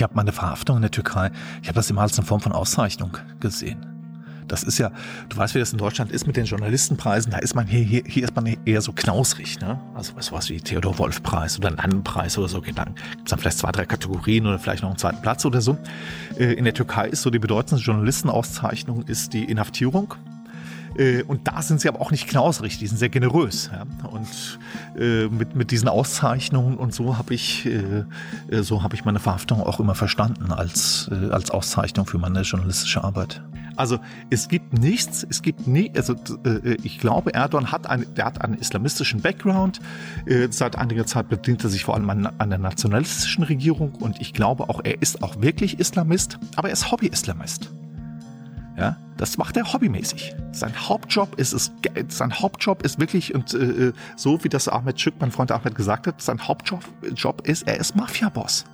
Ich habe meine Verhaftung in der Türkei, ich habe das immer als eine Form von Auszeichnung gesehen. Das ist ja, du weißt, wie das in Deutschland ist mit den Journalistenpreisen. Da ist man hier, hier, hier ist man eher so knausrig, ne? Also sowas wie Theodor Wolf Preis oder einen Preis oder so. Dann gibt es dann vielleicht zwei, drei Kategorien oder vielleicht noch einen zweiten Platz oder so. Äh, in der Türkei ist so die bedeutendste Journalistenauszeichnung ist die Inhaftierung. Äh, und da sind sie aber auch nicht knausrig, die sind sehr generös. Und äh, mit, mit diesen Auszeichnungen und so habe ich, äh, so habe ich meine Verhaftung auch immer verstanden als, als Auszeichnung für meine journalistische Arbeit. Also es gibt nichts, es gibt nie, also ich glaube, Erdogan hat, ein, der hat einen islamistischen Background. Seit einiger Zeit bedient er sich vor allem an, an der nationalistischen Regierung und ich glaube auch, er ist auch wirklich Islamist, aber er ist Hobby-Islamist. Ja, das macht er hobbymäßig. Sein Hauptjob ist es, sein Hauptjob ist wirklich und äh, so wie das Ahmed Schück, mein Freund Ahmed gesagt hat, sein Hauptjob Job ist, er ist Mafia-Boss.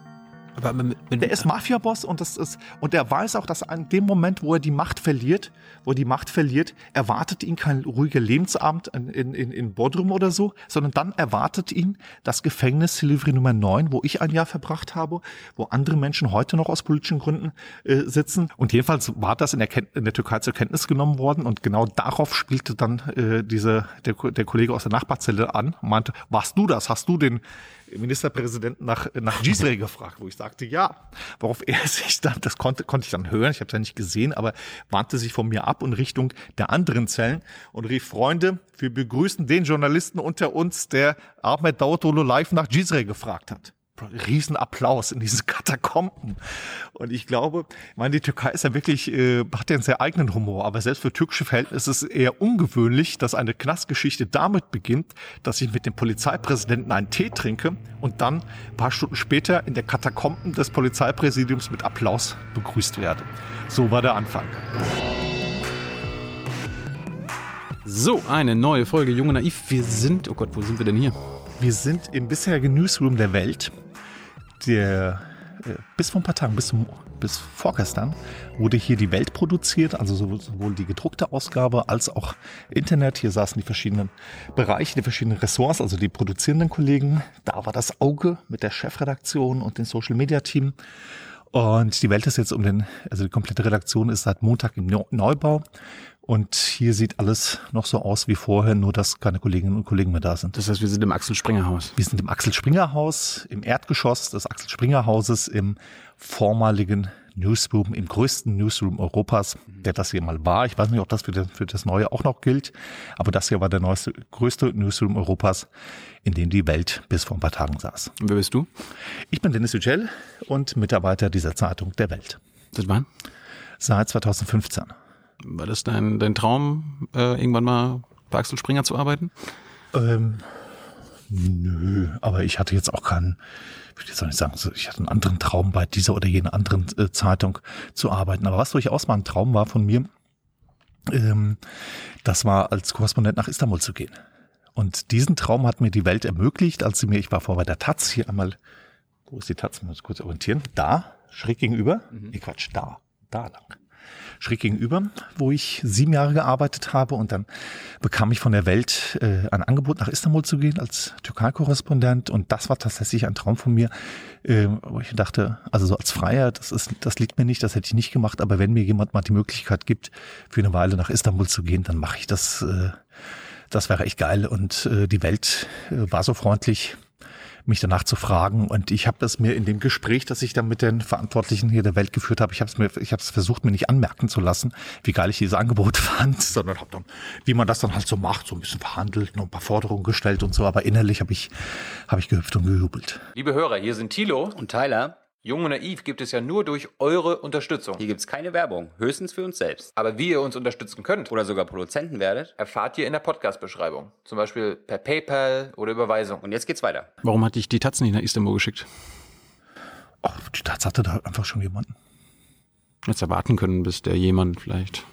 Aber mit, mit, der ist Mafia-Boss und das ist und er weiß auch, dass an dem Moment, wo er die Macht verliert, wo er die Macht verliert, erwartet ihn kein ruhiger Lebensabend in, in, in Bodrum oder so, sondern dann erwartet ihn das Gefängnis Silivri Nummer 9, wo ich ein Jahr verbracht habe, wo andere Menschen heute noch aus politischen Gründen äh, sitzen. Und jedenfalls war das in der, in der Türkei zur Kenntnis genommen worden und genau darauf spielte dann äh, diese, der, der Kollege aus der Nachbarzelle an und meinte, warst du das? Hast du den Ministerpräsidenten nach, nach Gisre gefragt, wo ich sagte, ja, worauf er sich dann, das konnte, konnte ich dann hören, ich habe es ja nicht gesehen, aber wandte sich von mir ab und Richtung der anderen Zellen und rief, Freunde, wir begrüßen den Journalisten unter uns, der Ahmed Dautolo live nach Gisre gefragt hat. Riesenapplaus in diesen Katakomben. Und ich glaube, ich meine, die Türkei ist ja wirklich, äh, hat ja einen sehr eigenen Humor, aber selbst für türkische Verhältnisse ist es eher ungewöhnlich, dass eine Knastgeschichte damit beginnt, dass ich mit dem Polizeipräsidenten einen Tee trinke und dann ein paar Stunden später in der Katakomben des Polizeipräsidiums mit Applaus begrüßt werde. So war der Anfang. So, eine neue Folge Junge Naiv. Wir sind, oh Gott, wo sind wir denn hier? Wir sind im bisherigen Newsroom der Welt der äh, bis vor ein paar Tagen, bis, zum, bis vorgestern, wurde hier die Welt produziert, also sowohl die gedruckte Ausgabe als auch Internet. Hier saßen die verschiedenen Bereiche, die verschiedenen Ressorts, also die produzierenden Kollegen. Da war das Auge mit der Chefredaktion und dem Social Media Team. Und die Welt ist jetzt um den, also die komplette Redaktion ist seit Montag im Neubau. Und hier sieht alles noch so aus wie vorher, nur dass keine Kolleginnen und Kollegen mehr da sind. Das heißt, wir sind im Axel Springer Haus. Wir sind im Axel Springer Haus, im Erdgeschoss des Axel Springer Hauses, im vormaligen Newsroom, im größten Newsroom Europas, der das hier mal war. Ich weiß nicht, ob das für, den, für das Neue auch noch gilt, aber das hier war der neueste, größte Newsroom Europas, in dem die Welt bis vor ein paar Tagen saß. Und wer bist du? Ich bin Dennis Yücel und Mitarbeiter dieser Zeitung der Welt. Seit wann? Seit 2015. War das dein, dein Traum, äh, irgendwann mal bei Axel Springer zu arbeiten? Ähm, nö, aber ich hatte jetzt auch keinen, ich würde jetzt auch nicht sagen, ich hatte einen anderen Traum bei dieser oder jener anderen äh, Zeitung zu arbeiten. Aber was durchaus mal ein Traum war von mir, ähm, das war als Korrespondent nach Istanbul zu gehen. Und diesen Traum hat mir die Welt ermöglicht, als sie mir, ich war vor bei der Taz, hier einmal, wo ist die Taz, muss kurz orientieren, da, schräg gegenüber, mhm. nee Quatsch, da, da lang schräg gegenüber, wo ich sieben Jahre gearbeitet habe. Und dann bekam ich von der Welt äh, ein Angebot, nach Istanbul zu gehen als Türkei-Korrespondent. Und das war tatsächlich ein Traum von mir, äh, wo ich dachte, also so als Freier, das ist, das liegt mir nicht, das hätte ich nicht gemacht, aber wenn mir jemand mal die Möglichkeit gibt, für eine Weile nach Istanbul zu gehen, dann mache ich das. Äh, das wäre echt geil. Und äh, die Welt äh, war so freundlich mich danach zu fragen. Und ich habe das mir in dem Gespräch, das ich dann mit den Verantwortlichen hier der Welt geführt habe, ich habe es mir, ich habe es versucht, mir nicht anmerken zu lassen, wie geil ich dieses Angebot fand, sondern habe dann, wie man das dann halt so macht, so ein bisschen verhandelt, noch ein paar Forderungen gestellt und so. Aber innerlich habe ich, habe ich gehüpft und gejubelt. Liebe Hörer, hier sind Thilo und Tyler. Jung und Naiv gibt es ja nur durch eure Unterstützung. Hier gibt es keine Werbung, höchstens für uns selbst. Aber wie ihr uns unterstützen könnt oder sogar Produzenten werdet, erfahrt ihr in der Podcast-Beschreibung. Zum Beispiel per PayPal oder Überweisung. Und jetzt geht's weiter. Warum hat dich die Taz nicht nach Istanbul geschickt? Ach, die Taz hatte da einfach schon jemanden. Jetzt erwarten können, bis der jemand vielleicht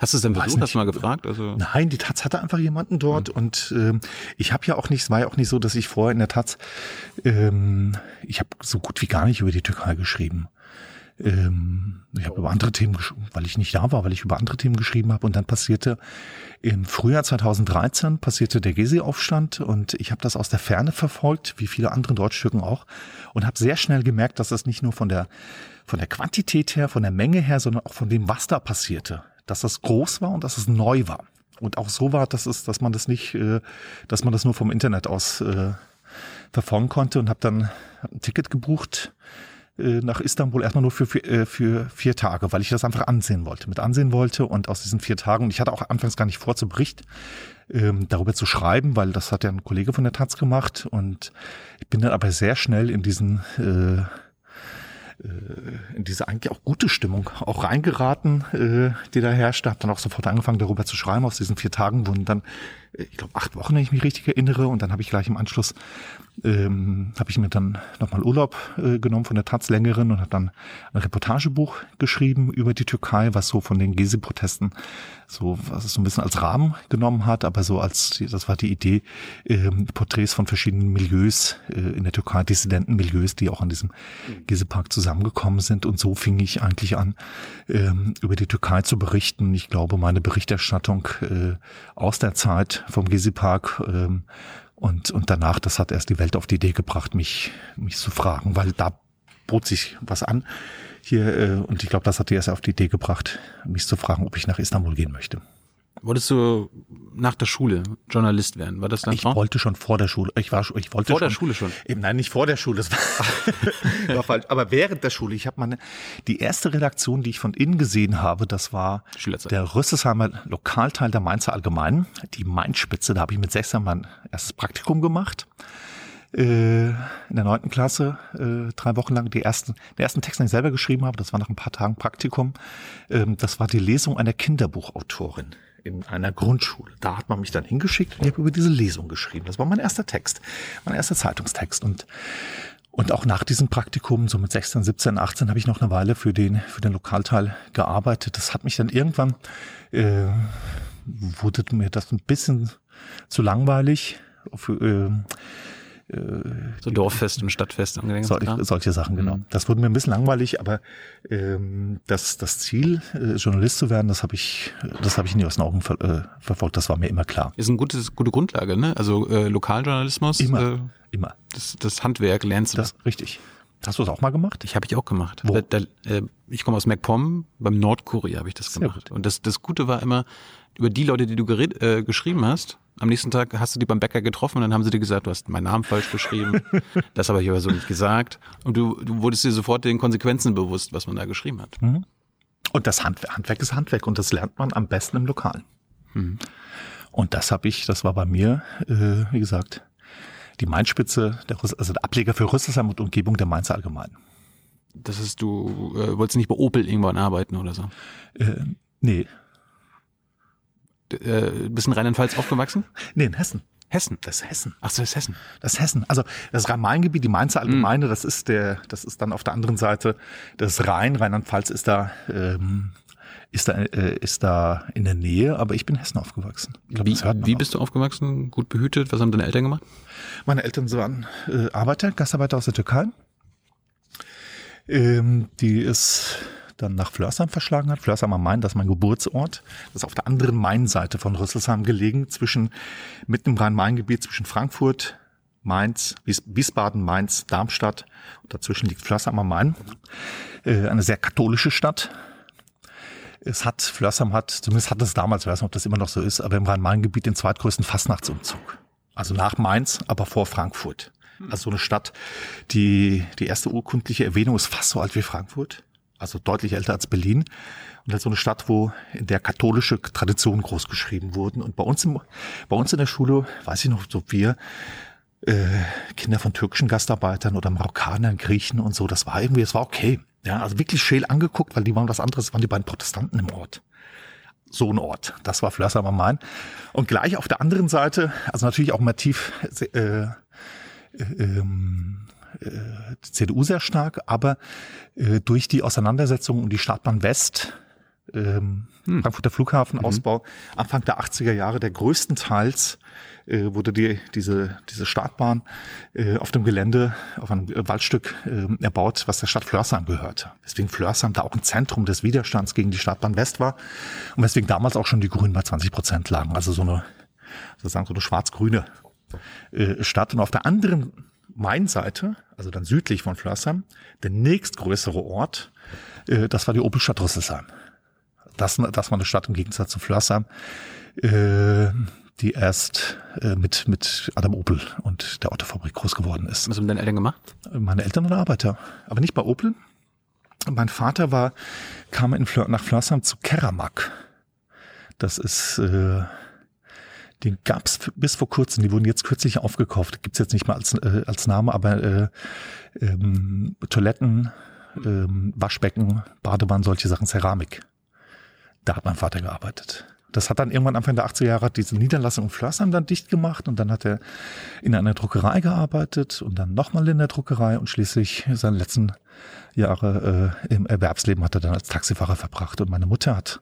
Hast du es denn versucht? Hast du mal gefragt? Also Nein, die Taz hatte einfach jemanden dort mhm. und ähm, ich habe ja auch nicht, es war ja auch nicht so, dass ich vorher in der Taz, ähm, ich habe so gut wie gar nicht über die Türkei geschrieben. Ähm, ich habe über andere Themen, weil ich nicht da war, weil ich über andere Themen geschrieben habe. Und dann passierte im Frühjahr 2013 passierte der Gezi-Aufstand und ich habe das aus der Ferne verfolgt, wie viele andere Deutschstücken auch, und habe sehr schnell gemerkt, dass das nicht nur von der von der Quantität her, von der Menge her, sondern auch von dem, was da passierte, dass das groß war und dass es neu war. Und auch so war, dass es, dass man das nicht, äh, dass man das nur vom Internet aus äh, verfolgen konnte und habe dann ein Ticket gebucht äh, nach Istanbul erstmal nur für, für, für vier Tage, weil ich das einfach ansehen wollte, mit ansehen wollte und aus diesen vier Tagen, und ich hatte auch anfangs gar nicht vor zu Bericht ähm, darüber zu schreiben, weil das hat ja ein Kollege von der Taz gemacht und ich bin dann aber sehr schnell in diesen äh, äh, in diese eigentlich auch gute Stimmung auch reingeraten, äh, die da herrschte. Hab dann auch sofort angefangen, darüber zu schreiben. Aus diesen vier Tagen wurden dann, ich glaube, acht Wochen, wenn ich mich richtig erinnere. Und dann habe ich gleich im Anschluss, ähm, habe ich mir dann nochmal Urlaub äh, genommen von der Taz längeren und habe dann ein Reportagebuch geschrieben über die Türkei, was so von den Gezi-Protesten so, was es so ein bisschen als Rahmen genommen hat, aber so als, das war die Idee, ähm, Porträts von verschiedenen Milieus äh, in der Türkei, Dissidentenmilieus, die auch an diesem Gezi-Park zusammengekommen sind. Und so fing ich eigentlich an, ähm, über die Türkei zu berichten. Ich glaube, meine Berichterstattung äh, aus der Zeit vom Gezi-Park ähm, und, und danach, das hat erst die Welt auf die Idee gebracht, mich, mich zu fragen, weil da bot sich was an hier äh, und ich glaube, das hat die erst auf die Idee gebracht, mich zu fragen, ob ich nach Istanbul gehen möchte. Wolltest du nach der Schule Journalist werden? War das dein Ich Traum? wollte schon vor der Schule. Ich war, ich wollte Vor schon, der Schule schon? Eben, nein, nicht vor der Schule. Das war, war falsch. Aber während der Schule. Ich habe meine die erste Redaktion, die ich von innen gesehen habe, das war der Rüsselsheimer Lokalteil der Mainzer Allgemeinen, die Mainspitze. Da habe ich mit sechs Jahren mein erstes Praktikum gemacht. Äh, in der neunten Klasse äh, drei Wochen lang die ersten, den ersten Text, den ich selber geschrieben habe, das war nach ein paar Tagen Praktikum. Ähm, das war die Lesung einer Kinderbuchautorin in einer Grundschule. Da hat man mich dann hingeschickt und ich habe über diese Lesung geschrieben. Das war mein erster Text, mein erster Zeitungstext. Und, und auch nach diesem Praktikum, so mit 16, 17, 18, habe ich noch eine Weile für den, für den Lokalteil gearbeitet. Das hat mich dann irgendwann, äh, wurde mir das ein bisschen zu langweilig. Für, äh, So Dorffest und Stadtfest und den ganzen sol Kram? solche Sachen, genau. Mhm. Das wurde mir ein bisschen langweilig, aber ähm, das, das Ziel, äh, Journalist zu werden, das habe ich, das habe ich nie aus den Augen ver äh, verfolgt. Das war mir immer klar. Ist eine gute, gute Grundlage, ne? Also äh, Lokaljournalismus, Immer, Äh, immer. das, das Handwerk lernst du. Das richtig. Hast du das auch mal gemacht? Ich habe ich auch gemacht. Wo? Da, da, äh, ich komme aus MacPom, beim Nordkorea habe ich das Sehr gemacht. gut. Und das, das Gute war immer, über die Leute, die du gered, äh, geschrieben hast, am nächsten Tag hast du die beim Bäcker getroffen und dann haben sie dir gesagt, du hast meinen Namen falsch geschrieben, das habe ich aber so nicht gesagt. Und du, du wurdest dir sofort den Konsequenzen bewusst, was man da geschrieben hat. Und das Handwerk, Handwerk ist Handwerk und das lernt man am besten im Lokal. Mhm. Und das habe ich, das war bei mir, äh, wie gesagt, die Mainspitze, der, Rüss- also der Ableger für Rüsselsheim und Umgebung der Mainzer Allgemeinen. Das ist, du äh, wolltest nicht bei Opel irgendwann arbeiten oder so. Äh, nee, Äh, bist in Rheinland-Pfalz aufgewachsen? nee, in Hessen. Hessen. Das ist Hessen. Ach so, das ist Hessen. Das ist Hessen. Also das Rhein-Main-Gebiet, die Mainzer Allgemeine, das ist der, das ist dann auf der anderen Seite des Rhein. Rheinland-Pfalz ist da, ähm, ist da, äh, ist da in der Nähe, aber ich bin in Hessen aufgewachsen. Glaub, Wie, wie auch. bist du aufgewachsen? Gut behütet? Was haben deine Eltern gemacht? Meine Eltern waren äh, Arbeiter, Gastarbeiter aus der Türkei. Ähm, die es dann nach Flörsheim verschlagen hat. Flörsheim am Main, das ist mein Geburtsort. Das ist auf der anderen Mainseite von Rüsselsheim gelegen, zwischen, mitten im Rhein-Main-Gebiet zwischen Frankfurt, Mainz, Wies Wiesbaden, Mainz, Darmstadt. Und dazwischen liegt Flörsheim am Main. Äh, eine sehr katholische Stadt. Es hat, Flörsheim hat, zumindest hat es damals, ich weiß nicht, ob das immer noch so ist, aber im Rhein-Main-Gebiet den zweitgrößten Fastnachtsumzug. Also nach Mainz, aber vor Frankfurt. Also so eine Stadt, die, die erste urkundliche Erwähnung ist fast so alt wie Frankfurt. Also deutlich älter als Berlin. Und halt so eine Stadt, wo in der katholische Traditionen großgeschrieben wurden. Und bei uns im, bei uns in der Schule, weiß ich noch, so wir, äh, Kinder von türkischen Gastarbeitern oder Marokkanern, Griechen und so, das war irgendwie, es war okay. Ja, also wirklich scheel angeguckt, weil die waren was anderes, waren die beiden Protestanten im Ort. So ein Ort. Das war Flörsheim am Main. Und gleich auf der anderen Seite, also natürlich auch massiv, äh, äh, ähm, äh, die CDU sehr stark, aber äh, durch die Auseinandersetzung um die Startbahn West ähm, Frankfurter Flughafenausbau, Anfang der 80er Jahre, der größtenteils äh, wurde die, diese, diese Startbahn äh, auf dem Gelände, auf einem Waldstück äh, erbaut, was der Stadt Flörsheim gehörte. Deswegen Flörsheim da auch ein Zentrum des Widerstands gegen die Startbahn West war und weswegen damals auch schon die Grünen bei 20 Prozent lagen. Also so eine, sozusagen so eine schwarz-grüne äh, Stadt. Und auf der anderen Mainseite, also dann südlich von Flörsheim, der nächstgrößere Ort, äh, das war die Opelstadt Rüsselsheim. Das, das war eine Stadt im Gegensatz zu Flörsheim, äh, die erst äh, mit, mit Adam Opel und der Autofabrik groß geworden ist. Was haben deine Eltern gemacht? Meine Eltern waren Arbeiter, aber nicht bei Opel. Mein Vater war, kam in Flör, nach Flörsheim zu Keramak. Das ist, äh, den gab's bis vor kurzem, die wurden jetzt kürzlich aufgekauft. Gibt's jetzt nicht mal als, äh, als Name, aber äh, ähm, Toiletten, ähm, Waschbecken, Badewannen, solche Sachen, Ceramik. Da hat mein Vater gearbeitet. Das hat dann irgendwann Anfang der 80er Jahre diese Niederlassung in Flörsheim dann dicht gemacht und dann hat er in einer Druckerei gearbeitet und dann nochmal in der Druckerei und schließlich seine letzten Jahre äh, im Erwerbsleben hat er dann als Taxifahrer verbracht und meine Mutter hat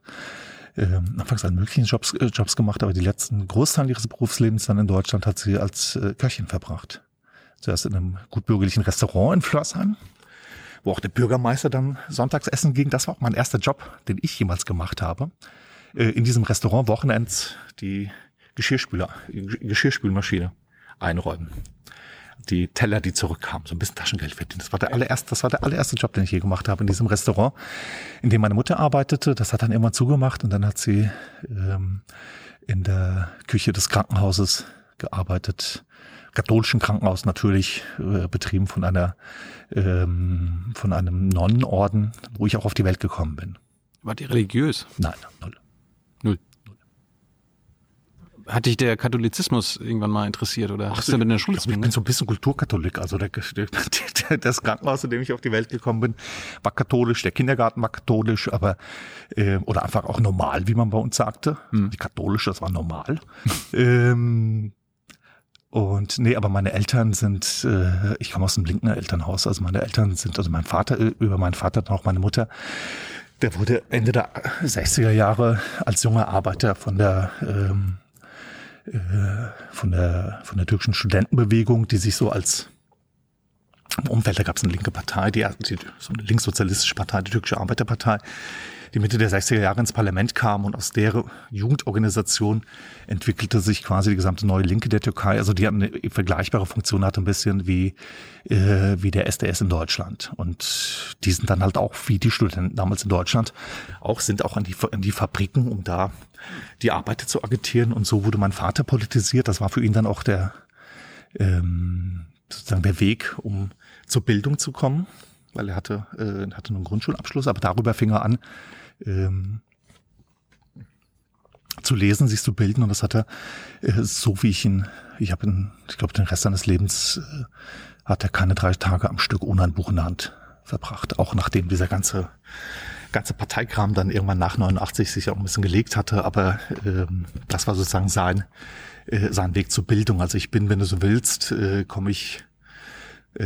äh, anfangs an möglichen Jobs, äh, Jobs gemacht, aber die letzten Großteil ihres Berufslebens dann in Deutschland hat sie als äh, Köchin verbracht. Zuerst in einem gutbürgerlichen Restaurant in Flörsheim, wo auch der Bürgermeister dann sonntags essen ging. Das war auch mein erster Job, den ich jemals gemacht habe. Äh, in diesem Restaurant Wochenends die Geschirrspüler, Geschirrspülmaschine einräumen. Die Teller, die zurückkamen, so ein bisschen Taschengeld verdienen. Das war der allererste, das war der allererste Job, den ich je gemacht habe in diesem Restaurant, in dem meine Mutter arbeitete. Das hat dann irgendwann zugemacht und dann hat sie ähm, in der Küche des Krankenhauses gearbeitet katholischen Krankenhaus natürlich äh, betrieben von einer ähm, von einem Nonnenorden, wo ich auch auf die Welt gekommen bin. War die religiös? Nein. Null. Hat dich der Katholizismus irgendwann mal interessiert oder hast du mit der Schule Ich bin so ein bisschen Kulturkatholik. Also der, der, das Krankenhaus, in dem ich auf die Welt gekommen bin, war katholisch, der Kindergarten war katholisch, aber äh, oder einfach auch normal, wie man bei uns sagte. Die katholische, das war normal. ähm, und nee, aber meine Eltern sind, äh, ich komme aus einem linken Elternhaus, also meine Eltern sind, also mein Vater, äh, über meinen Vater dann auch meine Mutter, der wurde Ende der 60er Jahre als junger Arbeiter von der ähm, äh, von der von der türkischen Studentenbewegung, die sich so als im Umfeld, da gab es eine linke Partei, die, die so eine linkssozialistische Partei, die türkische Arbeiterpartei, die Mitte der 60er Jahre ins Parlament kam und aus der Jugendorganisation entwickelte sich quasi die gesamte neue Linke der Türkei. Also die hat eine vergleichbare Funktion, hat ein bisschen wie, äh, wie der SDS in Deutschland. Und die sind dann halt auch wie die Studenten damals in Deutschland auch sind auch an die, an die Fabriken, um da die Arbeiter zu agitieren. Und so wurde mein Vater politisiert. Das war für ihn dann auch der, ähm, sozusagen der Weg, um zur Bildung zu kommen, weil er hatte, äh, hatte einen Grundschulabschluss, aber darüber fing er an, ähm, zu lesen, sich zu bilden. Und das hat er äh, so wie ich ihn, ich habe ihn, ich glaube den Rest seines Lebens äh, hat er keine drei Tage am Stück ohne ein Buch in der Hand verbracht, auch nachdem dieser ganze ganze Parteikram dann irgendwann nach 89 sich auch ein bisschen gelegt hatte, aber ähm, das war sozusagen sein äh, sein Weg zur Bildung. Also ich bin, wenn du so willst, äh, komme ich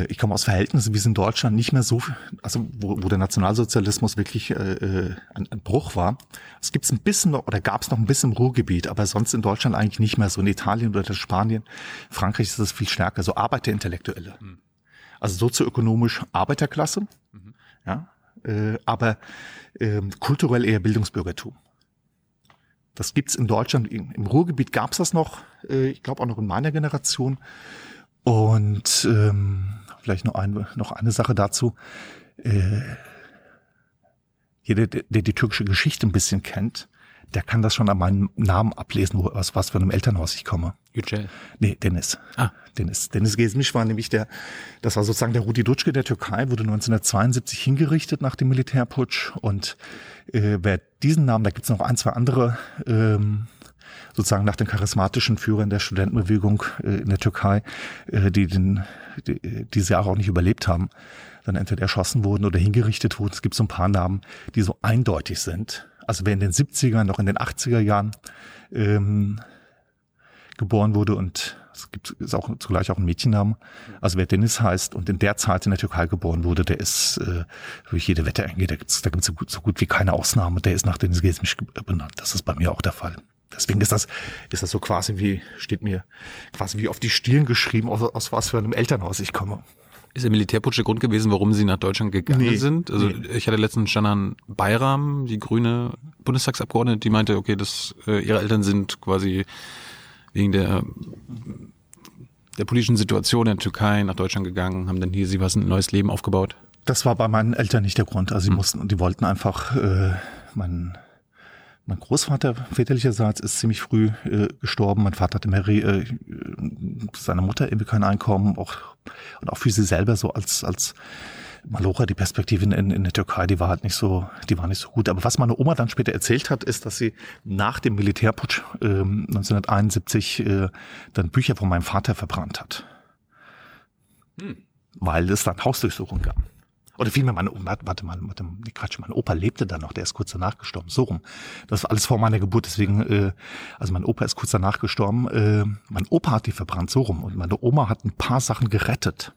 ich komme aus Verhältnissen, wie es in Deutschland nicht mehr so, also wo, wo der Nationalsozialismus wirklich äh, äh, ein, ein Bruch war. Es gibt es ein bisschen noch, oder gab es noch ein bisschen im Ruhrgebiet, aber sonst in Deutschland eigentlich nicht mehr so. In Italien oder in Spanien, Frankreich ist das viel stärker, so Arbeiterintellektuelle. Also sozioökonomisch Arbeiterklasse, ja, äh, aber äh, kulturell eher Bildungsbürgertum. Das gibt's in Deutschland, im im Ruhrgebiet gab's das noch, äh, ich glaube auch noch in meiner Generation. Und ähm, vielleicht noch, ein, noch eine Sache dazu. Äh, jeder, der, der die türkische Geschichte ein bisschen kennt, der kann das schon an meinem Namen ablesen, wo, aus was für einem Elternhaus ich komme. Yücel. Nee, Dennis. Ah. Dennis. Dennis Gesmisch war nämlich der, das war sozusagen der Rudi Dutschke der Türkei, wurde 1972 hingerichtet nach dem Militärputsch. Und äh, wer diesen Namen, da gibt's noch ein, zwei andere, ähm, sozusagen nach den charismatischen Führern der Studentenbewegung äh, in der Türkei, äh, die den, die, diese Jahre auch nicht überlebt haben, dann entweder erschossen wurden oder hingerichtet wurden. Es gibt so ein paar Namen, die so eindeutig sind. Also wer in den 70ern, noch in den 80er Jahren ähm, geboren wurde und es gibt ist auch zugleich auch ein Mädchennamen. Also wer Dennis heißt und in der Zeit in der Türkei geboren wurde, der ist äh, durch jede Wette eingeht. Da gibt's da gibt's so, gut, so gut wie keine Ausnahme. Der ist nach Dennis Gesmisch benannt. Das ist bei mir auch der Fall. Deswegen ist das, ist das so quasi wie, steht mir quasi wie auf die Stirn geschrieben, aus, aus was für einem Elternhaus ich komme. Ist der Militärputsch der Grund gewesen, warum Sie nach Deutschland gegangen Nee, sind? Also nee. ich hatte letztens Stanan Bayram, die grüne Bundestagsabgeordnete, die meinte, okay, dass äh, ihre Eltern sind quasi wegen der der politischen Situation in der Türkei nach Deutschland gegangen, haben dann hier sie was ein neues Leben aufgebaut. Das war bei meinen Eltern nicht der Grund. Also sie mussten, die wollten einfach, äh, mein, mein Großvater väterlicherseits ist ziemlich früh äh, gestorben. Mein Vater hatte Mary, äh, seine Mutter irgendwie kein Einkommen, auch und auch für sie selber so als als Malora, die Perspektive in, in, der Türkei, die war halt nicht so, die war nicht so gut. Aber was meine Oma dann später erzählt hat, ist, dass sie nach dem Militärputsch ähm, 1971 äh, dann Bücher von meinem Vater verbrannt hat. Weil es dann Hausdurchsuchungen gab. Oder vielmehr meine warte mal, warte, nee, Quatsch, mein Opa lebte dann noch, der ist kurz danach gestorben, so rum. Das war alles vor meiner Geburt, deswegen, äh, also mein Opa ist kurz danach gestorben, äh, mein Opa hat die verbrannt, so rum. Und meine Oma hat ein paar Sachen gerettet.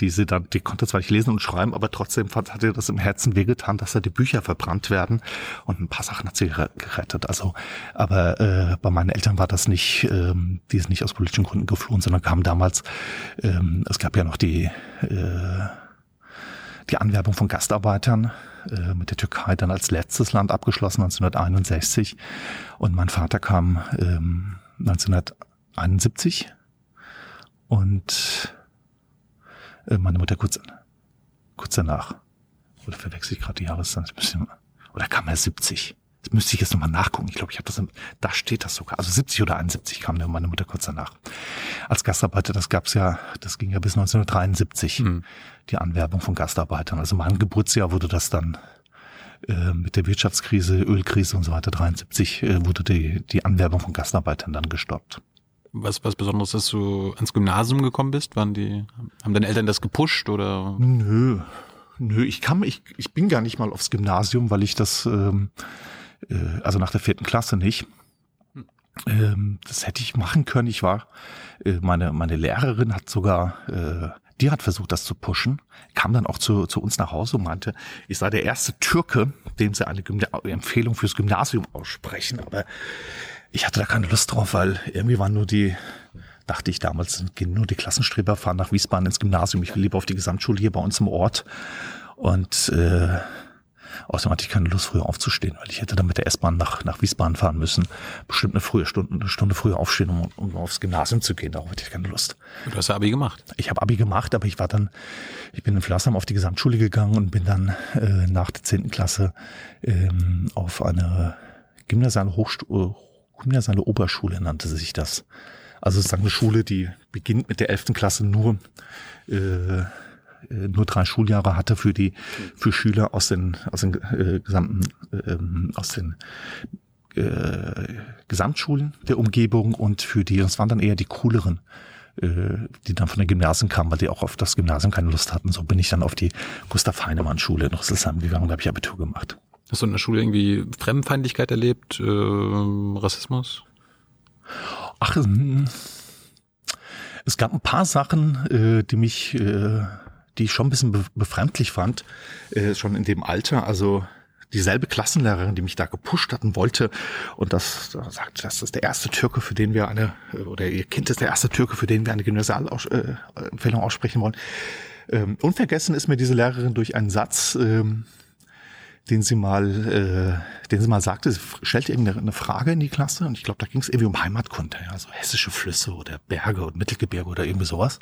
Die sie dann, die konnte zwar nicht lesen und schreiben, aber trotzdem hat, ihr das im Herzen wehgetan, dass da die Bücher verbrannt werden. Und ein paar Sachen hat sie gere- gerettet. Also, aber äh, bei meinen Eltern war das nicht, ähm, die sind nicht aus politischen Gründen geflohen, sondern kamen damals, ähm, es gab ja noch die äh, die Anwerbung von Gastarbeitern äh, mit der Türkei dann als letztes Land abgeschlossen 1961 und mein Vater kam ähm, 1971 und äh, meine Mutter kurz kurz danach oder verwechsel ich gerade die Jahreszeit ein bisschen oder kam er 70 das müsste ich jetzt nochmal nachgucken. Ich glaube, ich habe das, im, da steht das sogar. Also 70 oder 71 kam dann meine Mutter kurz danach. Als Gastarbeiter, das gab's ja, das ging ja bis 1973, die Anwerbung von Gastarbeitern. Also mein Geburtsjahr wurde das dann äh, mit der Wirtschaftskrise, Ölkrise und so weiter, 73, äh, wurde die, die Anwerbung von Gastarbeitern dann gestoppt. Was was Besonderes, dass du ans Gymnasium gekommen bist? Waren die haben deine Eltern das gepusht oder? Nö, nö, ich kam, ich, ich bin gar nicht mal aufs Gymnasium, weil ich das, ähm, äh, also nach der vierten Klasse nicht. Ähm, das hätte ich machen können. Ich war, äh, meine, meine Lehrerin hat sogar, äh, die hat versucht, das zu pushen, kam dann auch zu, zu uns nach Hause und meinte, ich sei der erste Türke, dem sie eine Gymna Empfehlung fürs Gymnasium aussprechen, aber ich hatte da keine Lust drauf, weil irgendwie waren nur die, dachte ich damals, gehen nur die Klassenstreber fahren nach Wiesbaden ins Gymnasium. Ich will lieber auf die Gesamtschule hier bei uns im Ort. Und äh, außerdem hatte ich keine Lust, früher aufzustehen, weil ich hätte dann mit der S-Bahn nach, nach Wiesbaden fahren müssen. Bestimmt eine frühe Stunde, eine Stunde früher aufstehen, um, um aufs Gymnasium zu gehen. Darauf hatte ich keine Lust. Du hast Abi gemacht. Ich habe Abi gemacht, aber ich war dann, ich bin in Flassheim auf die Gesamtschule gegangen und bin dann äh, nach der zehnten Klasse ähm, auf eine gymnasiale Hochstu äh, gymnasiale Oberschule nannte sich das. Also sozusagen eine Schule, die beginnt mit der elften Klasse nur äh, nur drei Schuljahre hatte für die für Schüler aus den aus den äh, gesamten ähm, aus den äh, Gesamtschulen der Umgebung und für die, das waren dann eher die cooleren, äh, die dann von den Gymnasien kamen, weil die auch auf das Gymnasium keine Lust hatten. So bin ich dann auf die Gustav Heinemann Schule in Rüsselsheim gegangen und da habe ich Abitur gemacht. Hast du in der Schule irgendwie Fremdenfeindlichkeit erlebt, äh, Rassismus? Ach, hm. es gab ein paar Sachen, äh, die mich, äh, die ich schon ein bisschen be befremdlich fand, äh, schon in dem Alter. Also dieselbe Klassenlehrerin, die mich da gepusht hatten wollte und das da sagt, das ist der erste Türke, für den wir eine, äh, oder ihr Kind ist der erste Türke, für den wir eine Gymnasialempfehlung aussprechen wollen. Ähm, unvergessen ist mir diese Lehrerin durch einen Satz, ähm, den sie mal, äh, den sie mal sagte, sie stellte irgendeine Frage in die Klasse und ich glaube, da ging es irgendwie um Heimatkunde, ja, so hessische Flüsse oder Berge und Mittelgebirge oder irgendwie sowas.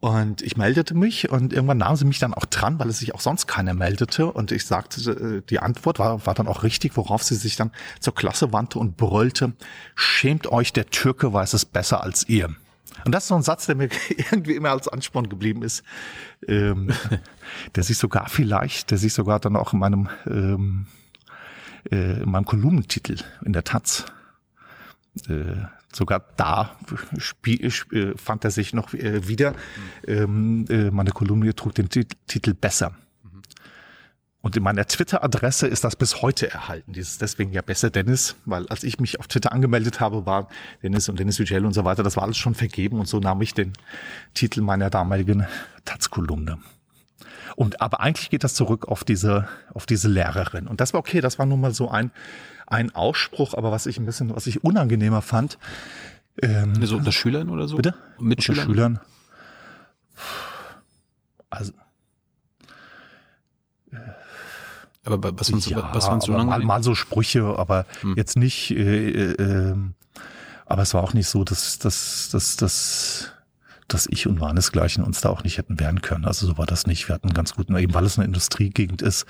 Und ich meldete mich und irgendwann nahm sie mich dann auch dran, weil es sich auch sonst keiner meldete. Und ich sagte, äh, die Antwort war, war dann auch richtig, worauf sie sich dann zur Klasse wandte und brüllte, schämt euch, der Türke weiß es besser als ihr. Und das ist so ein Satz, der mir irgendwie immer als Ansporn geblieben ist, ähm, der sich sogar vielleicht, der sich sogar dann auch in meinem, ähm, äh, in meinem Kolumnentitel in der Taz äh, sogar da spie- sp- äh, fand er sich noch äh, wieder. Ähm, äh, meine Kolumne trug den Tit- Titel Besser. Und in meiner Twitter-Adresse ist das bis heute erhalten. Dieses deswegen ja besser Dennis, weil als ich mich auf Twitter angemeldet habe, war Dennis und Dennis Vigel und so weiter, das war alles schon vergeben und so nahm ich den Titel meiner damaligen Taz-Kolumne. Und aber eigentlich geht das zurück auf diese auf diese Lehrerin. Und das war okay, das war nun mal so ein ein Ausspruch, aber was ich ein bisschen was ich unangenehmer fand. Ähm, so unter Schülern oder so? Bitte? Mit unter Schülern? Schülern. Also Aber was fandst du, ja, was fandst du aber mal, mal so Sprüche, aber Hm. jetzt nicht. Äh, äh, ähm, aber es war auch nicht so, dass dass dass dass dass ich und Warnesgleichen uns da auch nicht hätten wehren können. Also so war das nicht. Wir hatten ganz guten, eben weil es eine Industriegegend ist,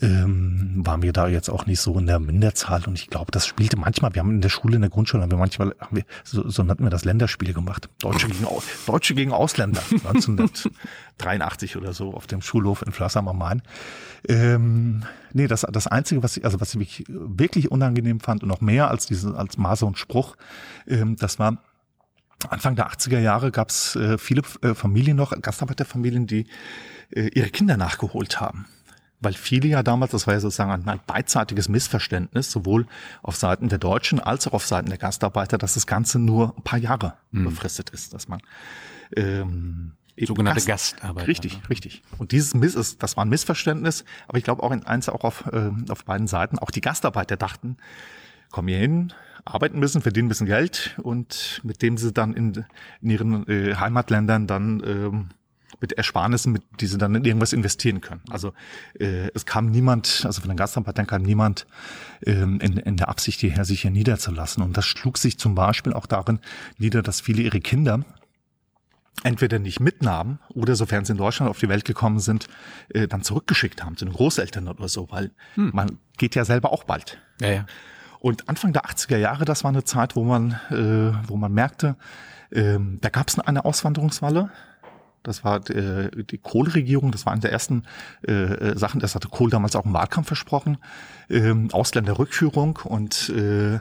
ähm, waren wir da jetzt auch nicht so in der Minderzahl. Und ich glaube, das spielte manchmal, wir haben in der Schule, in der Grundschule, haben wir manchmal, haben wir, so, so nannten wir das Länderspiele gemacht. Deutsche gegen, Deutsche gegen Ausländer. 1983 oder so auf dem Schulhof in Flassam am Main. Ähm, nee, das, das Einzige, was ich, also was ich wirklich unangenehm fand und noch mehr als diese, als Maße und Spruch, ähm, das war, Anfang der 80er Jahre gab es äh, viele äh, Familien noch, Gastarbeiterfamilien, die äh, ihre Kinder nachgeholt haben. Weil viele ja damals, das war ja sozusagen ein, beidseitiges Missverständnis, sowohl auf Seiten der Deutschen als auch auf Seiten der Gastarbeiter, dass das Ganze nur ein paar Jahre befristet ist, dass man ähm, eben Sogenannte Gast- Gastarbeiter. Richtig, richtig. Und dieses Miss ist, das war ein Missverständnis, aber ich glaube auch in eins auch auf, ähm, auf beiden Seiten. Auch die Gastarbeiter dachten, kommen hier hin, arbeiten müssen, verdienen ein bisschen Geld und mit dem sie dann in, in ihren äh, Heimatländern dann ähm, mit Ersparnissen, mit, die sie dann in irgendwas investieren können. Also äh, es kam niemand, also von den Gastarbeitern kam niemand ähm, in, in der Absicht hierher, sich hier niederzulassen. Und das schlug sich zum Beispiel auch darin nieder, dass viele ihre Kinder entweder nicht mitnahmen oder sofern sie in Deutschland auf die Welt gekommen sind, äh, dann zurückgeschickt haben zu den Großeltern oder so, weil man geht ja selber auch bald. Ja, ja. Und Anfang der 80er Jahre, das war eine Zeit, wo man, äh, wo man merkte, ähm, da gab es eine Auswanderungswelle. Das war äh, die Kohl-Regierung, das war eine der ersten äh, äh, Sachen, das hatte Kohl damals auch im Wahlkampf versprochen, ähm, Ausländerrückführung und äh,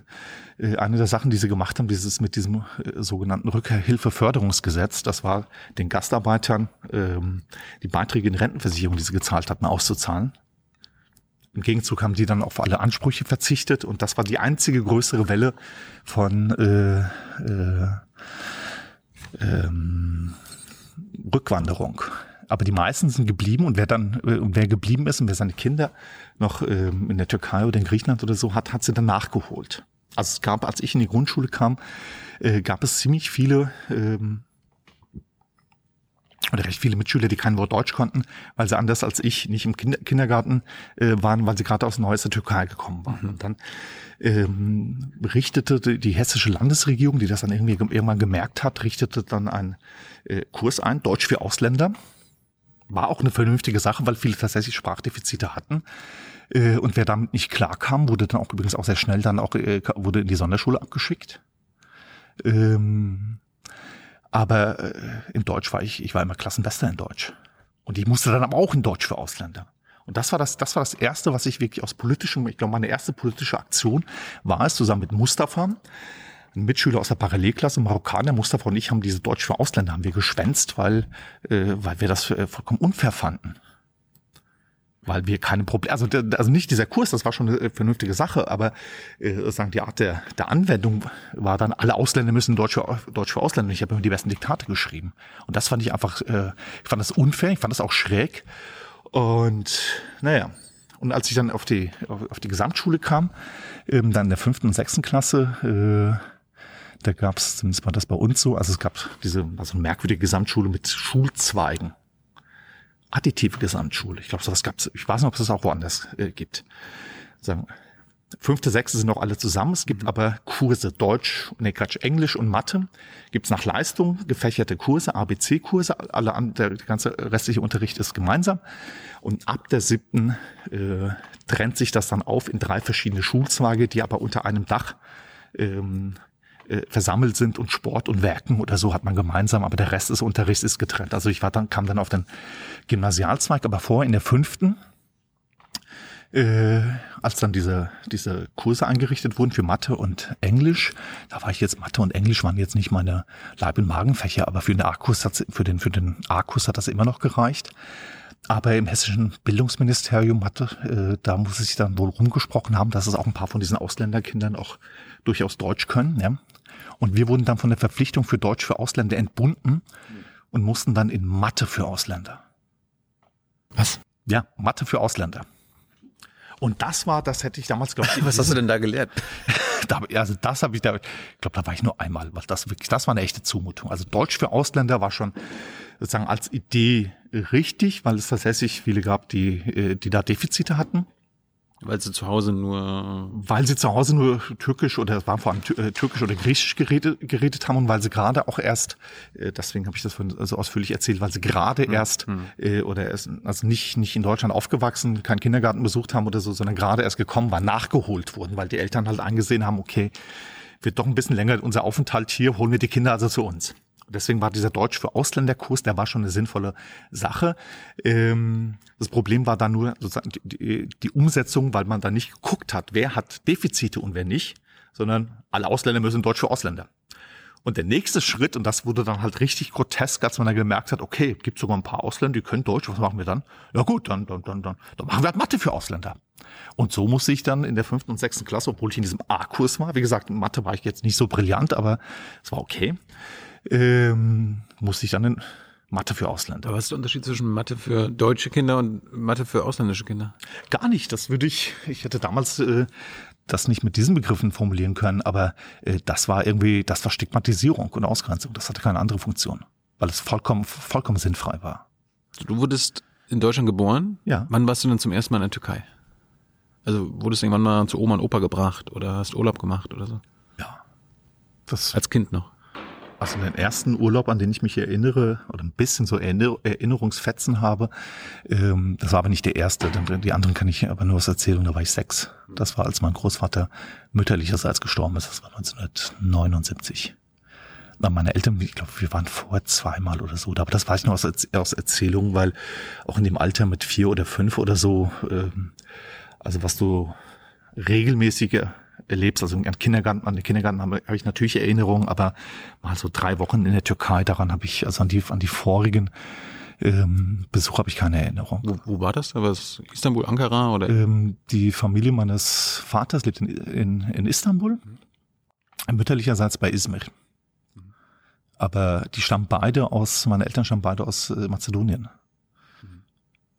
äh, eine der Sachen, die sie gemacht haben, dieses mit diesem äh, sogenannten Rückkehrhilfeförderungsgesetz, das war den Gastarbeitern ähm, die Beiträge in Rentenversicherung, die sie gezahlt hatten, auszuzahlen. Im Gegenzug haben die dann auf alle Ansprüche verzichtet und das war die einzige größere Welle von äh, äh, ähm, Rückwanderung. Aber die meisten sind geblieben und wer dann äh, wer geblieben ist und wer seine Kinder noch ähm, in der Türkei oder in Griechenland oder so hat, hat sie dann nachgeholt. Also es gab, als ich in die Grundschule kam, äh, gab es ziemlich viele ähm, oder recht viele Mitschüler, die kein Wort Deutsch konnten, weil sie anders als ich nicht im Kinder Kindergarten äh, waren, weil sie gerade aus Neues der Türkei gekommen waren. Und dann ähm, richtete die, die hessische Landesregierung, die das dann irgendwie irgendwann gemerkt hat, richtete dann einen äh, Kurs ein, Deutsch für Ausländer. War auch eine vernünftige Sache, weil viele tatsächlich Sprachdefizite hatten. Äh, und wer damit nicht klarkam, wurde dann auch übrigens auch sehr schnell dann auch äh, wurde in die Sonderschule abgeschickt. Ähm, aber äh, in Deutsch war ich, ich war immer Klassenbester in Deutsch. Und ich musste dann aber auch in Deutsch für Ausländer. Und das war das, das war das erste, was ich wirklich aus politischem, ich glaube, meine erste politische Aktion war es, zusammen mit Mustafa, ein Mitschüler aus der Parallelklasse, Marokkaner, Mustafa und ich haben diese Deutsch für Ausländer haben wir geschwänzt, weil, äh, weil wir das äh, vollkommen unfair fanden. Weil wir keine Probleme, also, also nicht dieser Kurs, das war schon eine äh, vernünftige Sache, aber äh, sagen die Art der, der Anwendung war dann, alle Ausländer müssen Deutsch für, Deutsch für Ausländer. Ich habe immer die besten Diktate geschrieben. Und das fand ich einfach, äh, ich fand das unfair, ich fand das auch schräg. Und naja, und als ich dann auf die, auf, auf die Gesamtschule kam, ähm, dann in der fünften und sechsten Klasse, äh, da gab es, zumindest war das bei uns so, also es gab diese, also merkwürdige Gesamtschule mit Schulzweigen. Additive Gesamtschule. Ich glaube, sowas gab's. Ich weiß nicht, ob es das auch woanders äh, gibt. Sagen, fünfte, sechste sind noch alle zusammen. Es gibt aber Kurse Deutsch, nee, Quatsch, Englisch und Mathe. Gibt's nach Leistung gefächerte Kurse, ABC-Kurse. Alle an, der, der ganze restliche Unterricht ist gemeinsam. Und ab der siebten äh, trennt sich das dann auf in drei verschiedene Schulzweige, die aber unter einem Dach ähm, äh, versammelt sind und Sport und Werken oder so hat man gemeinsam, aber der Rest des Unterrichts ist getrennt. Also ich war dann, kam dann auf den Gymnasialzweig, aber vorher in der fünften, äh, als dann diese, diese Kurse eingerichtet wurden für Mathe und Englisch, da war ich jetzt, Mathe und Englisch waren jetzt nicht meine Leib- und Magenfächer, aber für den A-Kurs hat's, für den, für den A-Kurs hat das immer noch gereicht. Aber im hessischen Bildungsministerium hatte, äh, da muss es sich dann wohl rumgesprochen haben, dass es auch ein paar von diesen Ausländerkindern auch durchaus Deutsch können. Ja? Und wir wurden dann von der Verpflichtung für Deutsch für Ausländer entbunden und mussten dann in Mathe für Ausländer. Was? Ja, Mathe für Ausländer. Und das war, das hätte ich damals, glaube ich, Was hast du denn da gelehrt? da, also das habe ich da, ich glaube, da war ich nur einmal, weil das wirklich, das war eine echte Zumutung. Also Deutsch für Ausländer war schon sozusagen als Idee richtig, weil es tatsächlich viele gab, die, äh, die da Defizite hatten. Weil sie zu Hause nur. Weil sie zu Hause nur Türkisch oder es waren vor allem äh, Türkisch oder Griechisch geredet, geredet haben und weil sie gerade auch erst, äh, deswegen habe ich das so ausführlich erzählt, weil sie gerade erst äh, oder erst, also nicht, nicht in Deutschland aufgewachsen, keinen Kindergarten besucht haben oder so, sondern gerade erst gekommen waren, nachgeholt wurden, weil die Eltern halt eingesehen haben, okay, wird doch ein bisschen länger unser Aufenthalt hier, holen wir die Kinder also zu uns. Deswegen war dieser Deutsch für Ausländerkurs, der war schon eine sinnvolle Sache. Ähm, das Problem war dann nur sozusagen die, die Umsetzung, weil man da nicht geguckt hat, wer hat Defizite und wer nicht, sondern alle Ausländer müssen Deutsch für Ausländer. Und der nächste Schritt, und das wurde dann halt richtig grotesk, als man dann gemerkt hat, okay, gibt sogar ein paar Ausländer, die können Deutsch, was machen wir dann? Ja gut, dann, dann, dann, dann, dann machen wir halt Mathe für Ausländer. Und so musste ich dann in der fünften und sechsten Klasse, obwohl ich in diesem A-Kurs war, wie gesagt, in Mathe war ich jetzt nicht so brillant, aber es war okay, ähm, musste ich dann in Mathe für Ausländer. Aber was ist der Unterschied zwischen Mathe für deutsche Kinder und Mathe für ausländische Kinder? Gar nicht, das würde ich, ich hätte damals äh, das nicht mit diesen Begriffen formulieren können, aber äh, das war irgendwie, das war Stigmatisierung und Ausgrenzung, das hatte keine andere Funktion, weil es vollkommen, vollkommen sinnfrei war. Du wurdest in Deutschland geboren? Ja. Wann warst du denn zum ersten Mal in der Türkei? Also wurdest du irgendwann mal zu Oma und Opa gebracht oder hast Urlaub gemacht oder so? Ja. Das, Als Kind noch. Also den ersten Urlaub, an den ich mich erinnere, oder ein bisschen so Erinner Erinnerungsfetzen habe, ähm, das war aber nicht der erste, denn die anderen kann ich aber nur aus Erzählung, da war ich sechs. Das war, als mein Großvater mütterlicherseits gestorben ist, das war 1979. Na, meine Eltern, ich glaube, wir waren vor zweimal oder so, aber das weiß ich nur aus, aus Erzählung, weil auch in dem Alter mit vier oder fünf oder so, ähm, also was du regelmäßig erlebst, also an Kindergarten, an den Kindergarten habe, habe ich natürlich Erinnerungen, aber mal so drei Wochen in der Türkei, daran habe ich, also an die, an die vorigen ähm, Besuche habe ich keine Erinnerung. Wo, wo war das? Aber es Istanbul, Ankara oder? Ähm, die Familie meines Vaters lebt in, in, in Istanbul, mütterlicherseits bei Izmir. Aber die stammen beide aus, meine Eltern stammen beide aus äh, Mazedonien.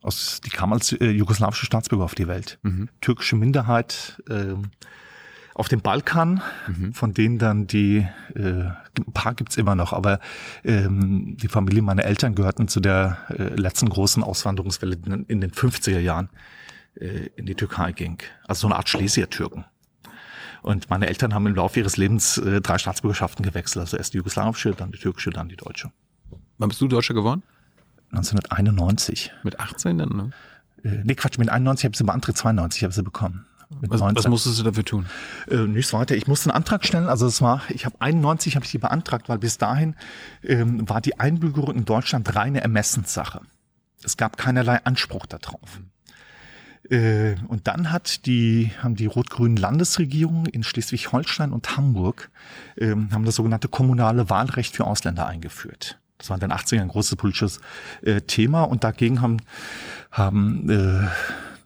Aus, die kamen als äh, jugoslawische Staatsbürger auf die Welt. Mhm. Türkische Minderheit ähm, auf dem Balkan, von denen dann die, äh, ein paar gibt's immer noch, aber ähm, die Familie meiner Eltern gehörten zu der äh, letzten großen Auswanderungswelle die in den 50er Jahren äh, in die Türkei ging. Also so eine Art Schlesier-Türken. Und meine Eltern haben im Laufe ihres Lebens äh, drei Staatsbürgerschaften gewechselt. Also erst die jugoslawische, dann die türkische, dann die deutsche. Wann bist du Deutscher geworden? 1991. Mit 18 dann? Ne? Äh, nee, Quatsch, mit 91 habe ich sie beantragt, 92 habe ich sie bekommen. Was, was 19. musstest du dafür tun? Äh, nichts weiter. Ich musste einen Antrag stellen. Also es war, ich habe 91 habe ich die beantragt, weil bis dahin ähm, war die Einbürgerung in Deutschland reine Ermessenssache. Es gab keinerlei Anspruch darauf. Äh, und dann hat die, haben die rot-grünen Landesregierungen in Schleswig-Holstein und Hamburg ähm, haben das sogenannte kommunale Wahlrecht für Ausländer eingeführt. Das war in den 80ern ein großes politisches äh, Thema und dagegen haben, haben äh,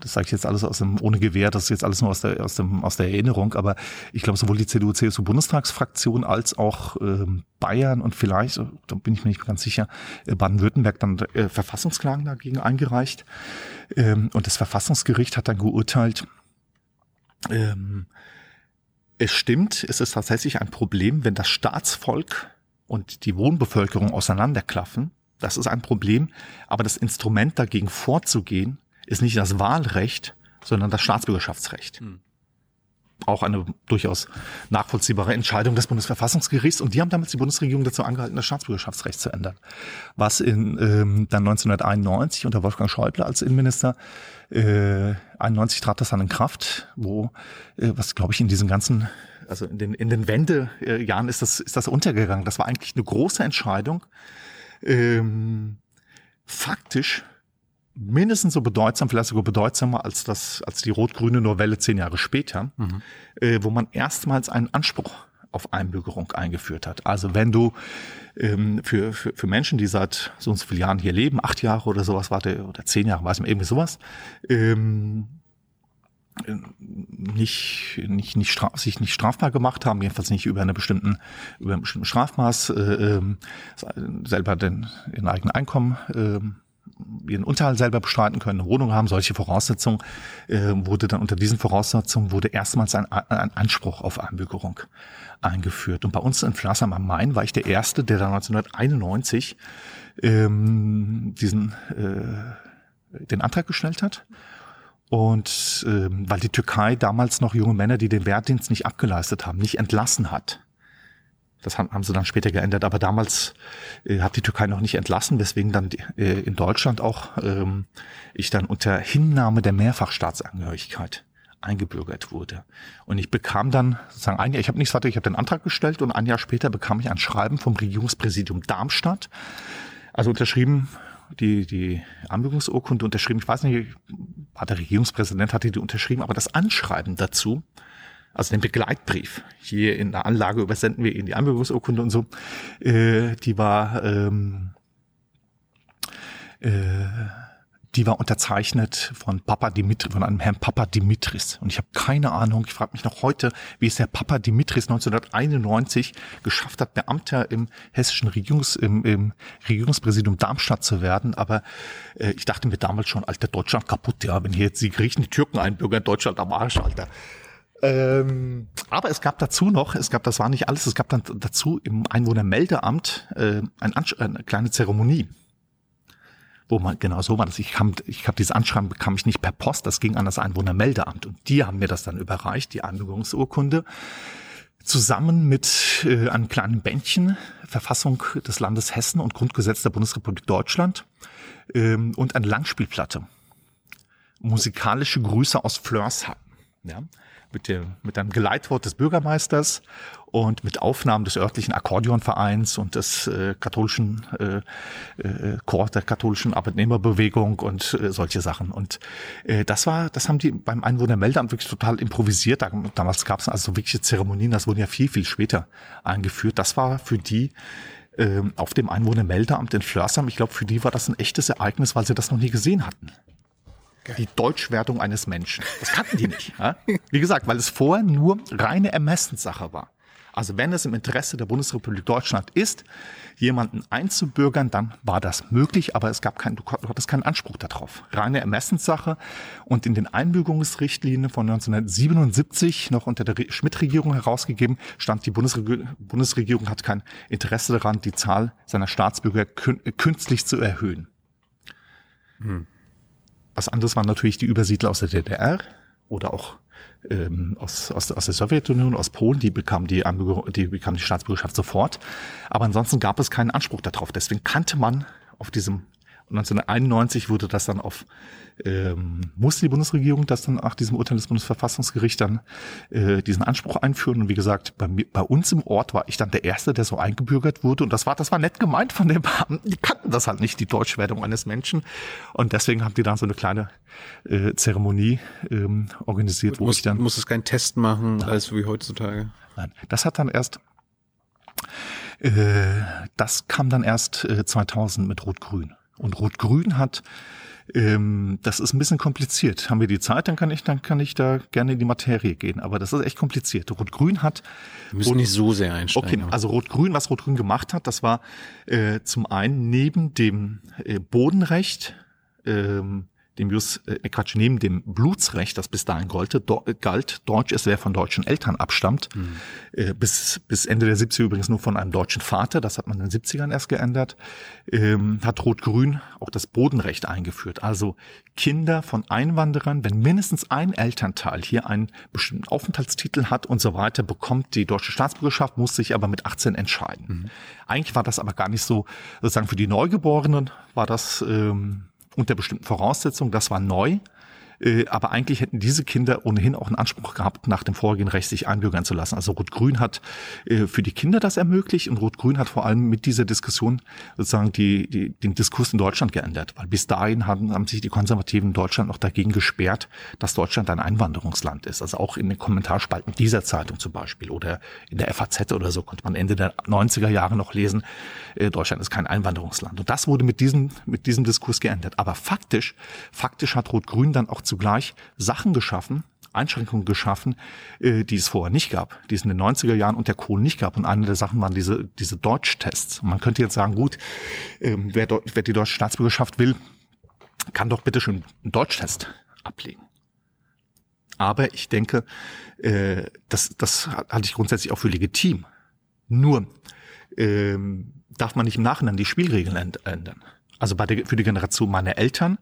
das sage ich jetzt alles aus dem, ohne Gewehr, das ist jetzt alles nur aus der, aus dem, aus der Erinnerung, aber ich glaube, sowohl die CDU-CSU-Bundestagsfraktion als auch ähm, Bayern und vielleicht, da bin ich mir nicht ganz sicher, äh, Baden-Württemberg dann äh, Verfassungsklagen dagegen eingereicht. Ähm, und das Verfassungsgericht hat dann geurteilt, ähm, es stimmt, es ist tatsächlich ein Problem, wenn das Staatsvolk und die Wohnbevölkerung auseinanderklaffen. Das ist ein Problem, aber das Instrument dagegen vorzugehen, ist nicht das Wahlrecht, sondern das Staatsbürgerschaftsrecht. Auch eine durchaus nachvollziehbare Entscheidung des Bundesverfassungsgerichts. Und die haben damals die Bundesregierung dazu angehalten, das Staatsbürgerschaftsrecht zu ändern. Was in ähm, dann 1991 unter Wolfgang Schäuble als Innenminister äh, 91 trat das dann in Kraft, wo äh, was glaube ich in diesen ganzen also in den in den Wendejahren ist das ist das untergegangen. Das war eigentlich eine große Entscheidung. Ähm, faktisch mindestens so bedeutsam, vielleicht sogar bedeutsamer als das, als die rot-grüne Novelle zehn Jahre später, äh, wo man erstmals einen Anspruch auf Einbürgerung eingeführt hat. Also wenn du ähm, für, für, für Menschen, die seit so und so vielen Jahren hier leben, acht Jahre oder sowas, warte, oder zehn Jahre, weiß man, irgendwie sowas, ähm, nicht, nicht, nicht straf, sich nicht strafbar gemacht haben, jedenfalls nicht über eine bestimmten, über ein bestimmtes Strafmaß, äh, ähm, selber den, ihren eigenen Einkommen, äh, ihren Unterhalt selber bestreiten können, eine Wohnung haben, solche Voraussetzungen, äh, wurde dann unter diesen Voraussetzungen wurde erstmals ein, ein Anspruch auf Einbürgerung eingeführt. Und bei uns in Flassam am Main war ich der Erste, der dann 1991 ähm, diesen äh, den Antrag gestellt hat. Und ähm, weil die Türkei damals noch junge Männer, die den Wehrdienst nicht abgeleistet haben, nicht entlassen hat. Das haben, haben sie dann später geändert, aber damals äh, hat die Türkei noch nicht entlassen, weswegen dann äh, in Deutschland auch ähm, ich dann unter Hinnahme der Mehrfachstaatsangehörigkeit eingebürgert wurde. Und ich bekam dann sozusagen ein Jahr, ich habe nichts weiter, ich habe den Antrag gestellt und ein Jahr später bekam ich ein Schreiben vom Regierungspräsidium Darmstadt, also unterschrieben die, die Anbürgerungsurkunde unterschrieben. Ich weiß nicht, hat der Regierungspräsident hatte die unterschrieben, aber das Anschreiben dazu, also den Begleitbrief, hier in der Anlage übersenden wir Ihnen die Anbürgerungsurkunde und so, äh, die war ähm, äh, die war unterzeichnet von Papa Dimitri, von einem Herrn Papa Dimitris. Und ich habe keine Ahnung, ich frage mich noch heute, wie es der Papa Dimitris 1991 geschafft hat, Beamter im hessischen Regierungs, im, im Regierungspräsidium Darmstadt zu werden. Aber äh, ich dachte mir damals schon, alter Deutschland kaputt, ja, wenn hier jetzt die Griechen, die Türken einbürgern, Deutschland am Arsch, Alter. Ähm, aber es gab dazu noch, es gab, das war nicht alles, es gab dann dazu im Einwohnermeldeamt äh, ein eine kleine Zeremonie wo man genau so war das. Ich kam, ich habe dieses Anschreiben bekam ich nicht per Post, das ging an das Einwohnermeldeamt und die haben mir das dann überreicht, die Einbürgerungsurkunde zusammen mit äh, einem kleinen Bändchen Verfassung des Landes Hessen und Grundgesetz der Bundesrepublik Deutschland ähm, und eine Langspielplatte. Musikalische Grüße aus Flörsheim. Ja mit, dem, mit einem Geleitwort des Bürgermeisters und mit Aufnahmen des örtlichen Akkordeonvereins und des äh, katholischen äh, äh, Chor der katholischen Arbeitnehmerbewegung und äh, solche Sachen. Und äh, das war, das haben die beim Einwohnermeldeamt wirklich total improvisiert. Damals gab es also wirkliche Zeremonien, das wurden ja viel, viel später eingeführt. Das war für die äh, auf dem Einwohnermeldeamt in Flörsheim, ich glaube, für die war das ein echtes Ereignis, weil sie das noch nie gesehen hatten. Die Deutschwertung eines Menschen. Das kannten die nicht. Ja? Wie gesagt, weil es vorher nur reine Ermessenssache war. Also wenn es im Interesse der Bundesrepublik Deutschland ist, jemanden einzubürgern, dann war das möglich, aber es gab keinen, du hattest keinen Anspruch darauf. Reine Ermessenssache. Und in den Einbürgerungsrichtlinien von 1977, noch unter der Schmidt-Regierung herausgegeben, stand, die Bundesregierung, Bundesregierung hat kein Interesse daran, die Zahl seiner Staatsbürger künstlich zu erhöhen. Hm. Was anderes waren natürlich die Übersiedler aus der DDR oder auch ähm, aus, aus, aus der Sowjetunion, aus Polen, die bekamen die, die bekamen die Staatsbürgerschaft sofort. Aber ansonsten gab es keinen Anspruch darauf. Deswegen kannte man auf diesem 1991 wurde das dann auf, ähm, musste die Bundesregierung das dann nach diesem Urteil des Bundesverfassungsgerichts dann äh, diesen Anspruch einführen. Und wie gesagt, bei, mir, bei uns im Ort war ich dann der Erste, der so eingebürgert wurde. Und das war, das war nett gemeint von den Beamten. Die kannten das halt nicht, die Deutschwerdung eines Menschen. Und deswegen haben die dann so eine kleine äh, Zeremonie ähm, organisiert, wo muss, ich dann. Muss es keinen Test machen, Nein. alles wie heutzutage? Nein, das hat dann erst äh, das kam dann erst äh, 2000 mit Rot-Grün. Und Rot-Grün hat, ähm, das ist ein bisschen kompliziert. Haben wir die Zeit, dann kann ich, dann kann ich da gerne in die Materie gehen. Aber das ist echt kompliziert. Rot-Grün hat. Wir müssen Rot nicht so sehr einsteigen. Okay, also Rot-Grün, was Rot-Grün gemacht hat, das war äh, zum einen neben dem äh, Bodenrecht, ähm, dem Jus, äh, Quatsch, neben dem Blutsrecht, das bis dahin golte, do, galt, Deutsch ist, wer von deutschen Eltern abstammt, mhm. äh, bis, bis Ende der 70er übrigens nur von einem deutschen Vater, das hat man in den 70ern erst geändert, ähm, hat Rot-Grün auch das Bodenrecht eingeführt. Also Kinder von Einwanderern, wenn mindestens ein Elternteil hier einen bestimmten Aufenthaltstitel hat und so weiter, bekommt die deutsche Staatsbürgerschaft, muss sich aber mit 18 entscheiden. Mhm. Eigentlich war das aber gar nicht so, sozusagen für die Neugeborenen war das ähm, unter bestimmten Voraussetzungen. Das war neu. Äh, aber eigentlich hätten diese Kinder ohnehin auch einen Anspruch gehabt, nach dem Vorgehen Recht sich einbürgern zu lassen. Also Rot-Grün hat äh, für die Kinder das ermöglicht und Rot-Grün hat vor allem mit dieser Diskussion sozusagen die, die, den Diskurs in Deutschland geändert. Weil bis dahin haben, haben sich die Konservativen in Deutschland noch dagegen gesperrt, dass Deutschland ein Einwanderungsland ist. Also auch in den Kommentarspalten dieser Zeitung zum Beispiel oder in der FAZ oder so konnte man Ende der 90er Jahre noch lesen, äh, Deutschland ist kein Einwanderungsland. Und das wurde mit diesem, mit diesem Diskurs geändert. Aber faktisch, faktisch hat Rot-Grün dann auch zugleich Sachen geschaffen, Einschränkungen geschaffen, äh, die es vorher nicht gab, die es in den 90er Jahren unter Kohl nicht gab. Und eine der Sachen waren diese, diese Deutschtests. Und man könnte jetzt sagen, gut, ähm, wer, wer die deutsche Staatsbürgerschaft will, kann doch bitte schon einen Deutschtest ablegen. Aber ich denke, äh, das, das halte ich grundsätzlich auch für legitim. Nur ähm, darf man nicht im Nachhinein die Spielregeln ändern. Also bei der, für die Generation meiner Eltern,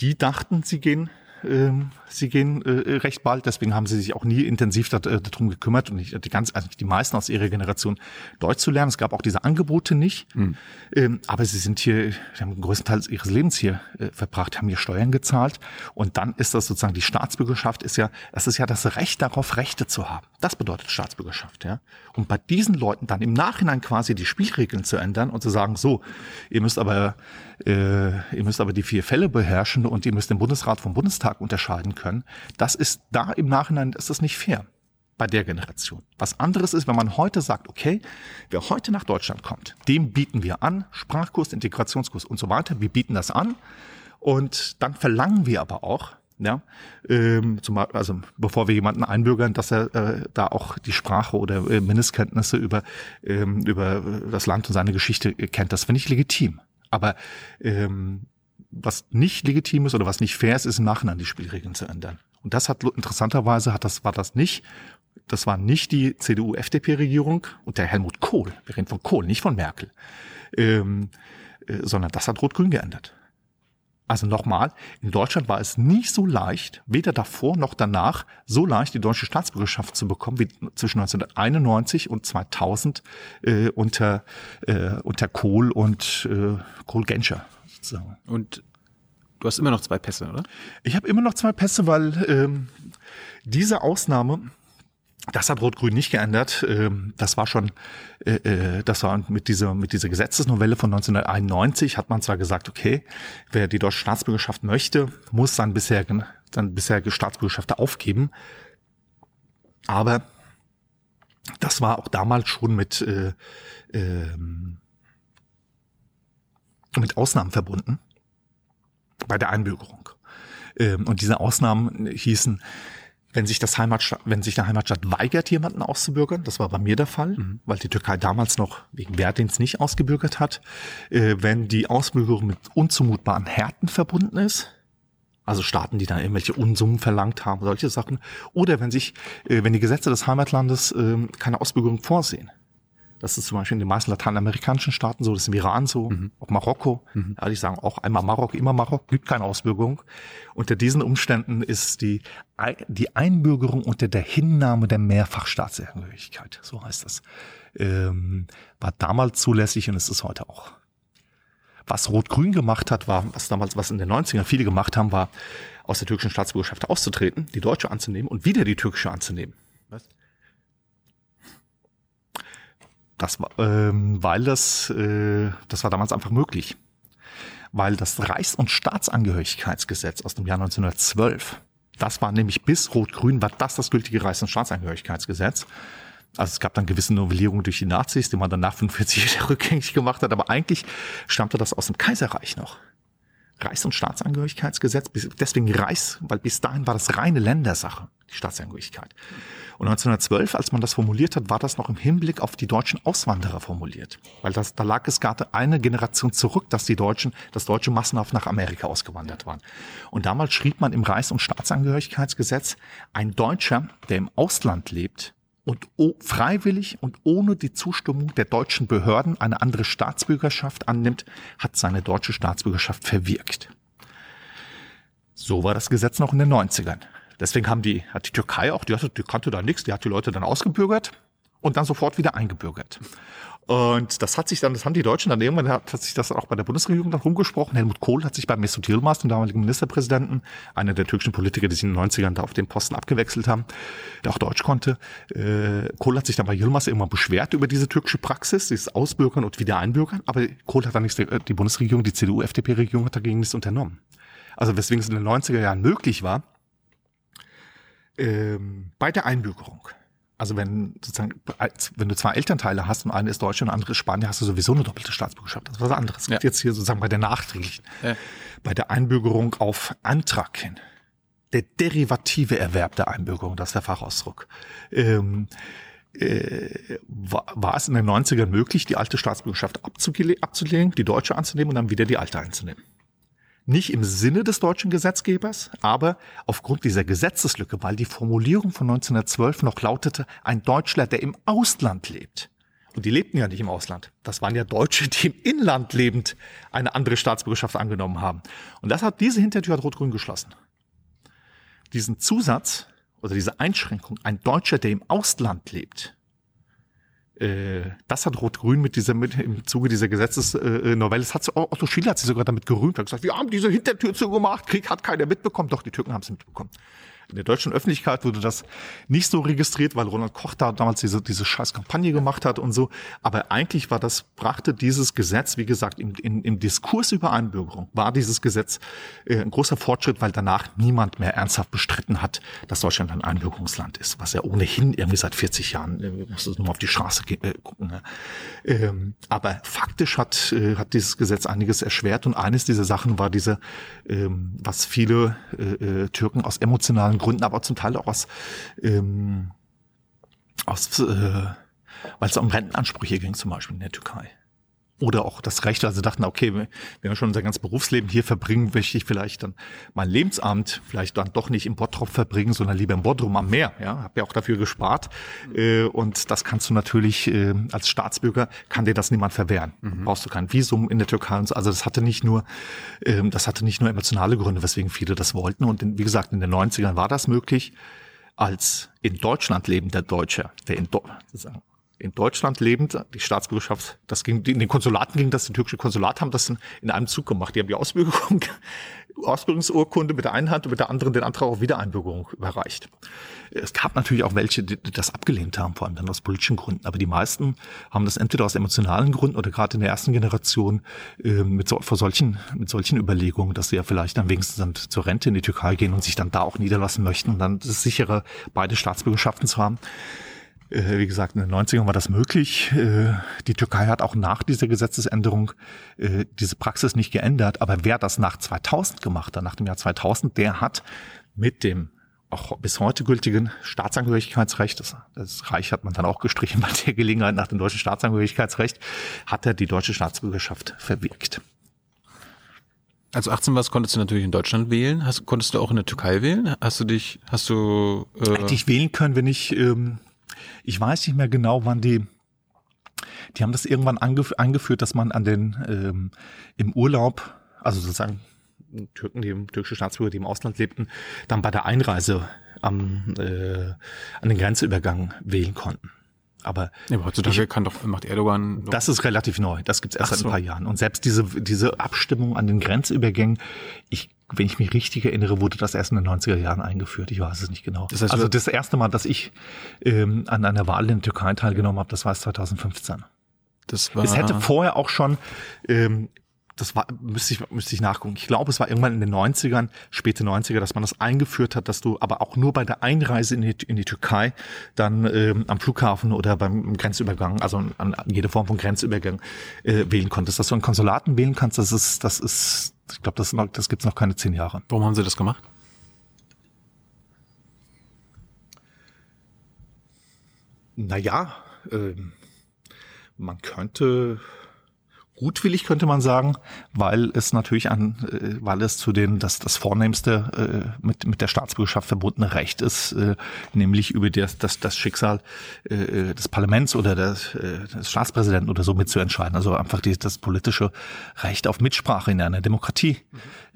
die dachten, sie gehen ähm, sie gehen äh, recht bald, deswegen haben sie sich auch nie intensiv dat, äh, darum gekümmert und nicht, die ganz, also die meisten aus ihrer Generation Deutsch zu lernen. Es gab auch diese Angebote nicht, mhm. ähm, aber sie sind hier, sie haben den größten Teil ihres Lebens hier äh, verbracht, haben hier Steuern gezahlt und dann ist das sozusagen die Staatsbürgerschaft ist ja, das ist ja das Recht darauf, Rechte zu haben. Das bedeutet Staatsbürgerschaft, ja. Und bei diesen Leuten dann im Nachhinein quasi die Spielregeln zu ändern und zu sagen, so, ihr müsst aber, äh, ihr müsst aber die vier Fälle beherrschen und ihr müsst den Bundesrat vom Bundestag unterscheiden können, das ist da im Nachhinein, ist das nicht fair bei der Generation. Was anderes ist, wenn man heute sagt, okay, wer heute nach Deutschland kommt, dem bieten wir an, Sprachkurs, Integrationskurs und so weiter, wir bieten das an und dann verlangen wir aber auch, ja, ähm, zum, also bevor wir jemanden einbürgern, dass er äh, da auch die Sprache oder äh, Mindestkenntnisse über, ähm, über das Land und seine Geschichte kennt. Das finde ich legitim. Aber ähm, was nicht legitim ist oder was nicht fair ist, ist im Nachhinein die Spielregeln zu ändern. Und das hat interessanterweise hat das war das nicht. Das war nicht die CDU-FDP-Regierung und der Helmut Kohl. Wir reden von Kohl, nicht von Merkel, ähm, äh, sondern das hat Rot-Grün geändert. Also nochmal, in Deutschland war es nicht so leicht, weder davor noch danach, so leicht die deutsche Staatsbürgerschaft zu bekommen wie zwischen 1991 und 2000 äh, unter, äh, unter Kohl und äh, Kohl-Genscher. Sozusagen. Und du hast immer noch zwei Pässe, oder? Ich habe immer noch zwei Pässe, weil ähm, diese Ausnahme das hat Rot-Grün nicht geändert. Ähm, das war schon, äh, äh, das war mit dieser, mit dieser Gesetzesnovelle von 1991 hat man zwar gesagt, okay, wer die deutsche Staatsbürgerschaft möchte, muss seinen bisherigen, seine bisherige Staatsbürgerschaft aufgeben. Aber das war auch damals schon mit, äh, äh, mit Ausnahmen verbunden bei der Einbürgerung. Ähm, und diese Ausnahmen hießen, wenn sich das Heimatstaat, wenn sich der Heimatstaat weigert, jemanden auszubürgern, das war bei mir der Fall, mhm. weil die Türkei damals noch wegen Wehrdienst nicht ausgebürgert hat, äh, wenn die Ausbürgerung mit unzumutbaren Härten verbunden ist, also Staaten, die dann irgendwelche Unsummen verlangt haben, solche Sachen, oder wenn sich, äh, wenn die Gesetze des Heimatlandes äh, keine Ausbürgerung vorsehen. Das ist zum Beispiel in den meisten lateinamerikanischen Staaten so, das ist im Iran so, mhm. auch Marokko. Mhm. Ja, die sagen auch einmal Marokko, immer Marokko, gibt keine Ausbürgerung. Unter diesen Umständen ist die, die Einbürgerung unter der Hinnahme der Mehrfachstaatsangehörigkeit, so heißt das, ähm, war damals zulässig und ist es heute auch. Was Rot-Grün gemacht hat, war, was damals, was in den 90ern viele gemacht haben, war, aus der türkischen Staatsbürgerschaft auszutreten, die deutsche anzunehmen und wieder die türkische anzunehmen. Was? Das war, ähm, weil das, äh, das war damals einfach möglich. Weil das Reichs- und Staatsangehörigkeitsgesetz aus dem Jahr 1912, das war nämlich bis Rot-Grün, war das das gültige Reichs- und Staatsangehörigkeitsgesetz. Also es gab dann gewisse Novellierungen durch die Nazis, die man dann nach 45 rückgängig gemacht hat, aber eigentlich stammte das aus dem Kaiserreich noch. Reichs- und Staatsangehörigkeitsgesetz, deswegen Reichs, weil bis dahin war das reine Ländersache, die Staatsangehörigkeit. Und 1912, als man das formuliert hat, war das noch im Hinblick auf die deutschen Auswanderer formuliert. Weil das, da lag es gerade eine Generation zurück, dass die Deutschen, dass deutsche massenhaft nach Amerika ausgewandert waren. Und damals schrieb man im Reichs- und Staatsangehörigkeitsgesetz, ein Deutscher, der im Ausland lebt, und freiwillig und ohne die Zustimmung der deutschen Behörden eine andere Staatsbürgerschaft annimmt, hat seine deutsche Staatsbürgerschaft verwirkt. So war das Gesetz noch in den 90ern. Deswegen haben die, hat die Türkei auch, die, hatte, die kannte da nichts, die hat die Leute dann ausgebürgert und dann sofort wieder eingebürgert. Und das hat sich dann, das haben die Deutschen dann irgendwann, hat, sich das auch bei der Bundesregierung dann rumgesprochen. Helmut Kohl hat sich bei Mesut Yilmaz, dem damaligen Ministerpräsidenten, einer der türkischen Politiker, die sich in den 90ern da auf den Posten abgewechselt haben, der auch Deutsch konnte. Äh, Kohl hat sich dann bei Yilmaz irgendwann beschwert über diese türkische Praxis, dieses Ausbürgern und Wiedereinbürgern. Aber Kohl hat dann nichts, die Bundesregierung, die CDU-FDP-Regierung hat dagegen nichts unternommen. Also weswegen es in den 90er Jahren möglich war, ähm, bei der Einbürgerung also wenn sozusagen, wenn du zwei Elternteile hast und eine ist Deutsche und andere ist Spanier, hast du sowieso eine doppelte Staatsbürgerschaft. Das ist was anderes. Ja. Jetzt hier sozusagen bei der nachträglichen, ja. bei der Einbürgerung auf Antrag hin. Der derivative Erwerb der Einbürgerung, das ist der Fachausdruck. Ähm, äh, war, war es in den 90ern möglich, die alte Staatsbürgerschaft abzulegen, die deutsche anzunehmen und dann wieder die alte einzunehmen nicht im Sinne des deutschen Gesetzgebers, aber aufgrund dieser Gesetzeslücke, weil die Formulierung von 1912 noch lautete, ein Deutschler, der im Ausland lebt. Und die lebten ja nicht im Ausland. Das waren ja Deutsche, die im Inland lebend eine andere Staatsbürgerschaft angenommen haben. Und das hat diese Hintertür hat Rot-Grün geschlossen. Diesen Zusatz oder diese Einschränkung, ein Deutscher, der im Ausland lebt, das hat Rot-Grün mit dieser, mit, im Zuge dieser Gesetzesnovelle, das hat Otto Schiele hat sich sogar damit gerühmt, hat gesagt, wir haben diese Hintertür zugemacht, Krieg hat keiner mitbekommen, doch die Türken haben es mitbekommen. In der deutschen Öffentlichkeit wurde das nicht so registriert, weil Ronald Koch da damals diese, diese scheiß Kampagne gemacht hat und so. Aber eigentlich war das, brachte dieses Gesetz, wie gesagt, im, im, im Diskurs über Einbürgerung, war dieses Gesetz äh, ein großer Fortschritt, weil danach niemand mehr ernsthaft bestritten hat, dass Deutschland ein Einbürgerungsland ist, was ja ohnehin irgendwie seit 40 Jahren, äh, musst du nur mal auf die Straße äh, gucken. Ne? Ähm, aber faktisch hat, äh, hat dieses Gesetz einiges erschwert und eines dieser Sachen war diese, ähm, was viele äh, äh Türken aus emotionalen Gründen, aber zum Teil auch aus, ähm, aus äh, weil es um Rentenansprüche ging zum Beispiel in der Türkei. Oder auch das Recht, also dachten, okay, wir haben schon unser ganzes Berufsleben hier verbringen, möchte ich vielleicht dann mein Lebensabend vielleicht dann doch nicht im Bottrop verbringen, sondern lieber im Bodrum am Meer. Ja, habe ja auch dafür gespart. Äh, und das kannst du natürlich äh, als Staatsbürger kann dir das niemand verwehren. Mhm. Brauchst du kein Visum in der Türkei und so. Also das hatte nicht nur, ähm, das hatte nicht nur emotionale Gründe, weswegen viele das wollten. Und wie gesagt, in den 90ern war das möglich als in Deutschland lebender Deutscher, der in, Do in Deutschland lebend, die Staatsbürgerschaft, das ging, in den Konsulaten ging das, die türkische Konsulat haben das in, in einem Zug gemacht. Die haben die Ausbürgerung, Ausbürgerungsurkunde mit der einen Hand und mit der anderen den Antrag auf Wiedereinbürgerung überreicht. Es gab natürlich auch welche, die das abgelehnt haben, vor allem dann aus politischen Gründen. Aber die meisten haben das entweder aus emotionalen Gründen oder gerade in der ersten Generation äh, mit, so, vor solchen, mit solchen Überlegungen, dass sie ja vielleicht dann wenigstens dann zur Rente in die Türkei gehen und sich dann da auch niederlassen möchten und dann das sichere beide Staatsbürgerschaften zu haben. Äh, wie gesagt, in den 90ern war das möglich. Äh, die Türkei hat auch nach dieser Gesetzesänderung äh, diese Praxis nicht geändert. Aber wer das nach 2000 gemacht hat, nach dem Jahr 2000, der hat mit dem auch bis heute gültigen Staatsangehörigkeitsrecht, das, das Reich hat man dann auch gestrichen bei der Gelegenheit nach dem deutschen Staatsangehörigkeitsrecht, hat er die deutsche Staatsbürgerschaft verwirkt. Also 18 warst, konntest du natürlich in Deutschland wählen. Hast, konntest du auch in der Türkei wählen? Hast du dich, hast du... Äh Hätte ich wählen können, wenn ich ähm, ich weiß nicht mehr genau, wann die die haben das irgendwann eingeführt, dass man an den ähm, im Urlaub, also sozusagen Türken, die türkische Staatsbürger, die im Ausland lebten, dann bei der Einreise am äh, an den Grenzübergang wählen konnten. Aber, ja, aber heutzutage ich, kann doch macht Erdogan. Doch. Das ist relativ neu. Das gibt's erst seit ein paar Jahren. Und selbst diese diese Abstimmung an den Grenzübergängen, ich wenn ich mich richtig erinnere, wurde das erst in den 90er Jahren eingeführt. Ich weiß es nicht genau. Das heißt, also das erste Mal, dass ich ähm, an einer Wahl in der Türkei teilgenommen habe, das war 2015. Das war es hätte vorher auch schon ähm, das war, müsste ich, müsste ich nachgucken. Ich glaube, es war irgendwann in den 90ern, späte 90er, dass man das eingeführt hat, dass du aber auch nur bei der Einreise in die, in die Türkei dann ähm, am Flughafen oder beim Grenzübergang, also an, an jede Form von Grenzübergang äh, wählen konntest. Dass du an Konsulaten wählen kannst, das ist, das ist, ich glaube, das, das gibt's noch keine zehn Jahre. Warum haben sie das gemacht? Naja, äh, man könnte gutwillig könnte man sagen, weil es natürlich an, äh, weil es zu den das das vornehmste äh, mit mit der Staatsbürgerschaft verbundene Recht ist, äh, nämlich über das das, das Schicksal äh, des Parlaments oder des, äh, des Staatspräsidenten oder so mitzuentscheiden. Also einfach die, das politische Recht auf Mitsprache in einer Demokratie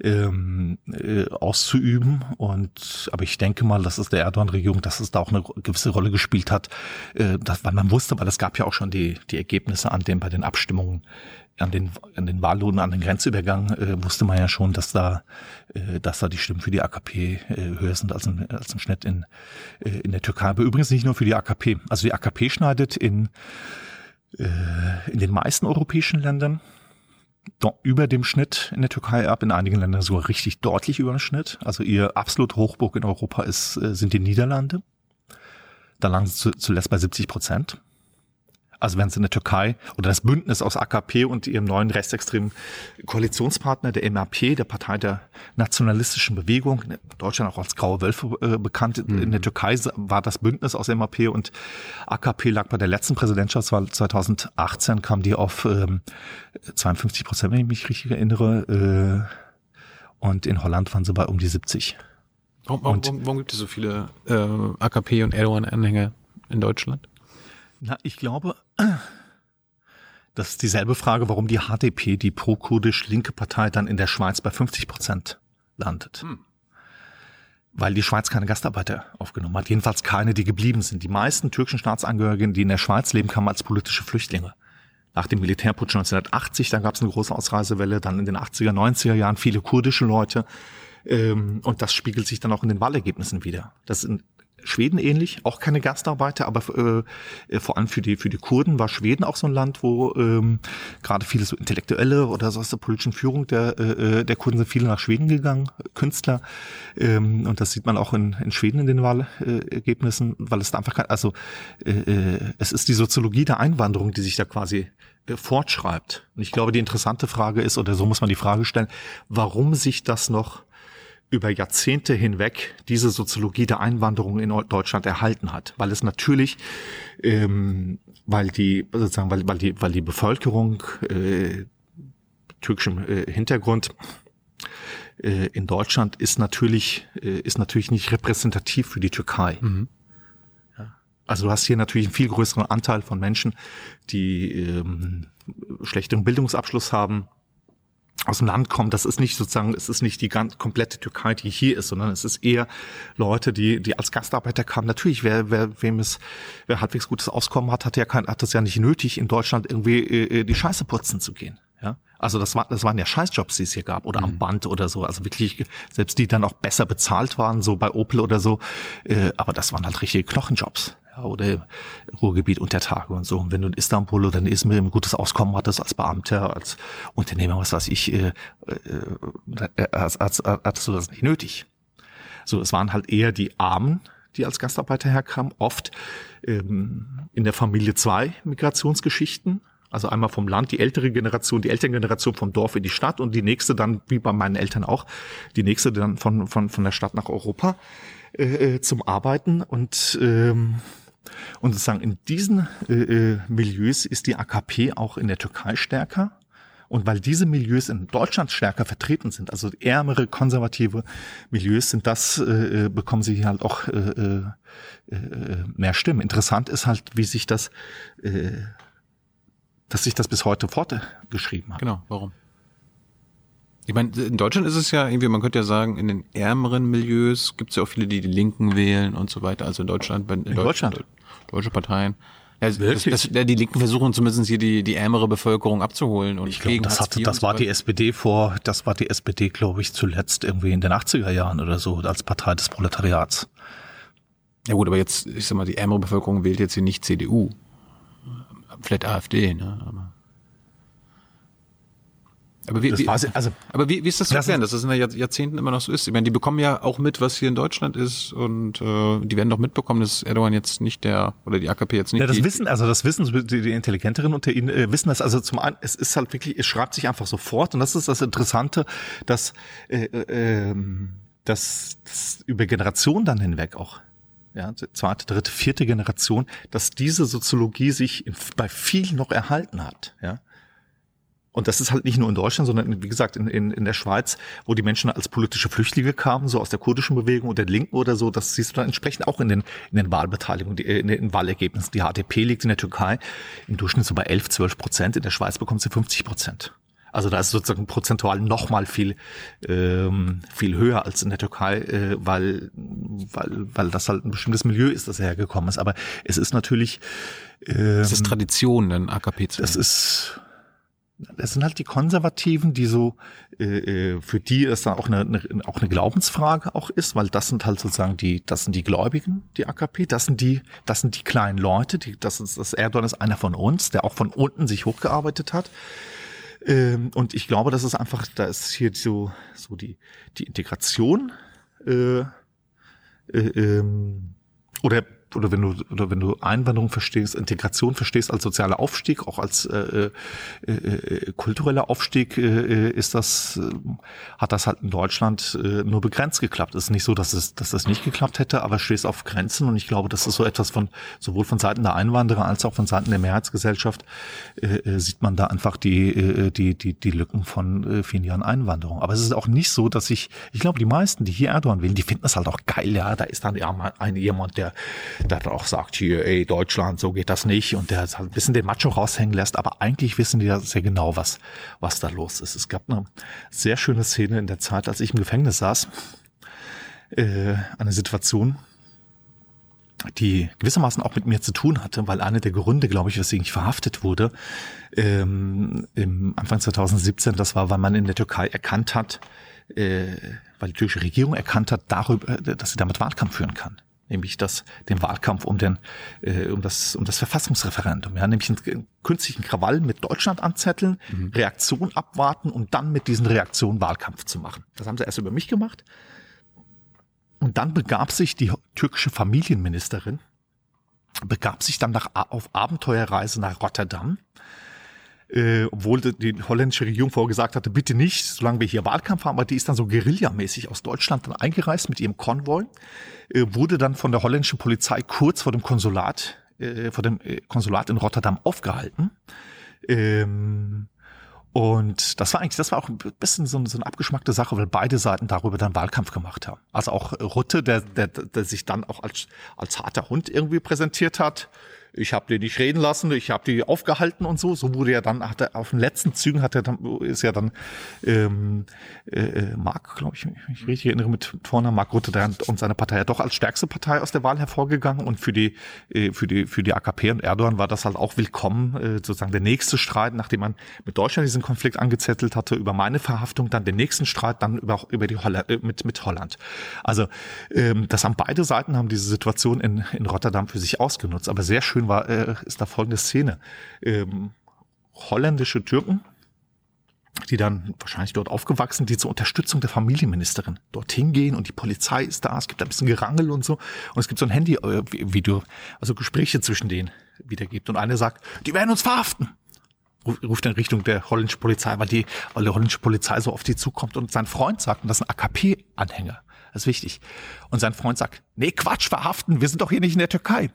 ähm, äh, auszuüben. Und aber ich denke mal, dass es der Erdogan-Regierung, dass es da auch eine gewisse Rolle gespielt hat, äh, dass, weil man wusste, weil es gab ja auch schon die die Ergebnisse an den bei den Abstimmungen an den, an den Wahllohn, an den Grenzübergang äh, wusste man ja schon, dass da, äh, dass da die Stimmen für die AKP äh, höher sind als im, als im Schnitt in, äh, in der Türkei. Aber übrigens nicht nur für die AKP. Also die AKP schneidet in, äh, in den meisten europäischen Ländern über dem Schnitt in der Türkei ab, in einigen Ländern sogar richtig deutlich über dem Schnitt. Also ihr absolut Hochburg in Europa ist, äh, sind die Niederlande. Da lagen sie zuletzt bei 70 Prozent also wenn es in der Türkei oder das Bündnis aus AKP und ihrem neuen rechtsextremen Koalitionspartner, der MAP, der Partei der nationalistischen Bewegung, in Deutschland auch als Graue Wölfe äh, bekannt, mhm. in der Türkei war das Bündnis aus MAP und AKP lag bei der letzten Präsidentschaftswahl 2018, kam die auf ähm, 52 Prozent, wenn ich mich richtig erinnere, äh, und in Holland waren sie bei um die 70. Warum, warum, warum gibt es so viele äh, AKP und Erdogan-Anhänger in Deutschland? Na, ich glaube, das ist dieselbe Frage, warum die HDP, die pro-kurdisch linke Partei, dann in der Schweiz bei 50 Prozent landet. Hm. Weil die Schweiz keine Gastarbeiter aufgenommen hat. Jedenfalls keine, die geblieben sind. Die meisten türkischen Staatsangehörigen, die in der Schweiz leben, kamen als politische Flüchtlinge. Nach dem Militärputsch 1980, da gab es eine große Ausreisewelle, dann in den 80er, 90er Jahren viele kurdische Leute. Ähm, und das spiegelt sich dann auch in den Wahlergebnissen wieder. Das sind Schweden ähnlich, auch keine Gastarbeiter, aber äh, vor allem für die für die Kurden war Schweden auch so ein Land, wo ähm, gerade viele so Intellektuelle oder so aus der politischen Führung der äh, der Kurden sind viele nach Schweden gegangen, Künstler ähm, und das sieht man auch in, in Schweden in den Wahlergebnissen, weil es da einfach kein, also äh, äh, es ist die Soziologie der Einwanderung, die sich da quasi äh, fortschreibt. Und ich glaube, die interessante Frage ist, oder so muss man die Frage stellen, warum sich das noch über Jahrzehnte hinweg diese Soziologie der Einwanderung in Deutschland erhalten hat, weil es natürlich, ähm, weil die sozusagen, weil, weil die, weil die Bevölkerung äh, türkischem äh, Hintergrund äh, in Deutschland ist natürlich äh, ist natürlich nicht repräsentativ für die Türkei. Mhm. Also du hast hier natürlich einen viel größeren Anteil von Menschen, die ähm, schlechteren Bildungsabschluss haben, aus dem Land kommen, das ist nicht sozusagen, es ist nicht die ganz komplette Türkei, die hier ist, sondern es ist eher Leute, die, die als Gastarbeiter kamen. Natürlich, wer, wer, wem es, wer halbwegs gutes Auskommen hat, hat ja kein, hat das ja nicht nötig, in Deutschland irgendwie äh, die Scheiße putzen zu gehen. Ja, also das war, das waren ja Scheißjobs, die es hier gab oder mhm. am Band oder so. Also wirklich, selbst die dann auch besser bezahlt waren, so bei Opel oder so. Äh, aber das waren halt richtige Knochenjobs ja, oder Ruhrgebiet unter Tage und so. Und wenn du in Istanbul oder in Izmir ein gutes Auskommen hattest als Beamter, als Unternehmer, was weiß ich, äh, äh, als, als, als, hattest du das nicht nötig. So, es waren halt eher die Armen, die als Gastarbeiter herkamen, oft ähm, in der Familie zwei Migrationsgeschichten. Also einmal vom Land, die ältere Generation, die Elterngeneration vom Dorf in die Stadt und die nächste dann, wie bei meinen Eltern auch, die nächste dann von, von, von der Stadt nach Europa äh, äh zum Arbeiten. Und ähm, und sozusagen in diesen äh, äh Milieus ist die AKP auch in der Türkei stärker. Und weil diese Milieus in Deutschland stärker vertreten sind, also ärmere, konservative Milieus sind das, äh, äh bekommen sie halt auch äh, äh, äh, mehr Stimmen. Interessant ist halt, wie sich das, äh, dass sich das bis heute fortgeschrieben hat. Genau, warum? Ich meine, in Deutschland ist es ja irgendwie, man könnte ja sagen, in den ärmeren Milieus gibt es ja auch viele, die die Linken wählen und so weiter. Also in Deutschland, in, in Deutschland, Deutschland. deutsche Parteien. Ja, das, das, ja, die Linken versuchen zumindest hier die, die ärmere Bevölkerung abzuholen und ich glaube, das, hatte, das war die SPD vor, das war die SPD, glaube ich, zuletzt irgendwie in den 80er Jahren oder so als Partei des Proletariats. Ja gut, aber jetzt, ich sag mal, die ärmere Bevölkerung wählt jetzt hier nicht CDU, vielleicht AfD, ne? Aber aber wie, wie, also, aber wie, wie ist das zu erklären, dass das in den Jahrzehnten immer noch so ist? Ich meine, die bekommen ja auch mit, was hier in Deutschland ist und äh, die werden doch mitbekommen, dass Erdogan jetzt nicht der oder die AKP jetzt nicht. Ja, das die, wissen, also das wissen die, die Intelligenteren unter ihnen äh, wissen das. Also zum einen, es ist halt wirklich, es schreibt sich einfach sofort und das ist das Interessante, dass äh, äh, ähm, dass, dass über Generationen dann hinweg auch ja, zweite, dritte, vierte Generation, dass diese Soziologie sich bei vielen noch erhalten hat, ja. Und das ist halt nicht nur in Deutschland, sondern wie gesagt in, in, in der Schweiz, wo die Menschen als politische Flüchtlinge kamen, so aus der kurdischen Bewegung oder der Linken oder so. Das siehst du dann entsprechend auch in den, in den Wahlbeteiligungen, in den Wahlergebnissen. Die HDP liegt in der Türkei im Durchschnitt so bei 11, 12 Prozent. In der Schweiz bekommt sie 50 Prozent. Also da ist sozusagen prozentual noch mal viel ähm, viel höher als in der Türkei, äh, weil weil weil das halt ein bestimmtes Milieu ist, das hergekommen ist. Aber es ist natürlich ähm, das ist Tradition, ein AKP zu Das ist das sind halt die Konservativen, die so äh, äh, für die es dann auch eine, eine auch eine Glaubensfrage auch ist, weil das sind halt sozusagen die das sind die Gläubigen, die AKP, das sind die das sind die kleinen Leute, die das ist das Erdogan ist einer von uns, der auch von unten sich hochgearbeitet hat. Ähm, und ich glaube, das ist einfach, da ist hier so so die die Integration äh, äh, ähm, oder oder wenn du oder wenn du Einwanderung verstehst, Integration verstehst als sozialer Aufstieg, auch als äh, äh, äh, kultureller Aufstieg, äh, ist das äh, hat das halt in Deutschland äh, nur begrenzt geklappt. Es ist nicht so, dass es dass das nicht geklappt hätte, aber stehst auf Grenzen und ich glaube, das ist so etwas von sowohl von Seiten der Einwanderer als auch von Seiten der Mehrheitsgesellschaft äh, äh sieht man da einfach die äh, die die die Lücken von äh, vielen Jahren Einwanderung. Aber es ist auch nicht so, dass ich ich glaube, die meisten, die hier Erdogan wählen, die finden es halt auch geil, ja, da ist dann ja mal ein jemand, der der dann auch sagt, hier, ey, Deutschland, so geht das nicht. Und der halt ein bisschen den Macho raushängen lässt, aber eigentlich wissen die ja sehr genau, was, was da los ist. Es gab eine sehr schöne Szene in der Zeit, als ich im Gefängnis saß, äh, eine Situation, die gewissermaßen auch mit mir zu tun hatte, weil einer der Gründe, glaube ich, weswegen ich verhaftet wurde, ähm, im Anfang 2017, das war, weil man in der Türkei erkannt hat, äh, weil die türkische Regierung erkannt hat, darüber, dass sie damit Wahlkampf führen kann nämlich das, den Wahlkampf um den, äh, um das, um das Verfassungsreferendum, ja, nämlich einen künstlichen Krawall mit Deutschland anzetteln, mhm. Reaktion abwarten und dann mit diesen Reaktionen Wahlkampf zu machen. Das haben sie erst über mich gemacht. Und dann begab sich die türkische Familienministerin, begab sich dann nach, auf Abenteuerreise nach Rotterdam äh, obwohl die holländische Regierung vorher gesagt hatte, bitte nicht, solange wir hier Wahlkampf haben, aber die ist dann so guerillamäßig aus Deutschland dann eingereist mit ihrem Konvoi, äh, wurde dann von der holländischen Polizei kurz vor dem Konsulat, äh, vor dem äh, Konsulat in Rotterdam aufgehalten. Ähm, und das war eigentlich, das war auch ein bisschen so, so eine abgeschmackte Sache, weil beide Seiten darüber dann Wahlkampf gemacht haben. Also auch Rutte, der, der, der sich dann auch als, als harter Hund irgendwie präsentiert hat, ich habe die nicht reden lassen, ich habe die aufgehalten und so. So wurde er dann, hat er auf den letzten Zügen hat er dann, ist ja dann ähm, äh, äh Mark, glaube ich, ich mich richtig erinnere, mit vorne Mark Rutte der und seine Partei ja doch als stärkste Partei aus der Wahl hervorgegangen und für die äh, für die für die AKP und Erdogan war das halt auch willkommen, äh, sozusagen der nächste Streit, nachdem man mit Deutschland diesen Konflikt angezettelt hatte über meine Verhaftung, dann den nächsten Streit dann über über die Holland, äh, mit mit Holland. Also ähm, das haben beide Seiten haben diese Situation in in Rotterdam für sich ausgenutzt, aber sehr schön war, äh, ist da folgende Szene. Ähm, holländische Türken, die dann wahrscheinlich dort aufgewachsen, die zur Unterstützung der Familienministerin dorthin gehen und die Polizei ist da, es gibt ein bisschen Gerangel und so und es gibt so ein Handy-Video, also Gespräche zwischen denen wiedergibt und einer sagt, die werden uns verhaften ruft in Richtung der holländischen Polizei, weil die, weil die holländische Polizei so auf die zukommt und sein Freund sagt, und das ist ein AKP-Anhänger, das ist wichtig. Und sein Freund sagt, nee, Quatsch, verhaften, wir sind doch hier nicht in der Türkei.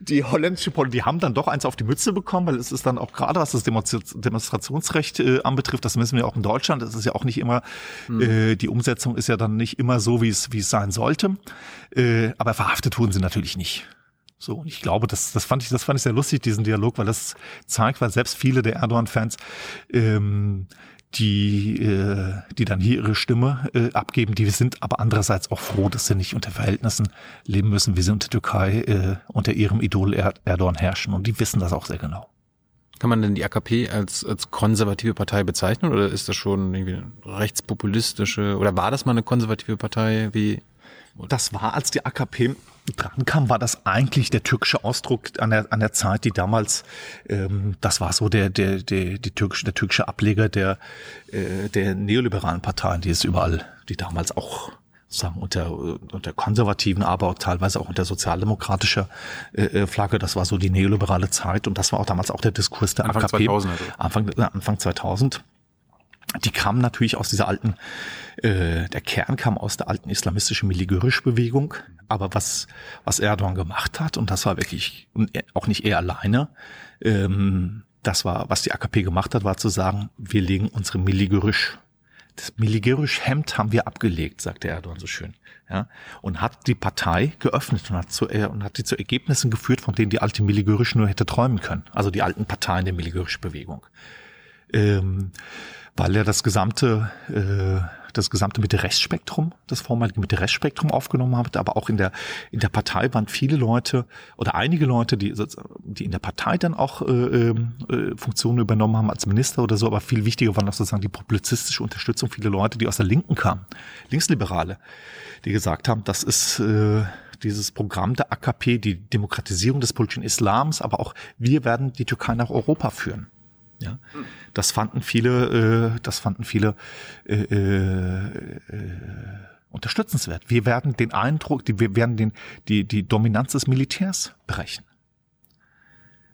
Die holländische Politik, die haben dann doch eins auf die Mütze bekommen, weil es ist dann auch gerade, was das Demonstrationsrecht äh, anbetrifft, das wissen wir auch in Deutschland, es ist ja auch nicht immer, hm. äh, die Umsetzung ist ja dann nicht immer so, wie es, wie es sein sollte. Äh, aber verhaftet wurden sie natürlich nicht. So, und ich glaube, das, das fand ich, das fand ich sehr lustig, diesen Dialog, weil das zeigt, weil selbst viele der Erdogan-Fans ähm, die, äh, die dann hier ihre Stimme äh, abgeben. Die sind aber andererseits auch froh, dass sie nicht unter Verhältnissen leben müssen, wie sie unter Türkei äh, unter ihrem Idol Erdogan herrschen. Und die wissen das auch sehr genau. Kann man denn die AKP als, als konservative Partei bezeichnen oder ist das schon irgendwie eine rechtspopulistische oder war das mal eine konservative Partei wie das war, als die AKP drankam, war das eigentlich der türkische Ausdruck an der, an der Zeit, die damals, ähm, das war so der, der, der, die türkische, der türkische Ableger der, äh, der neoliberalen Parteien, die es überall, die damals auch sagen unter, unter konservativen, aber auch teilweise auch unter sozialdemokratischer äh, äh Flagge. Das war so die neoliberale Zeit und das war auch damals auch der Diskurs der Anfang AKP. 2000 also. Anfang, Anfang 2000. die kamen natürlich aus dieser alten, äh, der Kern kam aus der alten islamistischen Miligörisch-Bewegung. Aber was, was Erdogan gemacht hat, und das war wirklich auch nicht er alleine, ähm, das war, was die AKP gemacht hat, war zu sagen, wir legen unsere Miligörisch, das Miligörisch-Hemd haben wir abgelegt, sagte Erdogan so schön. Ja, und hat die Partei geöffnet und hat, zu, äh, und hat die zu Ergebnissen geführt, von denen die alte Miligörisch nur hätte träumen können. Also die alten Parteien der Miligörisch-Bewegung. Ähm, weil er das gesamte, äh, das gesamte Mitte-Rechts-Spektrum, das vormalige Mitte-Rechts-Spektrum aufgenommen hat, aber auch in der, in der Partei waren viele Leute oder einige Leute, die, die in der Partei dann auch äh, äh, Funktionen übernommen haben als Minister oder so, aber viel wichtiger war noch sozusagen die publizistische Unterstützung, viele Leute, die aus der Linken kamen, Linksliberale, die gesagt haben, das ist äh, dieses Programm der AKP, die Demokratisierung des politischen Islams, aber auch wir werden die Türkei nach Europa führen. Ja, das fanden viele, äh, das fanden viele äh, äh, äh, unterstützenswert. Wir werden den Eindruck, die, wir werden den, die, die Dominanz des Militärs brechen.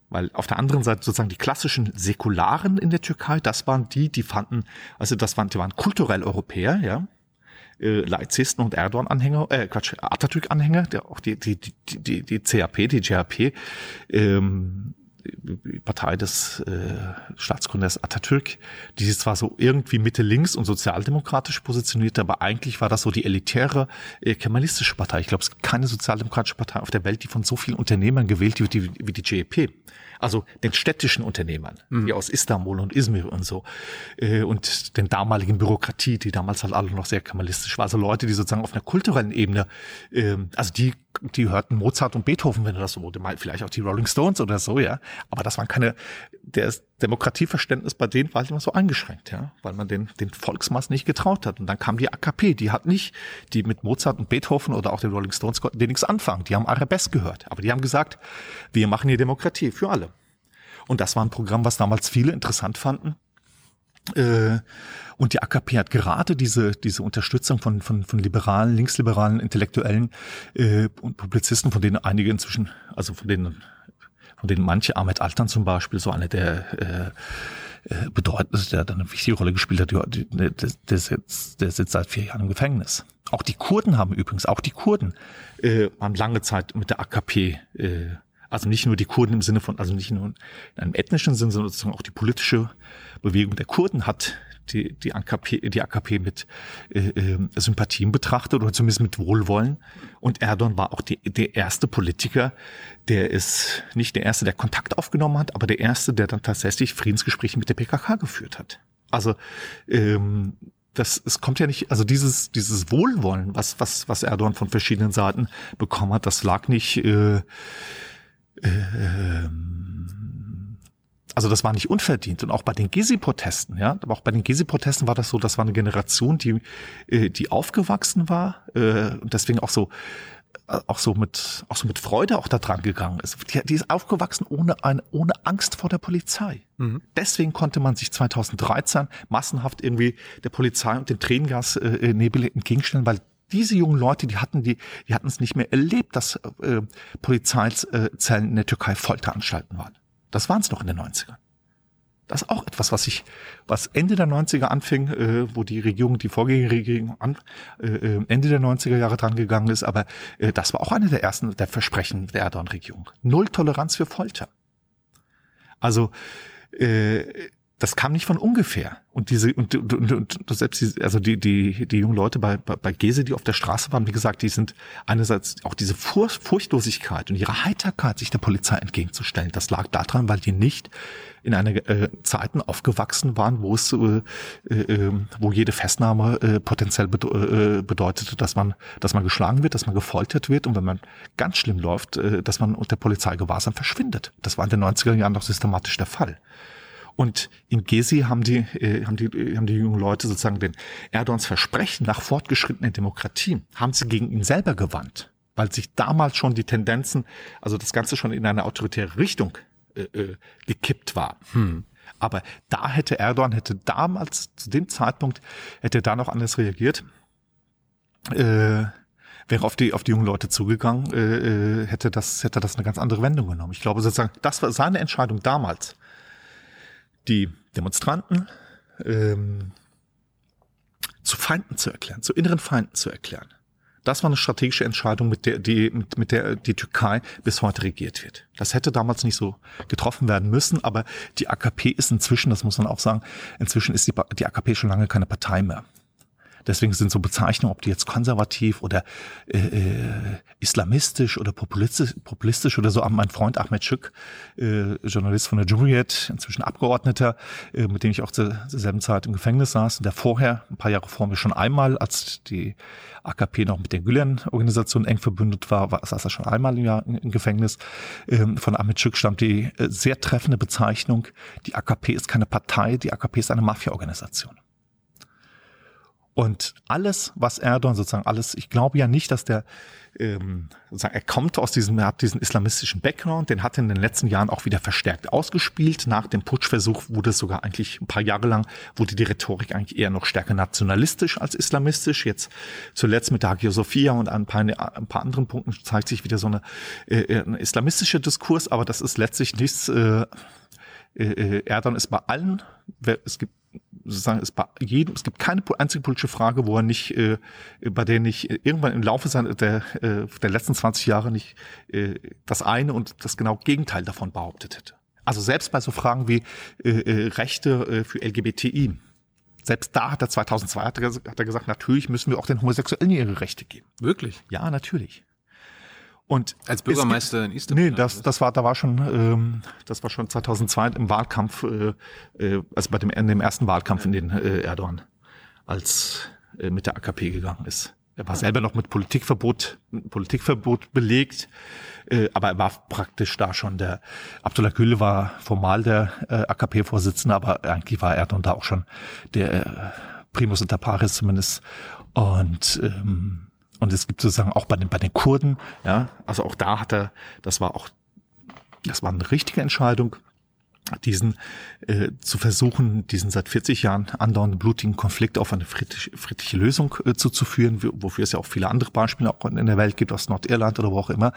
Weil auf der anderen Seite sozusagen die klassischen Säkularen in der Türkei, das waren die, die fanden, also das waren, die waren kulturell Europäer, ja, äh, Laizisten und Erdogan-Anhänger, äh, Quatsch, Atatürk-Anhänger, der auch die, die, die, die, die CAP, die GAP, ähm, Partei des äh, Staatsgründers Atatürk, die ist zwar so irgendwie Mitte links und sozialdemokratisch positioniert, aber eigentlich war das so die elitäre äh, kemalistische Partei. Ich glaube, es gibt keine sozialdemokratische Partei auf der Welt, die von so vielen Unternehmern gewählt wird wie, die GEP also den städtischen Unternehmern, mhm. die aus Istanbul und Izmir und so, äh, und den damaligen Bürokratie, die damals halt alle noch sehr kamalistisch war. Also Leute, die sozusagen auf einer kulturellen Ebene, äh, also die, die hörten Mozart und Beethoven, wenn du das so vielleicht auch die Rolling Stones oder so, ja. Aber das waren keine, der Demokratieverständnis bei denen war halt immer so eingeschränkt, ja, weil man den, den Volksmass nicht getraut hat. Und dann kam die AKP, die hat nicht, die mit Mozart und Beethoven oder auch den Rolling Stones konnten die nichts anfangen. Die haben Arabesque gehört. Aber die haben gesagt, wir machen hier Demokratie für alle. Und das war ein Programm, was damals viele interessant fanden. Äh, und die AKP hat gerade diese, diese Unterstützung von, von, von liberalen, linksliberalen, Intellektuellen äh, und Publizisten, von denen einige inzwischen, also von denen, von denen manche, Ahmed Altan zum Beispiel, so eine der äh, äh bedeutend, der dann eine wichtige Rolle gespielt hat, der, der, sitzt, der sitzt seit vier Jahren im Gefängnis. Auch die Kurden haben übrigens, auch die Kurden äh, haben lange Zeit mit der AKP äh, also nicht nur die Kurden im Sinne von, also nicht nur in einem ethnischen Sinne, sondern sozusagen auch die politische Bewegung der Kurden hat die, die AKP, die AKP mit äh, äh, Sympathien betrachtet oder zumindest mit Wohlwollen. Und Erdogan war auch die, der erste Politiker, der ist nicht der erste, der Kontakt aufgenommen hat, aber der erste, der dann tatsächlich Friedensgespräche mit der PKK geführt hat. Also ähm, das, es kommt ja nicht, also dieses, dieses Wohlwollen, was, was, was Erdogan von verschiedenen Seiten bekommen hat, das lag nicht äh, ähm, also das war nicht unverdient. Und auch bei den Gezi-Protesten, ja, aber auch bei den Gezi-Protesten war das so, das war eine Generation, die, äh, die aufgewachsen war äh, und deswegen auch so äh, auch so mit auch so mit Freude auch da dran gegangen ist. Die, die ist aufgewachsen ohne eine, ohne Angst vor der Polizei. Mhm. Deswegen konnte man sich 2013 massenhaft irgendwie der Polizei und dem Tränengasnebel entgegenstellen, weil diese jungen Leute, die hatten die, die hatten es nicht mehr erlebt, dass äh, Polizeizellen in der Türkei Folteranstalten waren. Das waren es noch in den 90ern. Das ist auch etwas, was ich, was Ende der 90er anfing, äh, wo die Regierung, die Vorgängerregierung an, äh, äh, Ende der 90er Jahre dran gegangen ist, aber äh, das war auch eine der ersten der Versprechen der Erdogan-Regierung. Null Toleranz für Folter. Also äh, das kam nicht von ungefähr. Und diese, und, und, und, und selbst die, also die, die, die jungen Leute bei, bei, bei Gese, die auf der Straße waren, wie gesagt, die sind einerseits auch diese Furcht, Furchtlosigkeit und ihre Heiterkeit, sich der Polizei entgegenzustellen, das lag daran, weil die nicht in einer äh, Zeiten aufgewachsen waren, wo es, äh, äh, wo jede Festnahme äh, potenziell bede äh, bedeutete, dass man, dass man geschlagen wird, dass man gefoltert wird und wenn man ganz schlimm läuft, äh, dass man unter Polizeigewahrsam verschwindet. Das war in den 90er Jahren noch systematisch der Fall. Und in Gezi haben die, äh, haben die, haben die jungen Leute sozusagen den Erdogans Versprechen nach fortgeschrittenen Demokratie, haben sie gegen ihn selber gewandt, weil sich damals schon die Tendenzen, also das Ganze schon in eine autoritäre Richtung äh, äh, gekippt war. Hm. Aber da hätte Erdogan, hätte damals, zu dem Zeitpunkt, hätte er da noch anders reagiert, äh, wäre auf die, auf die jungen Leute zugegangen, äh, äh hätte das, hätte das eine ganz andere Wendung genommen. Ich glaube sozusagen, das war seine Entscheidung damals die Demonstranten, ähm, zu Feinden zu erklären, zu inneren Feinden zu erklären. Das war eine strategische Entscheidung, mit der die, mit, mit der die Türkei bis heute regiert wird. Das hätte damals nicht so getroffen werden müssen, aber die AKP ist inzwischen, das muss man auch sagen, inzwischen ist die, die AKP schon lange keine Partei mehr. Deswegen sind so Bezeichnungen, ob die jetzt konservativ oder äh, äh, islamistisch oder populistisch, populistisch oder so, mein Freund Ahmed Schück, äh, Journalist von der Jumhuriyet, inzwischen Abgeordneter, äh, mit dem ich auch zur, zur selben Zeit im Gefängnis saß, und der vorher, ein paar Jahre vor mir schon einmal, als die AKP noch mit der Gülen-Organisation eng verbündet war, war saß er schon einmal im Jahr im Gefängnis. Ähm, von Ahmed Schück stammt die äh, sehr treffende Bezeichnung, die AKP ist keine Partei, die AKP ist eine Mafia-Organisation. Und alles, was Erdogan sozusagen alles, ich glaube ja nicht, dass der ähm, sozusagen, er kommt aus diesem, er hat diesen islamistischen Background, den hat er in den letzten Jahren auch wieder verstärkt ausgespielt. Nach dem Putschversuch wurde es sogar eigentlich ein paar Jahre lang, wurde die Rhetorik eigentlich eher noch stärker nationalistisch als islamistisch. Jetzt zuletzt mit Hagia Sophia und ein paar, ein paar anderen Punkten zeigt sich wieder so eine, äh, ein islamistischer Diskurs, aber das ist letztlich nichts, äh, äh, Erdogan ist bei allen, es gibt sozusagen ist bei jedem, es gibt keine einzige politische Frage, wo er nicht, äh, bei der nicht irgendwann im Laufe seiner, der, äh, der letzten 20 Jahre nicht äh, das eine und das genau Gegenteil davon behauptet hätte. Also selbst bei so Fragen wie äh, äh, Rechte äh, für LGBTI, selbst da hat er 2002 hat er, hat er gesagt, natürlich müssen wir auch den Homosexuellen ihre Rechte geben. Wirklich? Ja, natürlich. Und als Bürgermeister gibt, in Istanbul? Nee, das, das war, da war schon, ähm, das war schon 2002 im Wahlkampf, äh, äh, also bei dem, in dem ersten Wahlkampf, in den äh, Erdogan als äh, mit der AKP gegangen ist. Er war selber noch mit Politikverbot, Politikverbot belegt, äh, aber er war praktisch da schon der, Abdullah Gül war formal der äh, AKP-Vorsitzende, aber eigentlich war Erdogan da auch schon der äh, Primus inter pares zumindest. Und ähm, und es gibt sozusagen auch bei den, bei den Kurden, ja, also auch da hat er, das war auch, das war eine richtige Entscheidung, diesen äh, zu versuchen, diesen seit 40 Jahren andauernden blutigen Konflikt auf eine friedliche, friedliche Lösung äh, zuzuführen, wofür es ja auch viele andere Beispiele auch in der Welt gibt, aus Nordirland oder wo auch immer.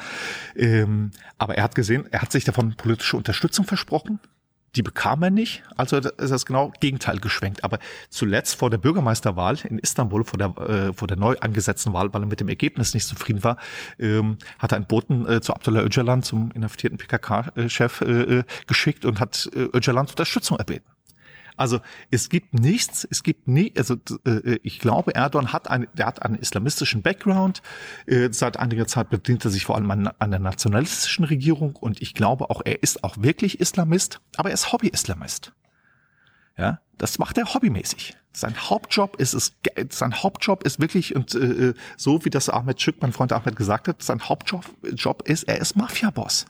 Ähm, aber er hat gesehen, er hat sich davon politische Unterstützung versprochen die bekam er nicht, also ist das genau Gegenteil geschwenkt. Aber zuletzt vor der Bürgermeisterwahl in Istanbul, vor der, äh, vor der neu angesetzten Wahl, weil er mit dem Ergebnis nicht zufrieden war, ähm, hat er einen Boten äh, zu Abdullah Öcalan, zum inhaftierten PKK-Chef, äh, äh, geschickt und hat äh, Öcalan Unterstützung erbeten. Also es gibt nichts, es gibt nie, also äh, ich glaube, Erdogan hat einen, der hat einen islamistischen Background. Äh, seit einiger Zeit bedient er sich vor allem an, an der nationalistischen Regierung und ich glaube auch, er ist auch wirklich Islamist, aber er ist Hobby-Islamist. Ja, das macht er hobbymäßig. Sein Hauptjob ist es, sein Hauptjob ist wirklich und äh, so wie das Ahmed Schück, mein Freund Ahmed gesagt hat, sein Hauptjob Job ist, er ist Mafia-Boss.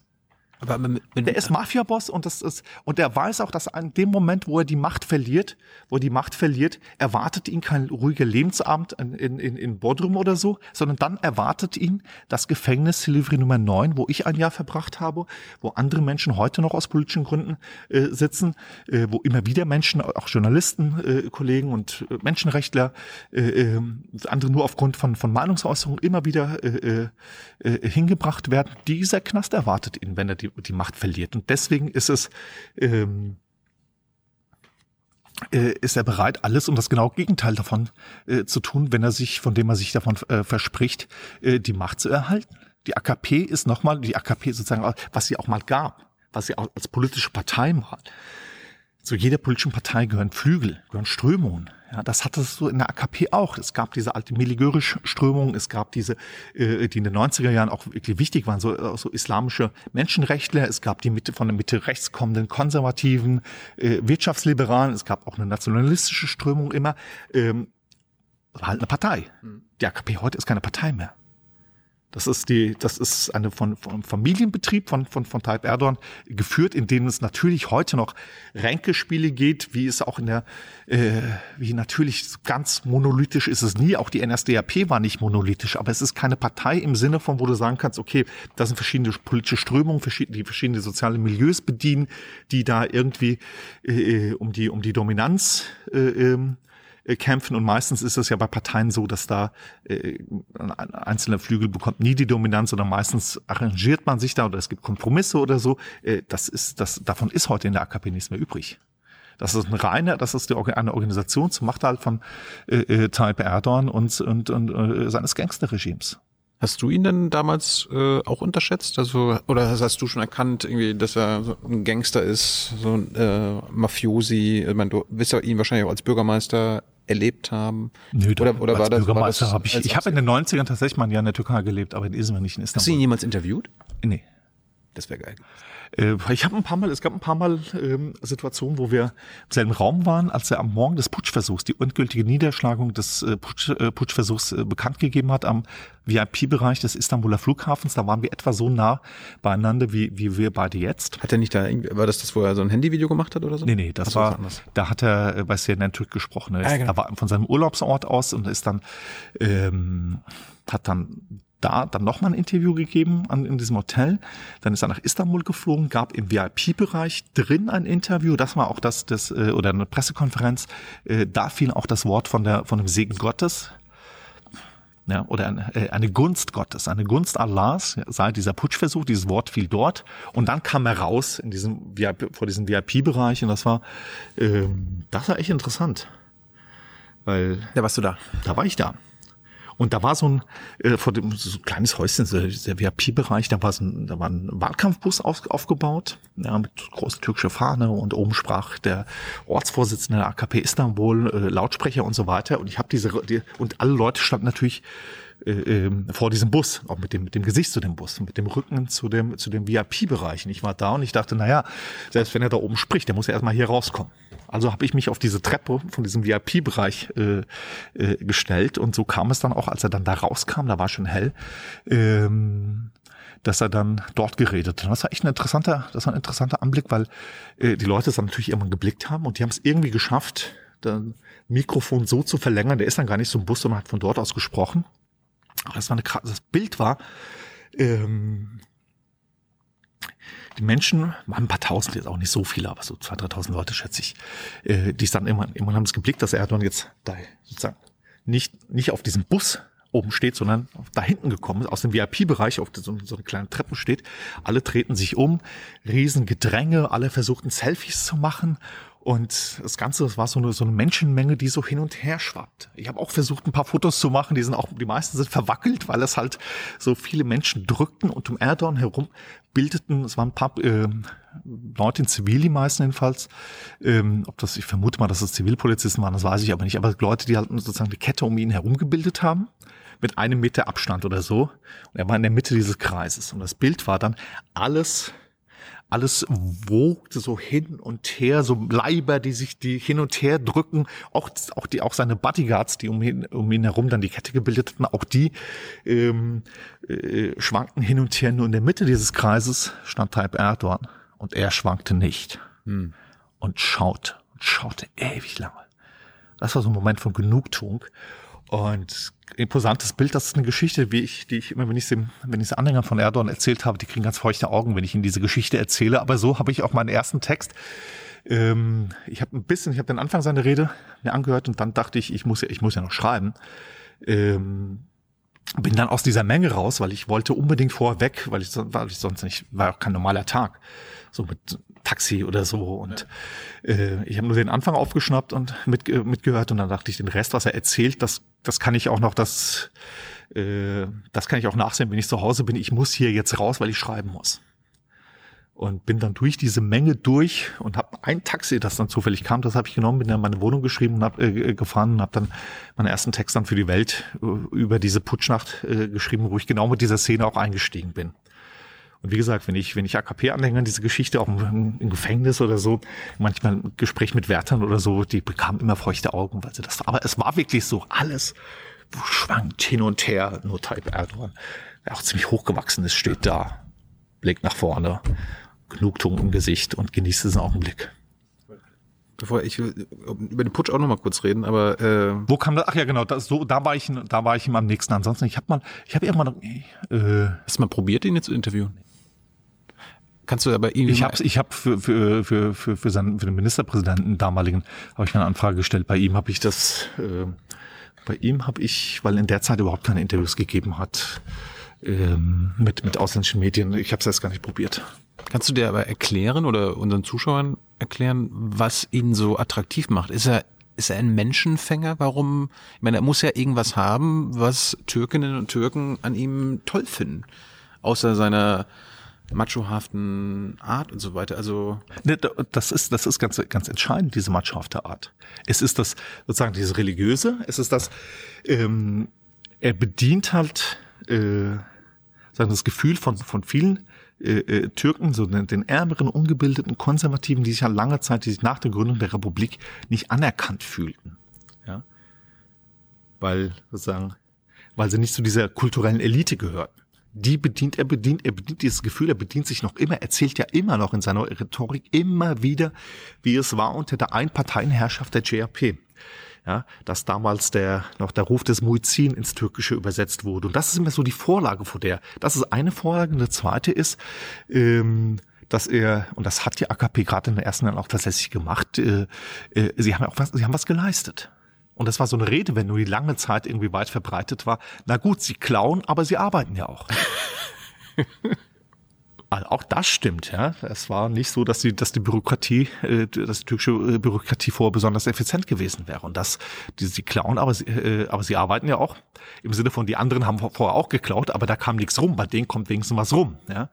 Aber mit, mit, der ist Mafia-Boss und das ist und er weiß auch, dass in dem Moment, wo er die Macht verliert, wo er die Macht verliert, erwartet ihn kein ruhiger Lebensabend in, in, in Bodrum oder so, sondern dann erwartet ihn das Gefängnis Silivri Nummer 9, wo ich ein Jahr verbracht habe, wo andere Menschen heute noch aus politischen Gründen äh, sitzen, äh, wo immer wieder Menschen, auch Journalisten, äh, Kollegen und äh, Menschenrechtler, äh, äh, andere nur aufgrund von, von Meinungsäußerungen immer wieder äh, äh hingebracht werden. Dieser Knast erwartet ihn, wenn er die die, die Macht verliert. Und deswegen ist es, ähm, äh, ist er bereit, alles um das genaue Gegenteil davon äh, zu tun, wenn er sich, von dem er sich davon äh, verspricht, äh, die Macht zu erhalten. Die AKP ist nochmal, die AKP sozusagen, was sie auch mal gab, was sie auch als politische Partei mal. Zu jeder politischen Partei gehören Flügel, gehören Strömungen. Ja, das hatte es so in der AKP auch. Es gab diese alte milieurische Strömung, es gab diese, äh, die in den 90er Jahren auch wirklich wichtig waren, so, äh, so islamische Menschenrechtler, es gab die Mitte von der Mitte rechts kommenden konservativen äh, Wirtschaftsliberalen, es gab auch eine nationalistische Strömung immer. Ähm, war halt eine Partei. Hm. Die AKP heute ist keine Partei mehr. Das ist die, das ist eine von, von Familienbetrieb von, von, von Tayyip Erdogan geführt, in denen es natürlich heute noch Ränkespiele geht, wie es auch in der, äh, wie natürlich ganz monolithisch ist es nie. Auch die NSDAP war nicht monolithisch, aber es ist keine Partei im Sinne von, wo du sagen kannst, okay, das sind verschiedene politische Strömungen, die verschiedene soziale Milieus bedienen, die da irgendwie äh, um die, um die Dominanz äh, ähm, äh, kämpfen. Und meistens ist es ja bei Parteien so, dass da äh, ein einzelner Flügel bekommt nie die Dominanz, sondern meistens arrangiert man sich da oder es gibt Kompromisse oder so. Äh, das ist, das, davon ist heute in der AKP nichts mehr übrig. Das ist ein reiner, das ist die, eine Organisation zum Machthalten von äh, äh, Tayyip Erdogan und, und, und äh, seines Gangsterregimes. Hast du ihn denn damals äh, auch unterschätzt? Also oder hast du schon erkannt, irgendwie, dass er so ein Gangster ist, so ein äh, Mafiosi? Ich meine, du wirst ja ihn wahrscheinlich auch als Bürgermeister erlebt haben. Nö, oder oder als war das, Bürgermeister war das habe ich. Ich habe in den 90ern tatsächlich mal ein Jahr in der Türkei gelebt, aber in Izmir nicht in Hast du ihn Istanbul. jemals interviewt? Nee. Das wäre geil. Äh, ich habe ein paar Mal, es gab ein paar Mal ähm, Situationen, wo wir im selben Raum waren, als er am Morgen des Putschversuchs, die endgültige Niederschlagung des äh, Putsch, äh, Putschversuchs äh, bekannt gegeben hat am VIP-Bereich des Istanbuler Flughafens. Da waren wir etwa so nah beieinander, wie, wie wir beide jetzt. Hat er nicht da irgendwie, war das das, wo er so ein Handyvideo gemacht hat oder so? Nee, nee, das so, war, was anderes. da hat er äh, bei CNN Türk gesprochen. Er, ist, Ah, genau. er war von seinem Urlaubsort aus und ist dann, ähm, hat dann da dann nochmal ein Interview gegeben an, in diesem Hotel. Dann ist er nach Istanbul geflogen, gab im VIP-Bereich drin ein Interview. Das war auch das, das äh, oder eine Pressekonferenz. Äh, da fiel auch das Wort von der von dem Segen Gottes. Ja, oder eine, äh, eine Gunst Gottes, eine Gunst Allahs, ja, sei dieser Putschversuch, dieses Wort fiel dort und dann kam er raus in diesem vor diesem VIP-Bereich und das war, ähm, das war echt interessant, weil Ja, warst du da? da war ich da. Und da war so ein, äh, vor dem, so ein kleines Häuschen, so der VIP-Bereich, da war so ein, da war ein Wahlkampfbus auf, aufgebaut, ja, mit großer türkischer Fahne und oben sprach der Ortsvorsitzende der AKP Istanbul, äh, Lautsprecher und so weiter. Und ich habe diese, die, und alle Leute standen natürlich äh, ähm, vor diesem Bus, auch mit dem, mit dem Gesicht zu dem Bus, mit dem Rücken zu dem, zu dem VIP-Bereich. Und ich war da und ich dachte, naja, selbst wenn er da oben spricht, der muss ja erstmal hier rauskommen. Also habe ich mich auf diese Treppe von diesem VIP-Bereich äh, äh, gestellt und so kam es dann auch, als er dann da rauskam, da war schon hell, ähm, dass er dann dort geredet hat. Das war echt ein interessanter, das war ein interessanter Anblick, weil äh, die Leute es dann natürlich irgendwann geblickt haben und die haben es irgendwie geschafft, dann Mikrofon so zu verlängern. Der ist dann gar nicht so im Bus, sondern hat von dort aus gesprochen. Das war eine krass, das Bild war, ähm, die Menschen, ein paar tausend, jetzt auch nicht so viele, aber so zwei, dreitausend Leute schätze ich, äh, die es dann irgendwann, irgendwann haben es geblickt, dass Erdogan jetzt da sozusagen nicht, nicht auf diesem Bus oben steht, sondern da hinten gekommen ist, aus dem VIP-Bereich auf so, so eine kleine Treppe steht. Alle treten sich um, riesen Gedränge, alle versuchten Selfies zu machen und das Ganze, das war so eine, so eine Menschenmenge, die so hin und her schwappt. Ich habe auch versucht, ein paar Fotos zu machen, die sind auch, die meisten sind verwackelt, weil es halt so viele Menschen drückten und um Erdogan herum bildeten, es waren ein paar äh, Leute in Zivil, die meisten jedenfalls, ähm, ob das, ich vermute mal, dass es Zivilpolizisten waren, das weiß ich aber nicht, aber Leute, die halt sozusagen eine Kette um ihn herum gebildet haben, mit einem Meter Abstand oder so. Und er war in der Mitte dieses Kreises. Und das Bild war dann alles alles wogte so hin und her, so Leiber, die sich die hin und her drücken, auch auch die auch seine Bodyguards, die um ihn um ihn herum dann die Kette gebildet hatten, auch die ähm, äh, schwankten hin und her. Nur in der Mitte dieses Kreises stand Tayyip Erdogan und er schwankte nicht und schaute und schaute ewig lange. Das war so ein Moment von Genugtuung. Und imposantes Bild, das ist eine Geschichte, wie ich, die ich immer, wenn ich sie, wenn ich sie Anhängern von Erdogan erzählt habe, die kriegen ganz feuchte Augen, wenn ich ihnen diese Geschichte erzähle. Aber so habe ich auch meinen ersten Text. Ähm, ich habe ein bisschen, ich habe den Anfang seiner Rede mir angehört und dann dachte ich, ich muss ja, ich muss ja noch schreiben. Ähm, bin dann aus dieser Menge raus, weil ich wollte unbedingt vorher weg, weil ich, weil ich sonst nicht, war auch kein normaler Tag, so mit Taxi oder so und äh, ich habe nur den Anfang aufgeschnappt und mit, äh, mitgehört und dann dachte ich, den Rest, was er erzählt, das, das kann ich auch noch, das, äh, das kann ich auch nachsehen, wenn ich zu Hause bin. Ich muss hier jetzt raus, weil ich schreiben muss und bin dann durch diese Menge durch und habe ein Taxi, das dann zufällig kam, das habe ich genommen, bin dann in meine Wohnung geschrieben und hab, äh, gefahren und habe dann meinen ersten Text dann für die Welt äh, über diese Putschnacht äh, geschrieben, wo ich genau mit dieser Szene auch eingestiegen bin. Und wie gesagt, wenn ich, wenn ich AKP-Anhänger diese Geschichte auch im, im Gefängnis oder so, manchmal im Gespräch mit Wärtern oder so, die bekamen immer feuchte Augen, weil sie das war. Aber es war wirklich so, alles schwankt hin und her. Nur Tayyip Erdogan, der auch ziemlich hochgewachsen ist, steht da, blickt nach vorne, Genugtuung im Gesicht und genießt diesen Augenblick. Bevor ich über den Putsch auch noch mal kurz reden, aber äh, Wo kam das? Ach ja, genau, das, so, da war ich, da war ich ihm am nächsten. Ansonsten, ich habe mal, ich habe irgendwann, äh, hast du mal probiert, ihn jetzt zu interviewen? Kannst du aber irgendwie Ich habe ich hab für, für, für, für, für, seinen, für den Ministerpräsidenten damaligen habe ich eine Anfrage gestellt. Bei ihm habe ich das, äh, bei ihm habe ich, weil in der Zeit überhaupt keine Interviews gegeben hat ähm, mit mit ausländischen Medien. Ich habe es erst gar nicht probiert. Kannst du dir aber erklären oder unseren Zuschauern erklären, was ihn so attraktiv macht? Ist er, ist er ein Menschenfänger? Warum? Ich meine, er muss ja irgendwas haben, was Türkinnen und Türken an ihm toll finden. Außer seiner machohaften Art und so weiter. Also Ne, da- Das ist, das ist ganz, ganz entscheidend, diese matschhafte Art. Es ist das, sozusagen, dieses Religiöse, es ist das, ähm, er bedient halt, äh, sagen das Gefühl von, von vielen äh, äh, Türken, so den, den ärmeren, ungebildeten, konservativen, die sich ja lange Zeit, die sich nach der Gründung der Republik nicht anerkannt fühlten. Ja. Weil, sozusagen, weil sie nicht zu dieser kulturellen Elite gehörten. Die bedient, er bedient, er bedient dieses Gefühl, er bedient sich noch immer, er erzählt ja immer noch in seiner Rhetorik immer wieder, wie es war unter der Einparteienherrschaft der JAP. Ja, dass damals der, noch der Ruf des Muizin ins Türkische übersetzt wurde. Und das ist immer so die Vorlage vor der. Das ist eine Vorlage. Und eine zweite ist, ähm, dass er, und das hat die AKP gerade in der ersten Jahren auch tatsächlich gemacht, äh, äh, sie haben auch was, sie haben was geleistet. Und das war so eine Redewendung, die lange Zeit irgendwie weit verbreitet war. Na gut, sie klauen, aber sie arbeiten ja auch. Also auch das stimmt, ja. Es war nicht so, dass die, dass die Bürokratie, äh, dass die türkische äh, Bürokratie vorher besonders effizient gewesen wäre. Und das, die, sie klauen, aber sie, äh, aber sie arbeiten ja auch im Sinne von, die anderen haben vorher auch geklaut, aber da kam nichts rum. Bei denen kommt wenigstens was rum, ja.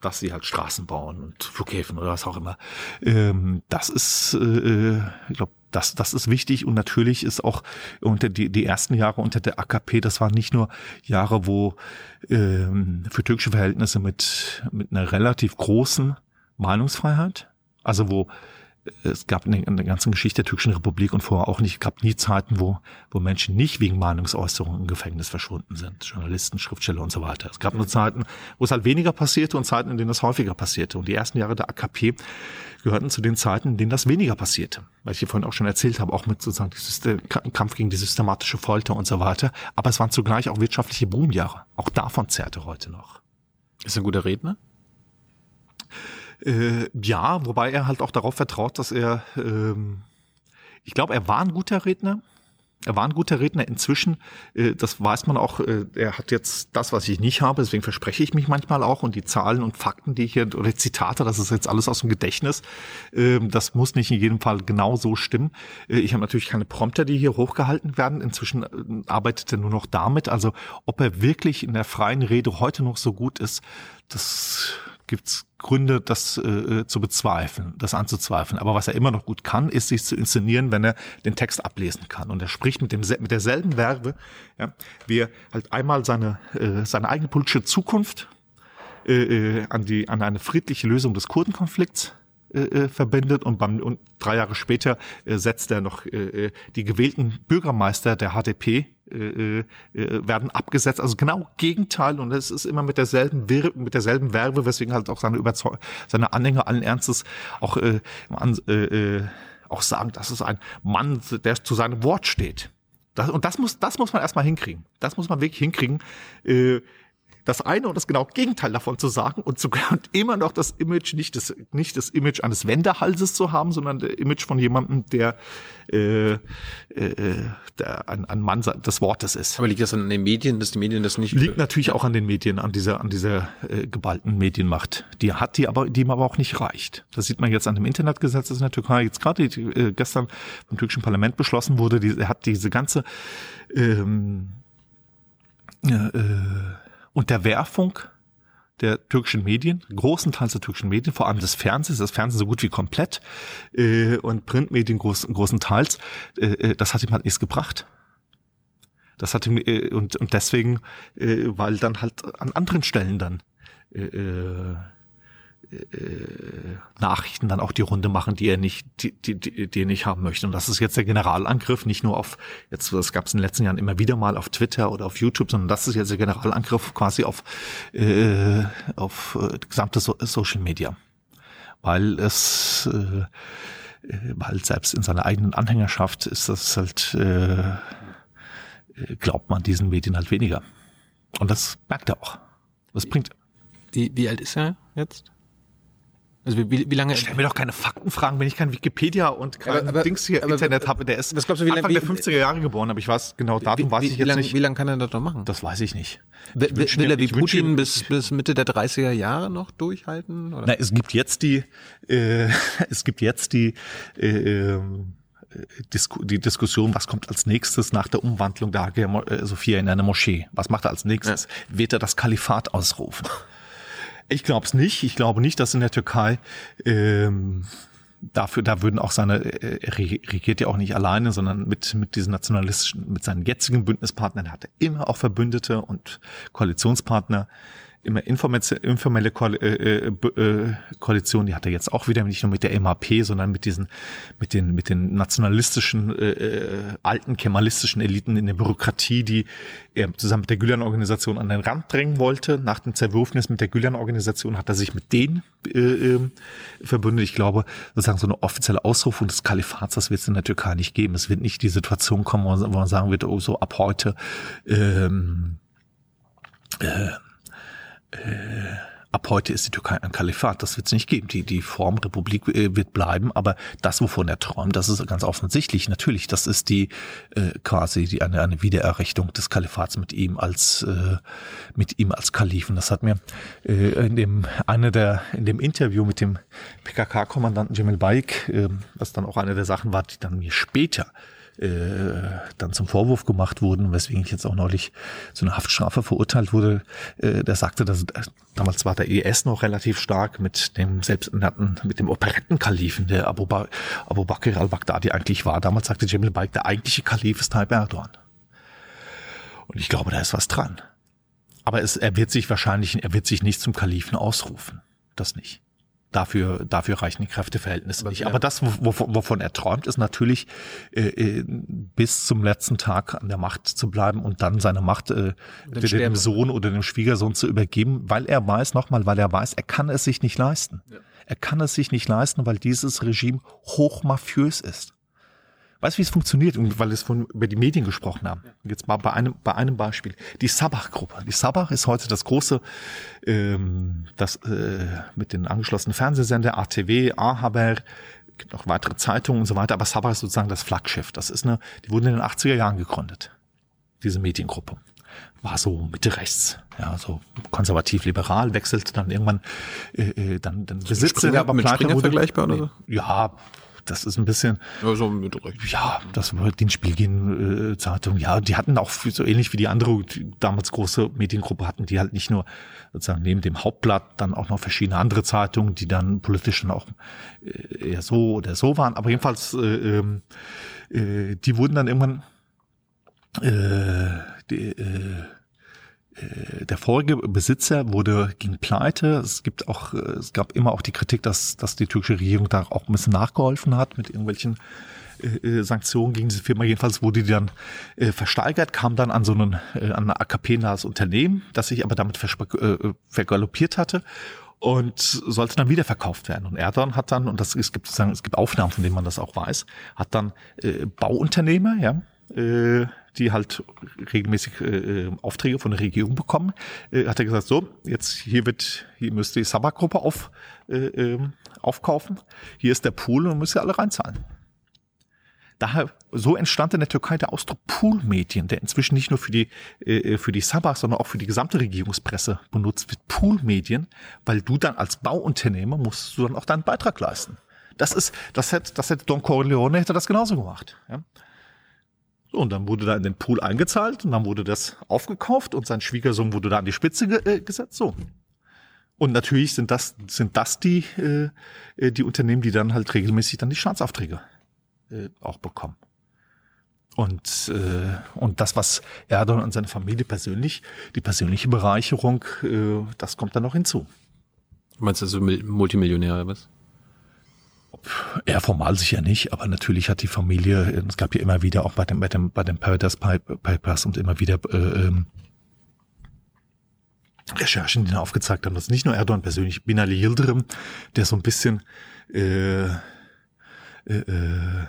Dass sie halt Straßen bauen und Flughäfen oder was auch immer. Ähm, das ist, äh, ich glaube, das, das ist wichtig und natürlich ist auch unter die, die ersten Jahre unter der AKP, das waren nicht nur Jahre, wo ähm, für türkische Verhältnisse mit, mit einer relativ großen Meinungsfreiheit, also wo es gab in der, ganzen Geschichte der türkischen Republik und vorher auch nicht, gab nie Zeiten, wo, wo Menschen nicht wegen Meinungsäußerungen im Gefängnis verschwunden sind. Journalisten, Schriftsteller und so weiter. Es gab nur Zeiten, wo es halt weniger passierte und Zeiten, in denen es häufiger passierte. Und die ersten Jahre der AKP gehörten zu den Zeiten, in denen das weniger passierte. Weil ich hier vorhin auch schon erzählt habe, auch mit sozusagen System, Kampf gegen die systematische Folter und so weiter. Aber es waren zugleich auch wirtschaftliche Boomjahre. Auch davon zerrte heute noch. ist ein guter Redner? Äh, ja, wobei er halt auch darauf vertraut, dass er, ähm, ich glaube, er war ein guter Redner. Er war ein guter Redner inzwischen, äh, das weiß man auch, äh, er hat jetzt das, was ich nicht habe, deswegen verspreche ich mich manchmal auch und die Zahlen und Fakten, die ich hier, oder Zitate, das ist jetzt alles aus dem Gedächtnis, ähm, das muss nicht in jedem Fall genau so stimmen. Äh, ich habe natürlich keine Prompter, die hier hochgehalten werden, inzwischen äh, arbeitet er nur noch damit, also ob er wirklich in der freien Rede heute noch so gut ist, das gibt's Gründe, das äh, zu bezweifeln, das anzuzweifeln. Aber was er immer noch gut kann, ist sich zu inszenieren, wenn er den Text ablesen kann. Und er spricht mit dem mit derselben Verbe, ja, wie er halt einmal seine äh, seine eigene politische Zukunft äh, äh, an die an eine friedliche Lösung des Kurdenkonflikts äh, äh, verbindet und, beim, und drei Jahre später äh, setzt er noch äh, äh, die gewählten Bürgermeister der HDP äh, äh, werden abgesetzt, also genau Gegenteil und es ist immer mit derselben Wir mit derselben Verbe, weswegen halt auch seine Überzeug seine Anhänger allen Ernstes auch äh, äh, äh, auch sagen, das ist ein Mann, der zu seinem Wort steht. Das, und das muss das muss man erstmal hinkriegen. Das muss man wirklich hinkriegen. Äh, das eine und das genau Gegenteil davon zu sagen und sogar und immer noch das Image, nicht das, nicht das Image eines Wendehalses zu haben, sondern das Image von jemandem, der, äh, äh, der ein, ein Mann des Wortes ist. Aber liegt das an den Medien, dass die Medien das nicht... Liegt natürlich auch an den Medien, an dieser, an dieser äh, geballten Medienmacht. Die hat die aber, die ihm aber auch nicht reicht. Das sieht man jetzt an dem Internetgesetz, das in der Türkei jetzt gerade äh, gestern vom türkischen Parlament beschlossen wurde. Die hat diese ganze ähm, äh, Unterwerfung der türkischen Medien, großenteils der türkischen Medien, vor allem des Fernsehens, das Fernsehen so gut wie komplett äh, und Printmedien groß, großenteils, äh, das hat ihm halt nichts gebracht. Das hat ihm, äh, und, und deswegen, äh, weil dann halt an anderen Stellen dann äh, äh, Nachrichten dann auch die Runde machen, die er nicht, die, die, die, die er nicht haben möchte. Und das ist jetzt der Generalangriff, nicht nur auf, jetzt, das gab es in den letzten Jahren immer wieder mal auf Twitter oder auf YouTube, sondern das ist jetzt der Generalangriff quasi auf, äh, auf äh, gesamte so Social Media. Weil es, äh, weil selbst in seiner eigenen Anhängerschaft ist das halt, äh, glaubt man diesen Medien halt weniger. Und das merkt er auch. Das bringt. Wie, wie alt ist er jetzt? Also wie, wie lange? Stell mir doch keine Faktenfragen, wenn ich kein Wikipedia und kein Aber- aber- Dings hier aber- Internet habe. Der ist was glaubst du, wie lang- Anfang der wie- 50er Jahre geboren, aber ich weiß genau, Datum wie, weiß ich jetzt lang, nicht. wie lange kann er das noch machen? Das weiß ich nicht. Will, Ich will, will er wie Putin bis, bis Mitte der 30er Jahre noch durchhalten? Oder? Na, es gibt jetzt die, äh, es gibt jetzt die, äh, ähm, äh, die Diskussion, was kommt als nächstes nach der Umwandlung der Hagia äh, Sophia in eine Moschee? Was macht er als nächstes? Wird er das Kalifat ausrufen? Ich glaube es nicht. Ich glaube nicht, dass in der Türkei ähm, dafür, da würden auch seine, äh, er reg- regiert ja auch nicht alleine, sondern mit, mit diesen nationalistischen, mit seinen jetzigen Bündnispartnern, er hatte immer auch Verbündete und Koalitionspartner, immer informelle, Koal äh, äh, äh, Koalition, die hat er jetzt auch wieder nicht nur mit der MAP, sondern mit diesen, mit den, mit den nationalistischen, äh, äh, alten kemalistischen Eliten in der Bürokratie, die er zusammen mit der Gülen-Organisation an den Rand drängen wollte. Nach dem Zerwürfnis mit der Gülen-Organisation hat er sich mit denen äh, ähm, verbündet. Ich glaube, sozusagen so eine offizielle Ausrufung des Kalifats, das wird es in der Türkei nicht geben. Es wird nicht die Situation kommen, wo man, sagen wird, oh, so ab heute ähm, ab heute ist die Türkei ein Kalifat. Das wird es nicht geben. Die, die Form Republik äh, wird bleiben, aber das, wovon er träumt, das ist ganz offensichtlich. Natürlich, das ist die äh, quasi die eine, eine Wiedererrichtung des Kalifats mit ihm als äh, mit ihm als Kalifen. Das hat mir äh, in dem eine der in dem Interview mit dem PKK-Kommandanten Cemil Bayik, äh, was dann auch eine der Sachen war, die dann mir später äh, dann zum Vorwurf gemacht wurden, weswegen ich jetzt auch neulich zu einer Haftstrafe verurteilt wurde. Äh, der sagte, dass äh, damals war der IS noch relativ stark mit dem selbsternannten, mit dem Operettenkalifen, der Abu, ba Abu Bakr al-Baghdadi eigentlich war. Damals sagte Cemil Bayik, der eigentliche Kalif ist Tayyip Erdogan. Und ich glaube, da ist was dran. Aber es, er wird sich wahrscheinlich, er wird sich nicht zum Kalifen ausrufen. Das nicht. Dafür, dafür reichen die Kräfteverhältnisse Aber nicht. ja. Aber das, wovon, er träumt, ist natürlich, äh, äh, bis zum letzten Tag an der Macht zu bleiben und dann seine Macht äh, dem Sterben. Sohn oder dem Schwiegersohn zu übergeben, weil er weiß, nochmal, weil er weiß, er kann es sich nicht leisten. Er kann es sich nicht leisten, weil dieses Regime hochmafiös ist. Weißt du, wie es funktioniert? Und weil wir es von über die Medien gesprochen haben. Jetzt mal bei einem, bei einem Beispiel. Die Sabach-Gruppe. Die Sabach ist heute das große, ähm, das äh, mit den angeschlossenen Fernsehsender, ATW, A-Haber, gibt auch weitere Zeitungen und so weiter, aber Sabach ist sozusagen das Flaggschiff. Das ist eine, die wurden in den 80er Jahren gegründet. Diese Mediengruppe. War so Mitte rechts, ja, so konservativ-liberal, wechselte dann irgendwann, äh, äh, dann, dann Besitzer, der aber mit pleite Springer wurde. vergleichbar oder so? Ja, das ist ein bisschen, Ja, so mit Recht. ja, das war den Spielgehen äh, Zeitung. Ja, die hatten auch so ähnlich wie die andere die damals große Mediengruppe hatten, die halt nicht nur sozusagen neben dem Hauptblatt dann auch noch verschiedene andere Zeitungen, die dann politisch dann auch äh, eher so oder so waren. Aber jedenfalls, äh, ähm, äh, die wurden dann irgendwann äh, die, äh, äh, der vorige Besitzer wurde ging pleite. Es gibt auch, äh, es gab immer auch die Kritik, dass, dass die türkische Regierung da auch ein bisschen nachgeholfen hat mit irgendwelchen äh, äh, Sanktionen gegen diese Firma. Jedenfalls wurde die dann äh, versteigert, kam dann an so einen, äh, an ein AKP-nahes Unternehmen, das sich aber damit äh, vergaloppiert hatte und sollte dann wieder verkauft werden. Und Erdogan hat dann, und das es gibt sozusagen, es gibt Aufnahmen, von denen man das auch weiß, hat dann äh, Bauunternehmer, ja, äh, die halt regelmäßig äh, Aufträge von der Regierung bekommen, äh, hat er gesagt, so, jetzt hier wird, hier müsst ihr die Sabak-Gruppe auf, äh, ähm, aufkaufen, hier ist der Pool und müsst ihr alle reinzahlen. Daher, so entstand in der Türkei der Ausdruck Poolmedien, der inzwischen nicht nur für die, äh, für die Sabah, sondern auch für die gesamte Regierungspresse benutzt wird. Poolmedien, weil du dann als Bauunternehmer musst du dann auch deinen Beitrag leisten. Das ist, das hätte, das hätte Don Corleone hätte das genauso gemacht. Ja? So, und dann wurde da in den Pool eingezahlt und dann wurde das aufgekauft und sein Schwiegersohn wurde da an die Spitze ge äh, gesetzt. So. Und natürlich sind das, sind das die, äh, äh, die Unternehmen, die dann halt regelmäßig dann die Staatsaufträge äh, auch bekommen. Und, äh, und das, was Erdogan und seine Familie persönlich, die persönliche Bereicherung, äh, das kommt dann noch hinzu. Du meinst also Mil- Multimillionär oder was? Er formal sicher nicht, aber natürlich hat die Familie, es gab ja immer wieder auch bei dem, bei dem, bei den Paradise Papers und immer wieder äh, ähm, Recherchen, die dann aufgezeigt haben, dass nicht nur Erdogan persönlich, Binali Yildirim, der so ein bisschen äh, äh, äh,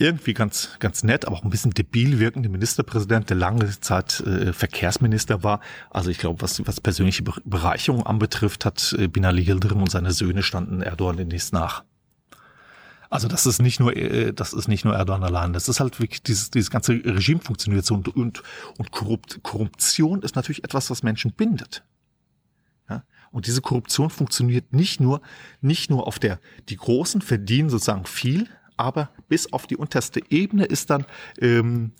irgendwie ganz, ganz nett, aber auch ein bisschen debil wirkende Ministerpräsident, der lange Zeit äh, Verkehrsminister war. Also ich glaube, was, was persönliche Bereicherung anbetrifft, hat äh, Binali Yildirim und seine Söhne standen Erdogan demnächst nach. Also das ist nicht nur, äh, das ist nicht nur Erdogan allein. Das ist halt wirklich dieses, dieses ganze Regime funktioniert so und, und, und Korrupt, Korruption ist natürlich etwas, was Menschen bindet. Ja? Und diese Korruption funktioniert nicht nur, nicht nur auf der, die Großen verdienen sozusagen viel, aber bis auf die unterste Ebene ist dann ähm,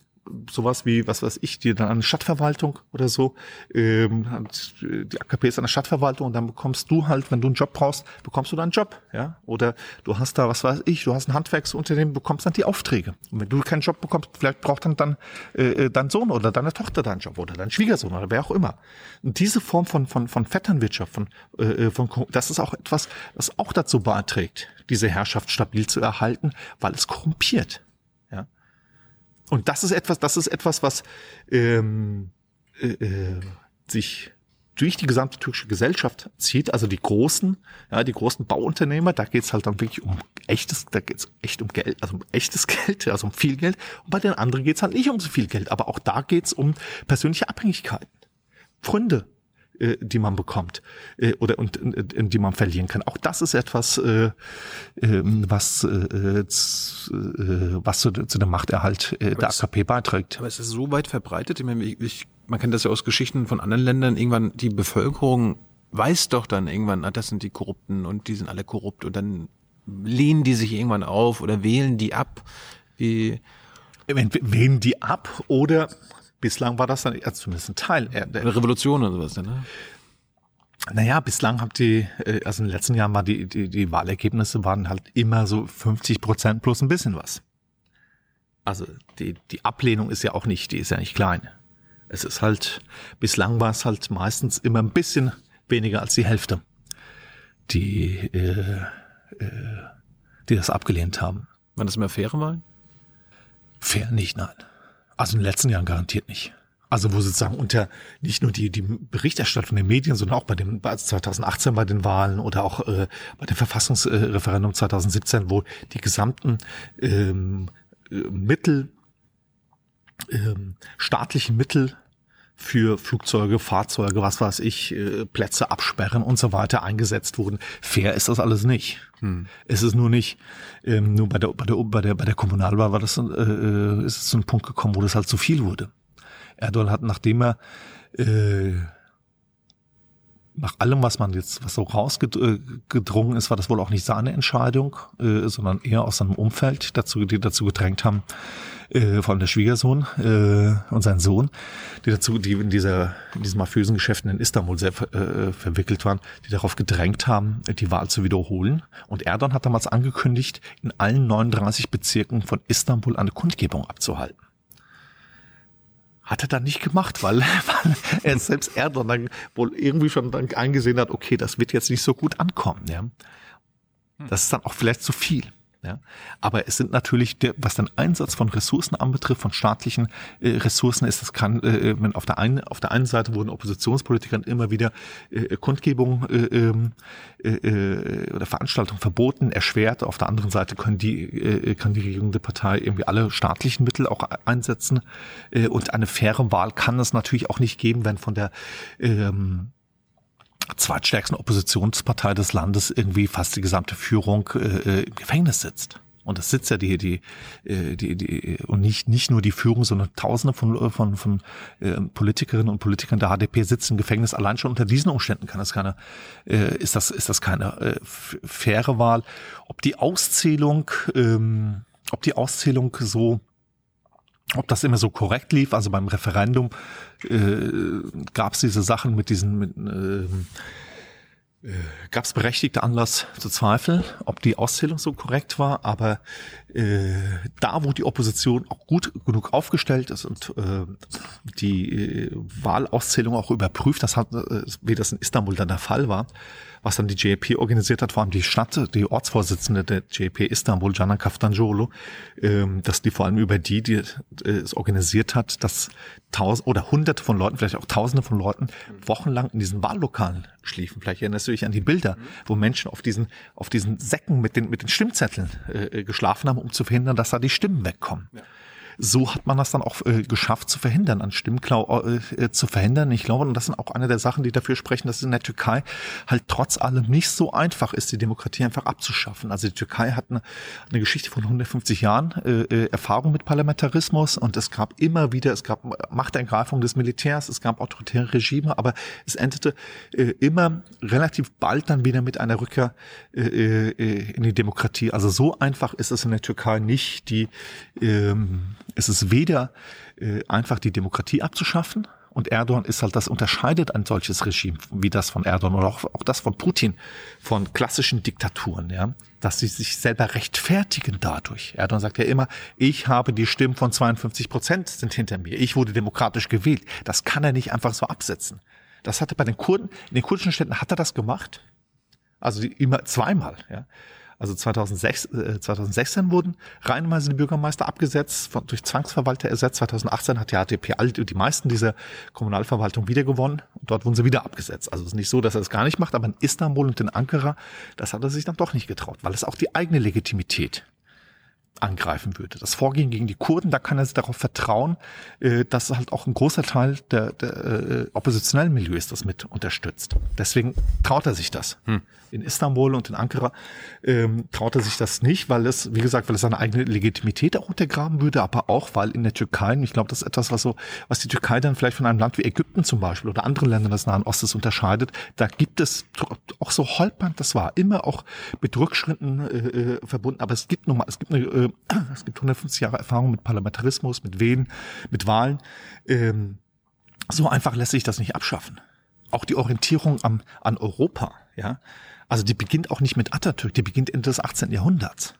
sowas wie, was weiß ich, die dann eine Stadtverwaltung oder so, ähm, die AKP ist eine Stadtverwaltung und dann bekommst du halt, wenn du einen Job brauchst, bekommst du dann einen Job, ja, oder du hast da, was weiß ich, du hast ein Handwerksunternehmen, bekommst dann die Aufträge. Und wenn du keinen Job bekommst, vielleicht braucht dann, dann äh, äh, dein Sohn oder deine Tochter deinen Job oder dein Schwiegersohn oder wer auch immer. Und diese Form von, von, von Vetternwirtschaft, von, äh, äh von, das ist auch etwas, was auch dazu beiträgt, diese Herrschaft stabil zu erhalten, weil es korrumpiert. Und das ist etwas, das ist etwas, was ähm, äh, äh, sich durch die gesamte türkische Gesellschaft zieht, also die großen, ja, die großen Bauunternehmer, da geht's halt dann wirklich um echtes, da geht's echt um Geld, also um echtes Geld, also um viel Geld. Und bei den anderen geht's halt nicht um so viel Geld, aber auch da geht's um persönliche Abhängigkeiten. Freunde, äh, die man bekommt äh, oder und, und, und die man verlieren kann. Auch das ist etwas, äh, ähm, was äh, z, äh, was zu, zu dem Machterhalt äh, der es, AKP beiträgt. Aber es ist so weit verbreitet. Ich meine, ich, man kennt das ja aus Geschichten von anderen Ländern. Irgendwann die Bevölkerung weiß doch dann irgendwann, ah, das sind die Korrupten und die sind alle korrupt und dann lehnen die sich irgendwann auf oder wählen die ab. Wie wählen die ab oder Bislang war das dann also zumindest ein Teil. Der, Eine Revolution oder sowas, ne? Naja, bislang habt die, äh, also in den letzten Jahren war die, die, die Wahlergebnisse waren halt immer so 50 Prozent plus ein bisschen was. Also die, die Ablehnung ist ja auch nicht, die ist ja nicht klein. Es ist halt, bislang war es halt meistens immer ein bisschen weniger als die Hälfte, die, äh, äh, die das abgelehnt haben. Waren das immer faire Wahlen? Fair nicht, nein. Also in den letzten Jahren garantiert nicht. Also wo sozusagen unter nicht nur die, die Berichterstattung der Medien, sondern auch bei dem bei 2018 bei den Wahlen oder auch äh, bei dem Verfassungsreferendum 2017, wo die gesamten ähm, äh, Mittel, ähm, staatlichen Mittel für Flugzeuge, Fahrzeuge, was weiß ich, äh, Plätze absperren und so weiter eingesetzt wurden. Fair ist das alles nicht. Hm. Es ist nur nicht, ähm, nur bei der, bei der, bei der, bei der Kommunalwahl war das, äh, äh, ist es zu einem Punkt gekommen, wo das halt zu viel wurde. Erdogan hat, nachdem er äh, nach allem, was man jetzt, was so rausgedrungen ist, war das wohl auch nicht seine Entscheidung, äh, sondern eher aus seinem Umfeld, dazu, die dazu gedrängt haben, äh, vor allem der Schwiegersohn äh, und sein Sohn, die dazu, die in dieser in diesen mafiösen Geschäften in Istanbul sehr äh, verwickelt waren, die darauf gedrängt haben, die Wahl zu wiederholen. Und Erdogan hat damals angekündigt, in allen 39 Bezirken von Istanbul eine Kundgebung abzuhalten. Hat er dann nicht gemacht, weil, weil er selbst Erdogan dann wohl irgendwie schon dann eingesehen hat, okay, das wird jetzt nicht so gut ankommen. Ja. Das ist dann auch vielleicht zu viel. Ja? Aber es sind natürlich, der, was den Einsatz von Ressourcen anbetrifft, von staatlichen äh, Ressourcen, ist das kann, äh, wenn auf der einen auf der einen Seite wurden Oppositionspolitikern immer wieder äh, Kundgebungen äh, ähm, äh, äh, oder Veranstaltungen verboten, erschwert. Auf der anderen Seite können die äh, kann die regierende Partei irgendwie alle staatlichen Mittel auch einsetzen. Äh, und eine faire Wahl kann es natürlich auch nicht geben, wenn von der ähm, zweitstärksten Oppositionspartei des Landes irgendwie fast die gesamte Führung äh, im Gefängnis sitzt. Und das sitzt ja die, die, äh, die, die, und nicht, nicht nur die Führung, sondern Tausende von, von, von äh, Politikerinnen und Politikern der HDP sitzen im Gefängnis. Allein schon unter diesen Umständen kann das keine, äh, ist das, ist das keine äh, faire Wahl. Ob die Auszählung, ähm, ob die Auszählung so ob das immer so korrekt lief. Also beim Referendum äh, gab es diese Sachen mit diesen, mit, äh, äh, gab es berechtigte Anlass zu zweifeln, ob die Auszählung so korrekt war. Aber äh, da, wo die Opposition auch gut genug aufgestellt ist und äh, die äh, Wahlauszählung auch überprüft, das hat, äh, wie das in Istanbul dann der Fall war, was dann die JEP organisiert hat, vor allem die Stadt, die Ortsvorsitzende der JEP Istanbul, Jana Kaftanjolu, ähm, dass die vor allem über die, die äh, es organisiert hat, dass tausend oder hunderte von Leuten, vielleicht auch tausende von Leuten wochenlang in diesen Wahllokalen schliefen. Vielleicht erinnerst du dich an die Bilder, wo Menschen auf diesen, auf diesen Säcken mit den, mit den Stimmzetteln äh, geschlafen haben, um zu verhindern, dass da die Stimmen wegkommen. Ja so hat man das dann auch äh, geschafft zu verhindern, an Stimmklau äh, äh, zu verhindern. Ich glaube, und das sind auch eine der Sachen, die dafür sprechen, dass es in der Türkei halt trotz allem nicht so einfach ist, die Demokratie einfach abzuschaffen. Also die Türkei hat eine, eine Geschichte von 150 Jahren äh, äh, Erfahrung mit Parlamentarismus und es gab immer wieder, es gab Machtergreifung des Militärs, es gab autoritäre Regime, aber es endete äh, immer relativ bald dann wieder mit einer Rückkehr äh, äh, in die Demokratie. Also so einfach ist es in der Türkei nicht, die ähm, es ist weder äh, einfach die Demokratie abzuschaffen, und Erdogan ist halt, das unterscheidet ein solches Regime wie das von Erdogan oder auch, auch das von Putin von klassischen Diktaturen, ja, dass sie sich selber rechtfertigen dadurch. Erdogan sagt ja immer, ich habe die Stimmen von 52 Prozent sind hinter mir. Ich wurde demokratisch gewählt. Das kann er nicht einfach so absetzen. Das hatte bei den Kurden, in den kurdischen Städten hat er das gemacht. Also immer zweimal, ja. Also 2006, äh, 2016 wurden reihenweise die Bürgermeister abgesetzt, von, durch Zwangsverwalter ersetzt. 2018 hat die HDP all die meisten dieser Kommunalverwaltung wiedergewonnen. Und dort wurden sie wieder abgesetzt. Also es ist nicht so, dass er es gar nicht macht, aber in Istanbul und in Ankara, das hat er sich dann doch nicht getraut, weil es auch die eigene Legitimität angreifen würde. Das Vorgehen gegen die Kurden, da kann er sich darauf vertrauen, äh, dass halt auch ein großer Teil der, der äh, oppositionellen Milieus das mit unterstützt. Deswegen traut er sich das. Hm. In Istanbul und in Ankara ähm, traut er sich das nicht, weil es, wie gesagt, weil es seine eigene Legitimität auch untergraben würde, aber auch, weil in der Türkei, ich glaube, das ist etwas, was so, was die Türkei dann vielleicht von einem Land wie Ägypten zum Beispiel oder anderen Ländern des Nahen Ostens unterscheidet, da gibt es auch so holpernd, das war immer auch mit Rückschritten äh, äh verbunden, aber es gibt nochmal, es gibt eine äh, es gibt 150 Jahre Erfahrung mit Parlamentarismus, mit Wehen, mit Wahlen. Ähm, so einfach lässt sich das nicht abschaffen. Auch die Orientierung am, an Europa, ja. Also die beginnt auch nicht mit Atatürk, die beginnt Ende des 18. Jahrhunderts.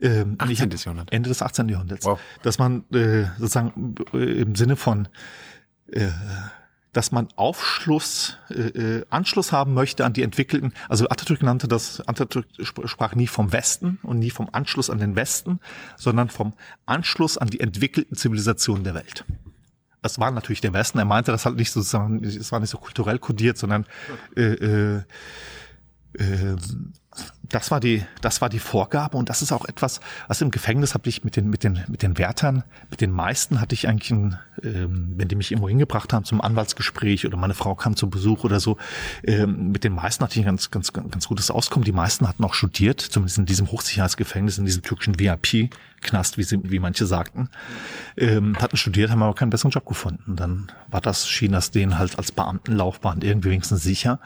Ähm, 18. Jahrhundert. Ende des 18. Jahrhunderts. Wow. Dass man äh, sozusagen äh, im Sinne von äh, dass man Aufschluss, äh, äh, Anschluss haben möchte an die entwickelten, also Atatürk nannte das, Atatürk sprach nie vom Westen und nie vom Anschluss an den Westen, sondern vom Anschluss an die entwickelten Zivilisationen der Welt. Das war natürlich der Westen. Er meinte das halt nicht sozusagen, es war nicht so kulturell kodiert, sondern äh, äh, das war die, das war die Vorgabe und das ist auch etwas, was im Gefängnis habe ich mit den, mit den, mit den Wärtern, mit den meisten hatte ich eigentlich, ein, ähm, wenn die mich irgendwo hingebracht haben zum Anwaltsgespräch oder meine Frau kam zum Besuch oder so, ähm, mit den meisten hatte ich ein ganz, ganz, ganz gutes Auskommen. Die meisten hatten auch studiert, zumindest in diesem Hochsicherheitsgefängnis, in diesem türkischen VIP-Knast, wie sie, wie manche sagten, ähm, hatten studiert, haben aber keinen besseren Job gefunden. Dann war das, schien das denen halt als Beamtenlaufbahn irgendwie wenigstens sicher.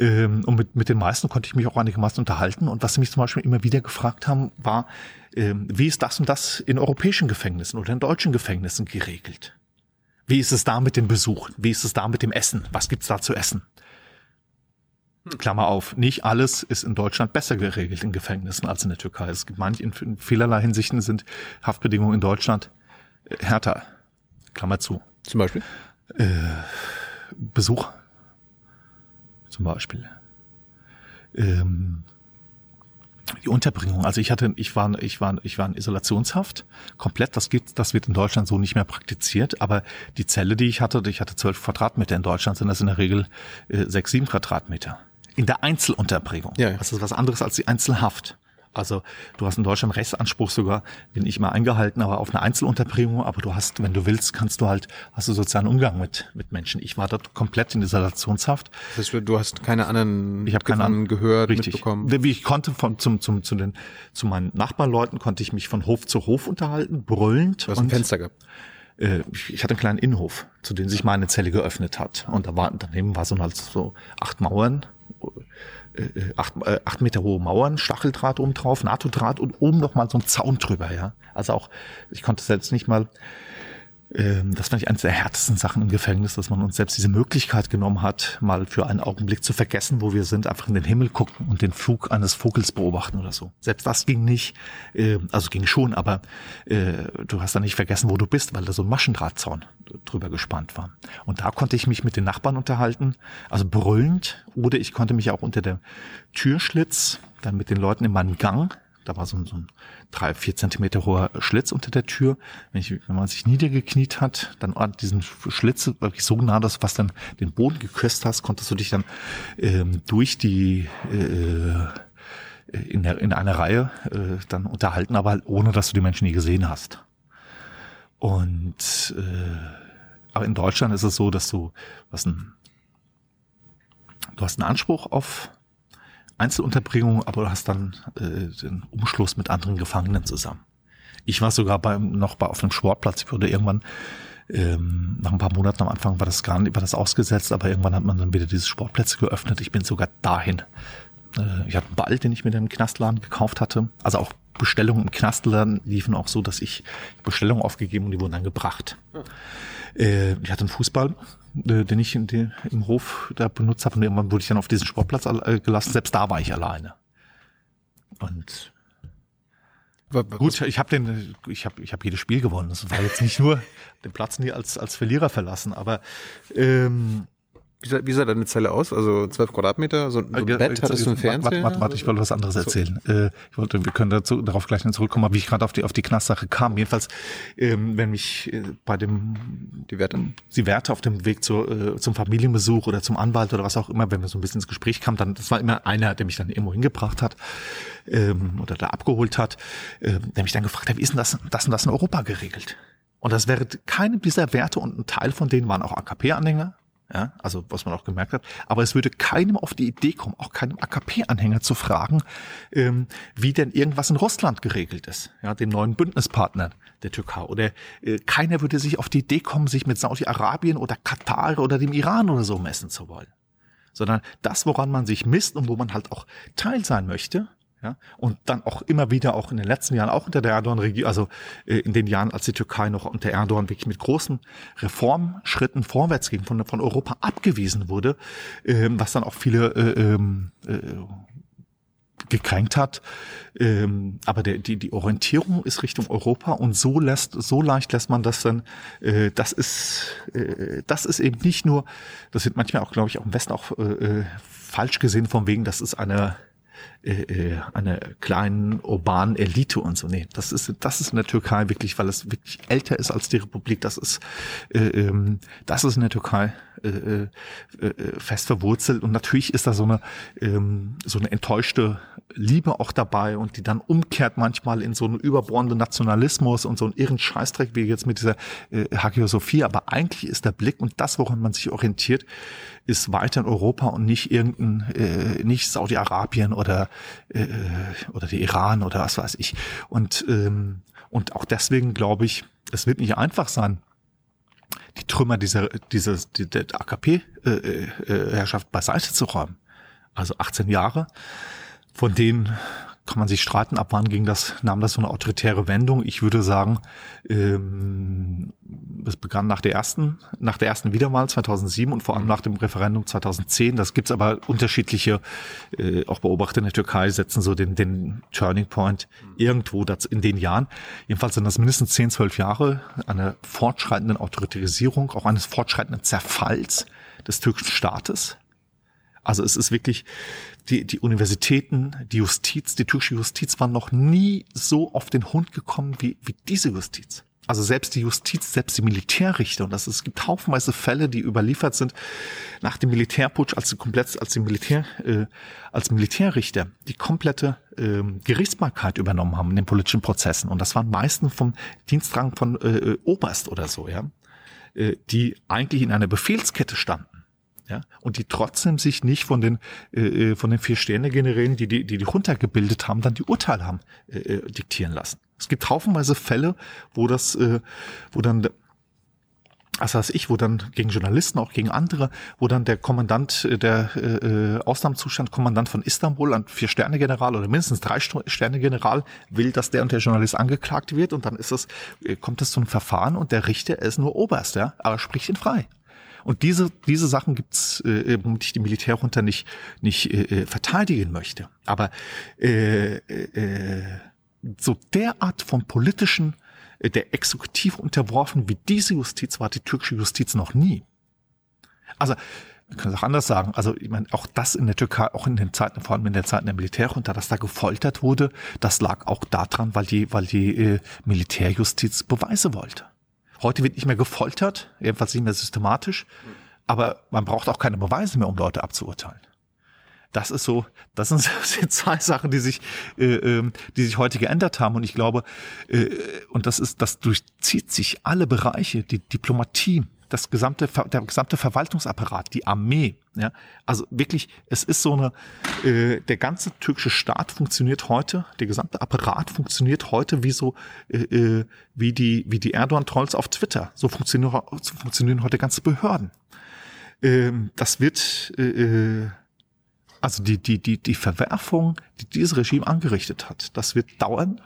Ähm, und mit, mit den meisten konnte ich mich auch einigermaßen unterhalten. Und was sie mich zum Beispiel immer wieder gefragt haben, war, ähm, wie ist das und das in europäischen Gefängnissen oder in deutschen Gefängnissen geregelt? Wie ist es da mit den Besuchen? Wie ist es da mit dem Essen? Was gibt's da zu essen? Klammer auf, nicht alles ist in Deutschland besser geregelt in Gefängnissen als in der Türkei. Es gibt manche, in vielerlei Hinsichten sind Haftbedingungen in Deutschland äh, härter. Klammer zu. Zum Beispiel? Äh, Besuch zum Beispiel. Ähm, die Unterbringung. Also ich hatte, ich war, ich war, ich war in Isolationshaft komplett. Das geht, das wird in Deutschland so nicht mehr praktiziert. Aber die Zelle, die ich hatte, ich hatte zwölf Quadratmeter in Deutschland, sind das in der Regel äh, sechs, sieben Quadratmeter. In der Einzelunterbringung. Ja, ja. Das ist was anderes als die Einzelhaft. Also du hast in Deutschland Rechtsanspruch sogar, bin ich mal eingehalten, aber auf eine Einzelunterbringung, aber du hast, wenn du willst, kannst du halt, hast du sozialen Umgang mit, mit Menschen. Ich war dort komplett in Isolationshaft. Das heißt, du hast keine anderen ich habe keine anderen gehört, richtig. mitbekommen? Wie ich konnte von, zum, zum, zu den, zu meinen Nachbarleuten konnte ich mich von Hof zu Hof unterhalten, brüllend. Du hast ein Fenster gehabt äh, ich hatte einen kleinen Innenhof, zu dem sich meine Zelle geöffnet hat. Und da war daneben war so halt so acht Mauern äh, acht, äh, acht Meter hohe Mauern, Stacheldraht oben drauf, NATO-Draht und oben noch mal so ein Zaun drüber, ja. Also auch, ich konnte selbst nicht mal ähm, das fand ich eines der härtesten Sachen im Gefängnis, dass man uns selbst diese Möglichkeit genommen hat, mal für einen Augenblick zu vergessen, wo wir sind, einfach in den Himmel gucken und den Flug eines Vogels beobachten oder so. Selbst das ging nicht, äh, also ging schon, aber äh, du hast dann nicht vergessen, wo du bist, weil da so ein Maschendrahtzaun drüber gespannt war. Und da konnte ich mich mit den Nachbarn unterhalten, also brüllend, oder ich konnte mich auch unter dem Türschlitz dann mit den Leuten in meinem Gang da war so ein, so ein drei, vier Zentimeter hoher Schlitz unter der Tür. Wenn, ich, wenn man sich niedergekniet hat, dann an diesen Schlitz wirklich so nah, dass fast dann den Boden geküsst hast, konntest du dich dann ähm, durch die äh, in, der, in einer Reihe äh, dann unterhalten, aber halt ohne, dass du die Menschen nie gesehen hast. Und äh, aber in Deutschland ist es so, dass du was ein du hast einen Anspruch auf Einzelunterbringung, aber du hast dann äh, den Umschluss mit anderen Gefangenen zusammen. Ich war sogar beim, noch bei, auf einem Sportplatz. Ich wurde irgendwann ähm, nach ein paar Monaten am Anfang war das gar nicht, war das ausgesetzt, aber irgendwann hat man dann wieder diese Sportplätze geöffnet. Ich bin sogar dahin. Äh, ich hatte einen Ball, den ich mir im Knastladen gekauft hatte. Also auch Bestellungen im Knastladen liefen auch so, dass ich Bestellungen aufgegeben und die wurden dann gebracht. Äh, ich hatte einen Fußball, den ich in den, im Hof da benutzt habe und irgendwann wurde ich dann auf diesen Sportplatz äh, gelassen. Selbst da war ich alleine. Und Gut, ich habe den, ich habe, ich habe jedes Spiel gewonnen. Das war jetzt nicht nur den Platz nie als als Verlierer verlassen, aber ähm, wie sah, wie sah deine Zelle aus? Also zwölf Quadratmeter, so ein, so ein Äh, Bett, hattest du einen Fernseher? Warte, warte, warte, ich wollte was anderes erzählen. Äh, ich wollte, wir können dazu, darauf gleich noch zurückkommen, aber wie ich gerade auf die, auf die Knastsache kam. Jedenfalls, ähm, wenn mich äh, bei dem, Die Werte? die Werte auf dem Weg zur, äh, zum Familienbesuch oder zum Anwalt oder was auch immer, wenn wir so ein bisschen ins Gespräch kamen, dann, das war immer einer, der mich dann irgendwo hingebracht hat, ähm, oder da abgeholt hat, ähm, der mich dann gefragt hat, wie ist denn das, das und das in Europa geregelt? Und das wäre keine dieser Werte und ein Teil von denen waren auch AKP-Anhänger, ja, also was man auch gemerkt hat. Aber es würde keinem auf die Idee kommen, auch keinem AKP-Anhänger zu fragen, ähm, wie denn irgendwas in Russland geregelt ist, ja, dem neuen Bündnispartner der Türkei. Oder äh, keiner würde sich auf die Idee kommen, sich mit Saudi-Arabien oder Katar oder dem Iran oder so messen zu wollen. Sondern das, woran man sich misst und wo man halt auch Teil sein möchte, ja, und dann auch immer wieder, auch in den letzten Jahren, auch unter der Erdogan-Regierung, also äh, in den Jahren, als die Türkei noch unter Erdogan wirklich mit großen Reformschritten vorwärts ging, von, von Europa abgewiesen wurde, ähm, was dann auch viele äh, ähm, äh, gekränkt hat. Ähm, aber der, die, die Orientierung ist Richtung Europa und so lässt, so leicht lässt man das dann, äh, das ist, äh, das ist eben nicht nur, das wird manchmal auch, glaube ich, auch im Westen auch äh, äh falsch gesehen, von wegen, das ist eine, äh, äh, einer kleinen urbanen Elite und so. Nee, das ist, das ist in der Türkei wirklich, weil es wirklich älter ist als die Republik. Das ist, äh, ähm, das ist in der Türkei äh, äh, äh, fest verwurzelt. Und natürlich ist da so eine, ähm, so eine enttäuschte Liebe auch dabei und die dann umkehrt manchmal in so einen überbordenden Nationalismus und so einen irren Scheißdreck wie jetzt mit dieser äh, Hagia Sophia. Aber eigentlich ist der Blick und das, woran man sich orientiert, ist weiter in Europa und nicht irgendein, äh, nicht Saudi-Arabien oder äh, oder der Iran oder was weiß ich. Und ähm, und auch deswegen glaube ich, es wird nicht einfach sein, die Trümmer dieser dieses die, der AKP-Herrschaft äh, beiseite zu räumen. Also 18 Jahre, von denen kann man sich streiten, ab wann ging das, nahm das so eine autoritäre Wendung. Ich würde sagen, ähm, es begann nach der ersten, nach der ersten Wiederwahl 2007 und vor allem nach dem Referendum 2010. Das gibt's aber unterschiedliche, äh, auch Beobachter in der Türkei setzen so den, den Turning Point irgendwo das in den Jahren. Jedenfalls sind das mindestens 10, 12 Jahre einer fortschreitenden Autoritarisierung, auch eines fortschreitenden Zerfalls des türkischen Staates. Also es ist wirklich, die, die Universitäten, die Justiz, die türkische Justiz waren noch nie so auf den Hund gekommen wie, wie diese Justiz. Also selbst die Justiz, selbst die Militärrichter, und das, es gibt haufenweise Fälle, die überliefert sind nach dem Militärputsch, als die komplett, als die Militär, äh, als Militärrichter die komplette äh, Gerichtsbarkeit übernommen haben in den politischen Prozessen. Und das waren meistens vom Dienstrang von äh, Oberst oder so, ja, äh, die eigentlich in einer Befehlskette standen ja, und die trotzdem sich nicht von den äh, von den vier Sterne Generälen, die die die die runtergebildet haben, dann die Urteile haben äh, äh, diktieren lassen. Es gibt haufenweise Fälle, wo das äh, wo dann was weiß ich, wo dann gegen Journalisten, auch gegen andere, wo dann der Kommandant, äh, der äh, Ausnahmezustand, Kommandant von Istanbul, ein Vier-Sterne-General oder mindestens Drei-Sterne-General, will, dass der und der Journalist angeklagt wird und dann ist es, kommt es zu einem Verfahren und der Richter ist nur Oberst, ja, aber spricht ihn frei. Und diese, diese Sachen gibt's, äh, womit ich die Militärjunta nicht, nicht äh, verteidigen möchte. Aber äh, äh, so derart von politischen der Exekutiv unterworfen wie diese Justiz war die türkische Justiz noch nie. Also, wir können es auch anders sagen. Also, ich meine, auch das in der Türkei, auch in den Zeiten, vor allem in der Zeit der Militärjunta, dass da gefoltert wurde, das lag auch daran, weil die, weil die äh, Militärjustiz Beweise wollte. Heute wird nicht mehr gefoltert, jedenfalls nicht mehr systematisch, aber man braucht auch keine Beweise mehr, um Leute abzuurteilen. Das ist so, das sind zwei Sachen, die sich, äh, ähm, die sich heute geändert haben. Und ich glaube, äh, und das ist, das durchzieht sich alle Bereiche, die Diplomatie, das gesamte, der gesamte Verwaltungsapparat, die Armee. Ja, also wirklich, es ist so eine, äh, der ganze türkische Staat funktioniert heute, der gesamte Apparat funktioniert heute wie so, äh, äh wie die, wie die Erdogan-Trolls auf Twitter. So funktionieren, so funktionieren heute ganze Behörden. Ähm, das wird, äh, äh also die, die, die, die Verwerfung, die dieses Regime angerichtet hat, das wird dauern,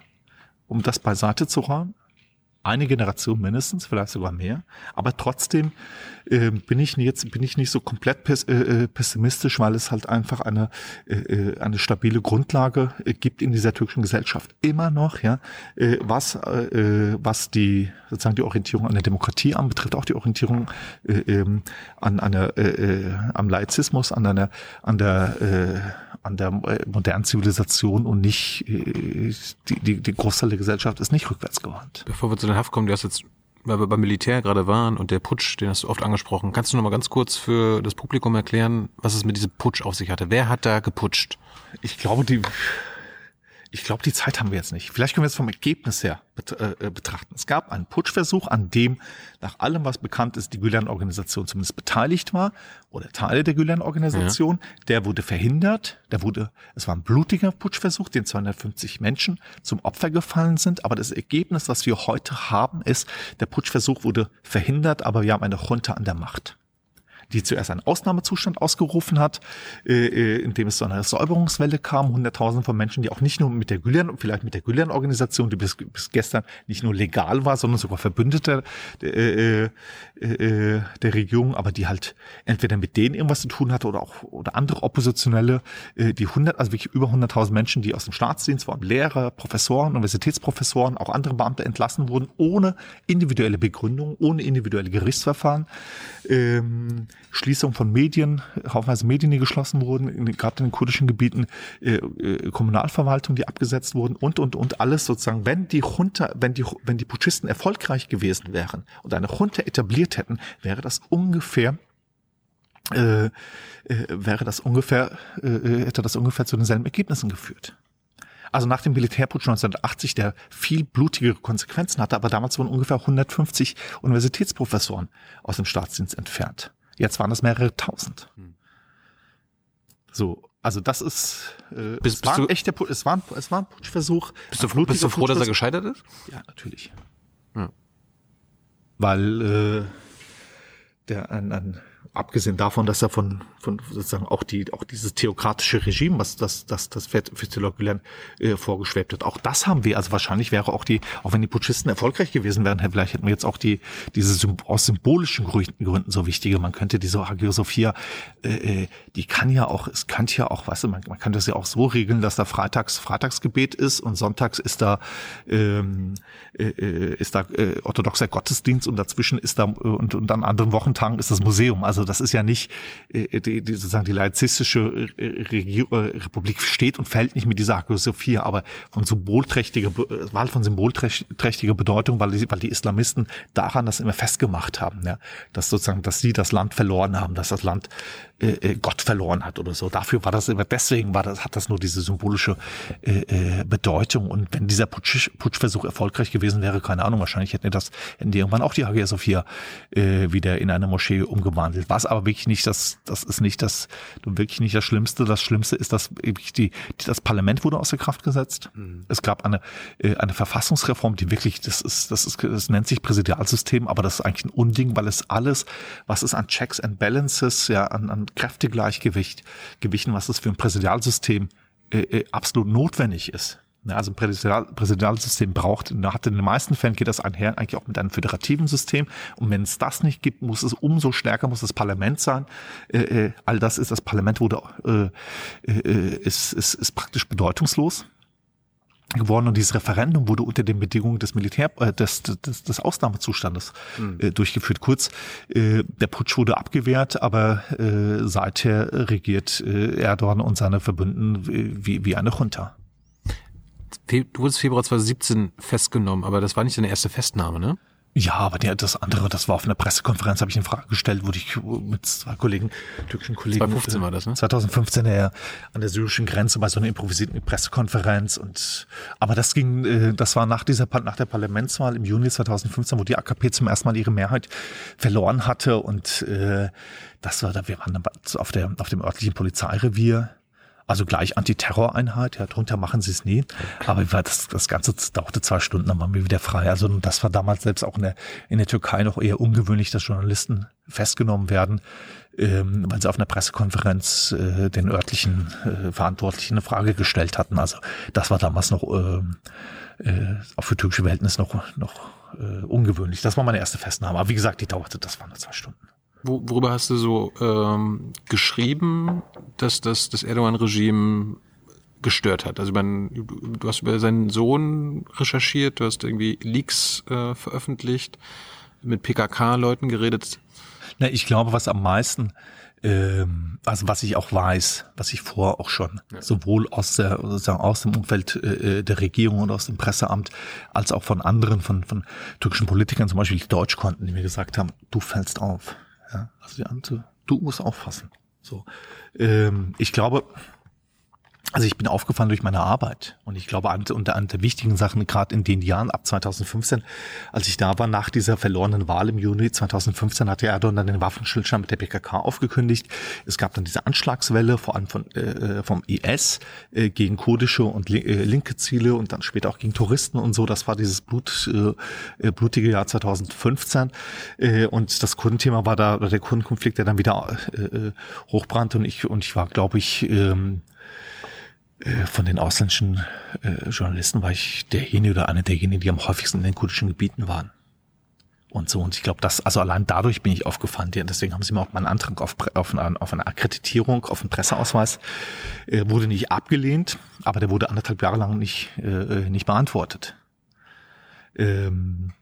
um das beiseite zu räumen eine Generation mindestens, vielleicht sogar mehr. Aber trotzdem äh, bin ich jetzt bin ich nicht so komplett pess äh, äh pessimistisch, weil es halt einfach eine äh, äh, eine stabile Grundlage äh, gibt in dieser türkischen Gesellschaft immer noch, ja, was was die sozusagen die Orientierung an der Demokratie anbetrifft, auch die Orientierung äh, ähm, an einer am Laizismus, an einer an der an der äh, modernen Zivilisation und nicht äh, die, die, die Großteil der Gesellschaft ist nicht rückwärts gewandt. Bevor wir zu den Haft kommen, du hast jetzt, weil wir beim Militär gerade waren und der Putsch, den hast du oft angesprochen, kannst du noch mal ganz kurz für das Publikum erklären, was es mit diesem Putsch auf sich hatte? Wer hat da geputscht? Ich glaube, die ich glaube, die Zeit haben wir jetzt nicht. Vielleicht können wir es vom Ergebnis her äh, betrachten. Es gab einen Putschversuch, an dem nach allem, was bekannt ist, die Gülen-Organisation zumindest beteiligt war oder Teile der Gülen-Organisation. Ja. Der wurde verhindert. Der wurde, es war ein blutiger Putschversuch, den 250 Menschen zum Opfer gefallen sind. Aber das Ergebnis, was wir heute haben, ist, der Putschversuch wurde verhindert, aber wir haben eine Junta an der Macht die zuerst einen Ausnahmezustand ausgerufen hat, äh, äh, in dem es zu einer Säuberungswelle kam, Hunderttausende von Menschen, die auch nicht nur mit der Gülen, vielleicht mit der Gülen-Organisation, die bis, bis gestern nicht nur legal war, sondern sogar Verbündete äh, äh, äh, der Regierung, aber die halt entweder mit denen irgendwas zu tun hatte oder auch oder andere Oppositionelle, äh, die hundert, also wirklich über hunderttausend Menschen, die aus dem Staatsdienst, allem Lehrer, Professoren, Universitätsprofessoren, auch andere Beamte entlassen wurden, ohne individuelle Begründung, ohne individuelle Gerichtsverfahren. Ähm, Schließung von Medien, haufenweise Medien, die geschlossen wurden, in, gerade in den kurdischen Gebieten, äh, äh, Kommunalverwaltung, die abgesetzt wurden und, und, und alles sozusagen. Wenn die Junta, wenn die, wenn die Putschisten erfolgreich gewesen wären und eine Junta etabliert hätten, wäre das ungefähr äh, äh, wäre das ungefähr, äh, äh hätte das ungefähr zu denselben Ergebnissen geführt. Also nach dem Militärputsch 1980, der viel blutigere Konsequenzen hatte, aber damals wurden ungefähr 150 Universitätsprofessoren aus dem Staatsdienst entfernt. Jetzt waren es mehrere tausend. Hm. So, also das ist äh, bist, es war ein echter es war ein, es war ein Putschversuch. Bist du, bist du froh, dass er gescheitert ist? Ja, natürlich. Ja. Weil äh, der ein, ein abgesehen davon, dass er von, von sozusagen auch die, auch dieses theokratische Regime, was das, das, das Fethullah Gülen äh, vorgeschwebt hat, auch das haben wir. Also wahrscheinlich wäre auch die, auch wenn die Putschisten erfolgreich gewesen wären, vielleicht hätten wir jetzt auch die, diese aus symbolischen Gründen so wichtige. Man könnte diese Hagia Sophia, äh, äh, die kann ja auch, es könnte ja auch, weißt du, man, man kann das ja auch so regeln, dass da freitags Freitagsgebet ist und sonntags ist da, ähm, äh, äh ist da äh, orthodoxer Gottesdienst und dazwischen ist da und, und an anderen Wochentagen ist das Museum. Also das ist ja nicht äh, die, die, sozusagen die laizistische äh, Regier äh, Republik steht und fällt nicht mit dieser Hagia Sophia, aber von symbolträchtiger Wahl von symbolträchtiger Bedeutung, weil die, weil die Islamisten daran das immer festgemacht haben, ja, dass sozusagen, dass sie das Land verloren haben, dass das Land äh, äh Gott verloren hat oder so. Dafür war das immer, deswegen war das, hat das nur diese symbolische äh, äh, Bedeutung. Und wenn dieser Putsch, Putschversuch erfolgreich gewesen wäre, keine Ahnung, wahrscheinlich hätten die das, hätten die irgendwann auch die Hagia Sophia äh, wieder in eine eine Moschee umgewandelt. Was aber wirklich nicht das, das ist nicht das, wirklich nicht das Schlimmste. Das Schlimmste ist, dass wirklich die, die das Parlament wurde außer Kraft gesetzt. Mhm. Es gab eine, äh, eine Verfassungsreform, die wirklich, das ist, das ist, das nennt sich Präsidialsystem, aber das ist eigentlich ein Unding, weil es alles, was es an Checks and Balances, ja, an, an Kräftegleichgewicht, Gewichten, was es für ein Präsidialsystem äh, äh, absolut notwendig ist. Also ein Präsidial, Präsidialsystem braucht, hat in den meisten Fällen geht das einher eigentlich auch mit einem föderativen System. Und wenn es das nicht gibt, muss es umso stärker, muss das Parlament sein. Äh, äh, all das ist, das Parlament wurde, äh, äh, ist, ist, ist praktisch bedeutungslos geworden und dieses Referendum wurde unter den Bedingungen des Militär äh, des, des, des Ausnahmezustandes mhm. äh, durchgeführt. Kurz, äh, der Putsch wurde abgewehrt, aber äh, seither regiert äh, Erdogan und seine Verbündeten wie, wie eine Junta. Du wurdest Februar 2017 festgenommen, aber das war nicht deine erste Festnahme, ne? Ja, aber der, das andere, das war auf einer Pressekonferenz, habe ich eine Frage gestellt, wurde ich mit zwei Kollegen, türkischen Kollegen. 2015 war das, ne? 2015 ja, an der syrischen Grenze bei so einer improvisierten Pressekonferenz und, aber das ging, äh, das war nach dieser, nach der Parlamentswahl im Juni 2015, wo die AKP zum ersten Mal ihre Mehrheit verloren hatte und, äh, das war da, wir waren dann auf der, auf dem örtlichen Polizeirevier also gleich Antiterroreinheit, ja, drunter machen sie es nie. Aber das, das Ganze dauerte zwei Stunden, dann waren wir wieder frei. Also das war damals selbst auch in der, in der Türkei noch eher ungewöhnlich, dass Journalisten festgenommen werden, ähm, weil sie auf einer Pressekonferenz äh, den örtlichen äh, Verantwortlichen eine Frage gestellt hatten. Also das war damals noch äh, äh, auch für türkische Verhältnisse noch, noch äh, ungewöhnlich. Das war meine erste Festnahme. Aber wie gesagt, die dauerte, das waren nur zwei Stunden. Worüber hast du so ähm, geschrieben, dass das, das Erdogan-Regime gestört hat? Also man, du hast über seinen Sohn recherchiert, du hast irgendwie Leaks äh, veröffentlicht, mit PKK-Leuten geredet. Na, ich glaube, was am meisten, ähm, also was ich auch weiß, was ich vorher auch schon ja. sowohl aus der sozusagen aus dem Umfeld äh, der Regierung und aus dem Presseamt als auch von anderen, von, von türkischen Politikern, zum Beispiel die Deutschkonten, die mir gesagt haben, du fällst auf. Ja, also die Ante, du musst aufpassen. So, ähm, ich glaube, also ich bin aufgefallen durch meine Arbeit und ich glaube, unter einer der wichtigen Sachen, gerade in den Jahren ab 2015, als ich da war, nach dieser verlorenen Wahl im Juni 2015, hatte Erdogan dann den Waffenstillstand mit der PKK aufgekündigt. Es gab dann diese Anschlagswelle, vor allem von, äh, vom IS äh, gegen kurdische und li äh, linke Ziele und dann später auch gegen Touristen und so. Das war dieses Blut, äh, blutige Jahr 2015 äh, und das Kurdenthema war da, oder der Kurdenkonflikt, der dann wieder äh, äh hochbrannte und ich, und ich war, glaube ich, ähm, äh, von den ausländischen äh, Journalisten war ich derjenige oder einer derjenigen, die am häufigsten in den kurdischen Gebieten waren. Und so. Und ich glaube, das, also allein dadurch bin ich aufgefallen. Deswegen haben sie mir auch meinen Antrag auf, auf, eine, auf eine Akkreditierung, auf einen Presseausweis, äh, wurde nicht abgelehnt, aber der wurde anderthalb Jahre lang nicht, äh, nicht beantwortet. Ähm,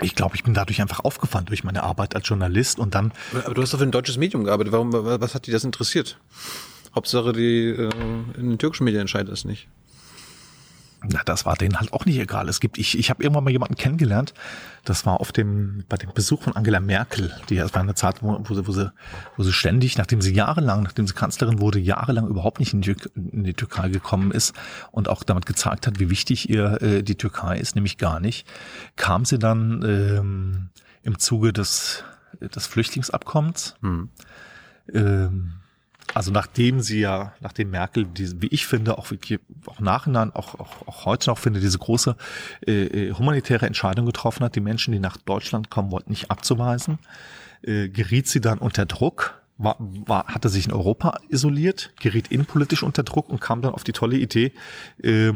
ich glaube, ich bin dadurch einfach aufgefallen durch meine Arbeit als Journalist und dann. Aber du hast doch für ein deutsches Medium gearbeitet. Warum, was hat dich das interessiert? Hauptsache, die äh, in den türkischen Medien entscheidet es nicht. Na, das war denen halt auch nicht egal. Es gibt, ich, ich habe irgendwann mal jemanden kennengelernt, das war auf dem, bei dem Besuch von Angela Merkel, die es war eine Zeit, wo, wo, sie, wo, sie, wo sie ständig, nachdem sie jahrelang, nachdem sie Kanzlerin wurde, jahrelang überhaupt nicht in die, in die Türkei gekommen ist und auch damit gezeigt hat, wie wichtig ihr äh, die Türkei ist, nämlich gar nicht, kam sie dann ähm, im Zuge des, des Flüchtlingsabkommens. Hm. Ähm, also nachdem sie ja, nachdem Merkel, diese, wie ich finde, auch auch nachhinein, auch, auch, auch heute noch finde, diese große äh, äh, humanitäre Entscheidung getroffen hat, die Menschen, die nach Deutschland kommen wollten, nicht abzuweisen, äh, geriet sie dann unter Druck, war, war, hatte sich in Europa isoliert, geriet innenpolitisch unter Druck und kam dann auf die tolle Idee, äh, äh,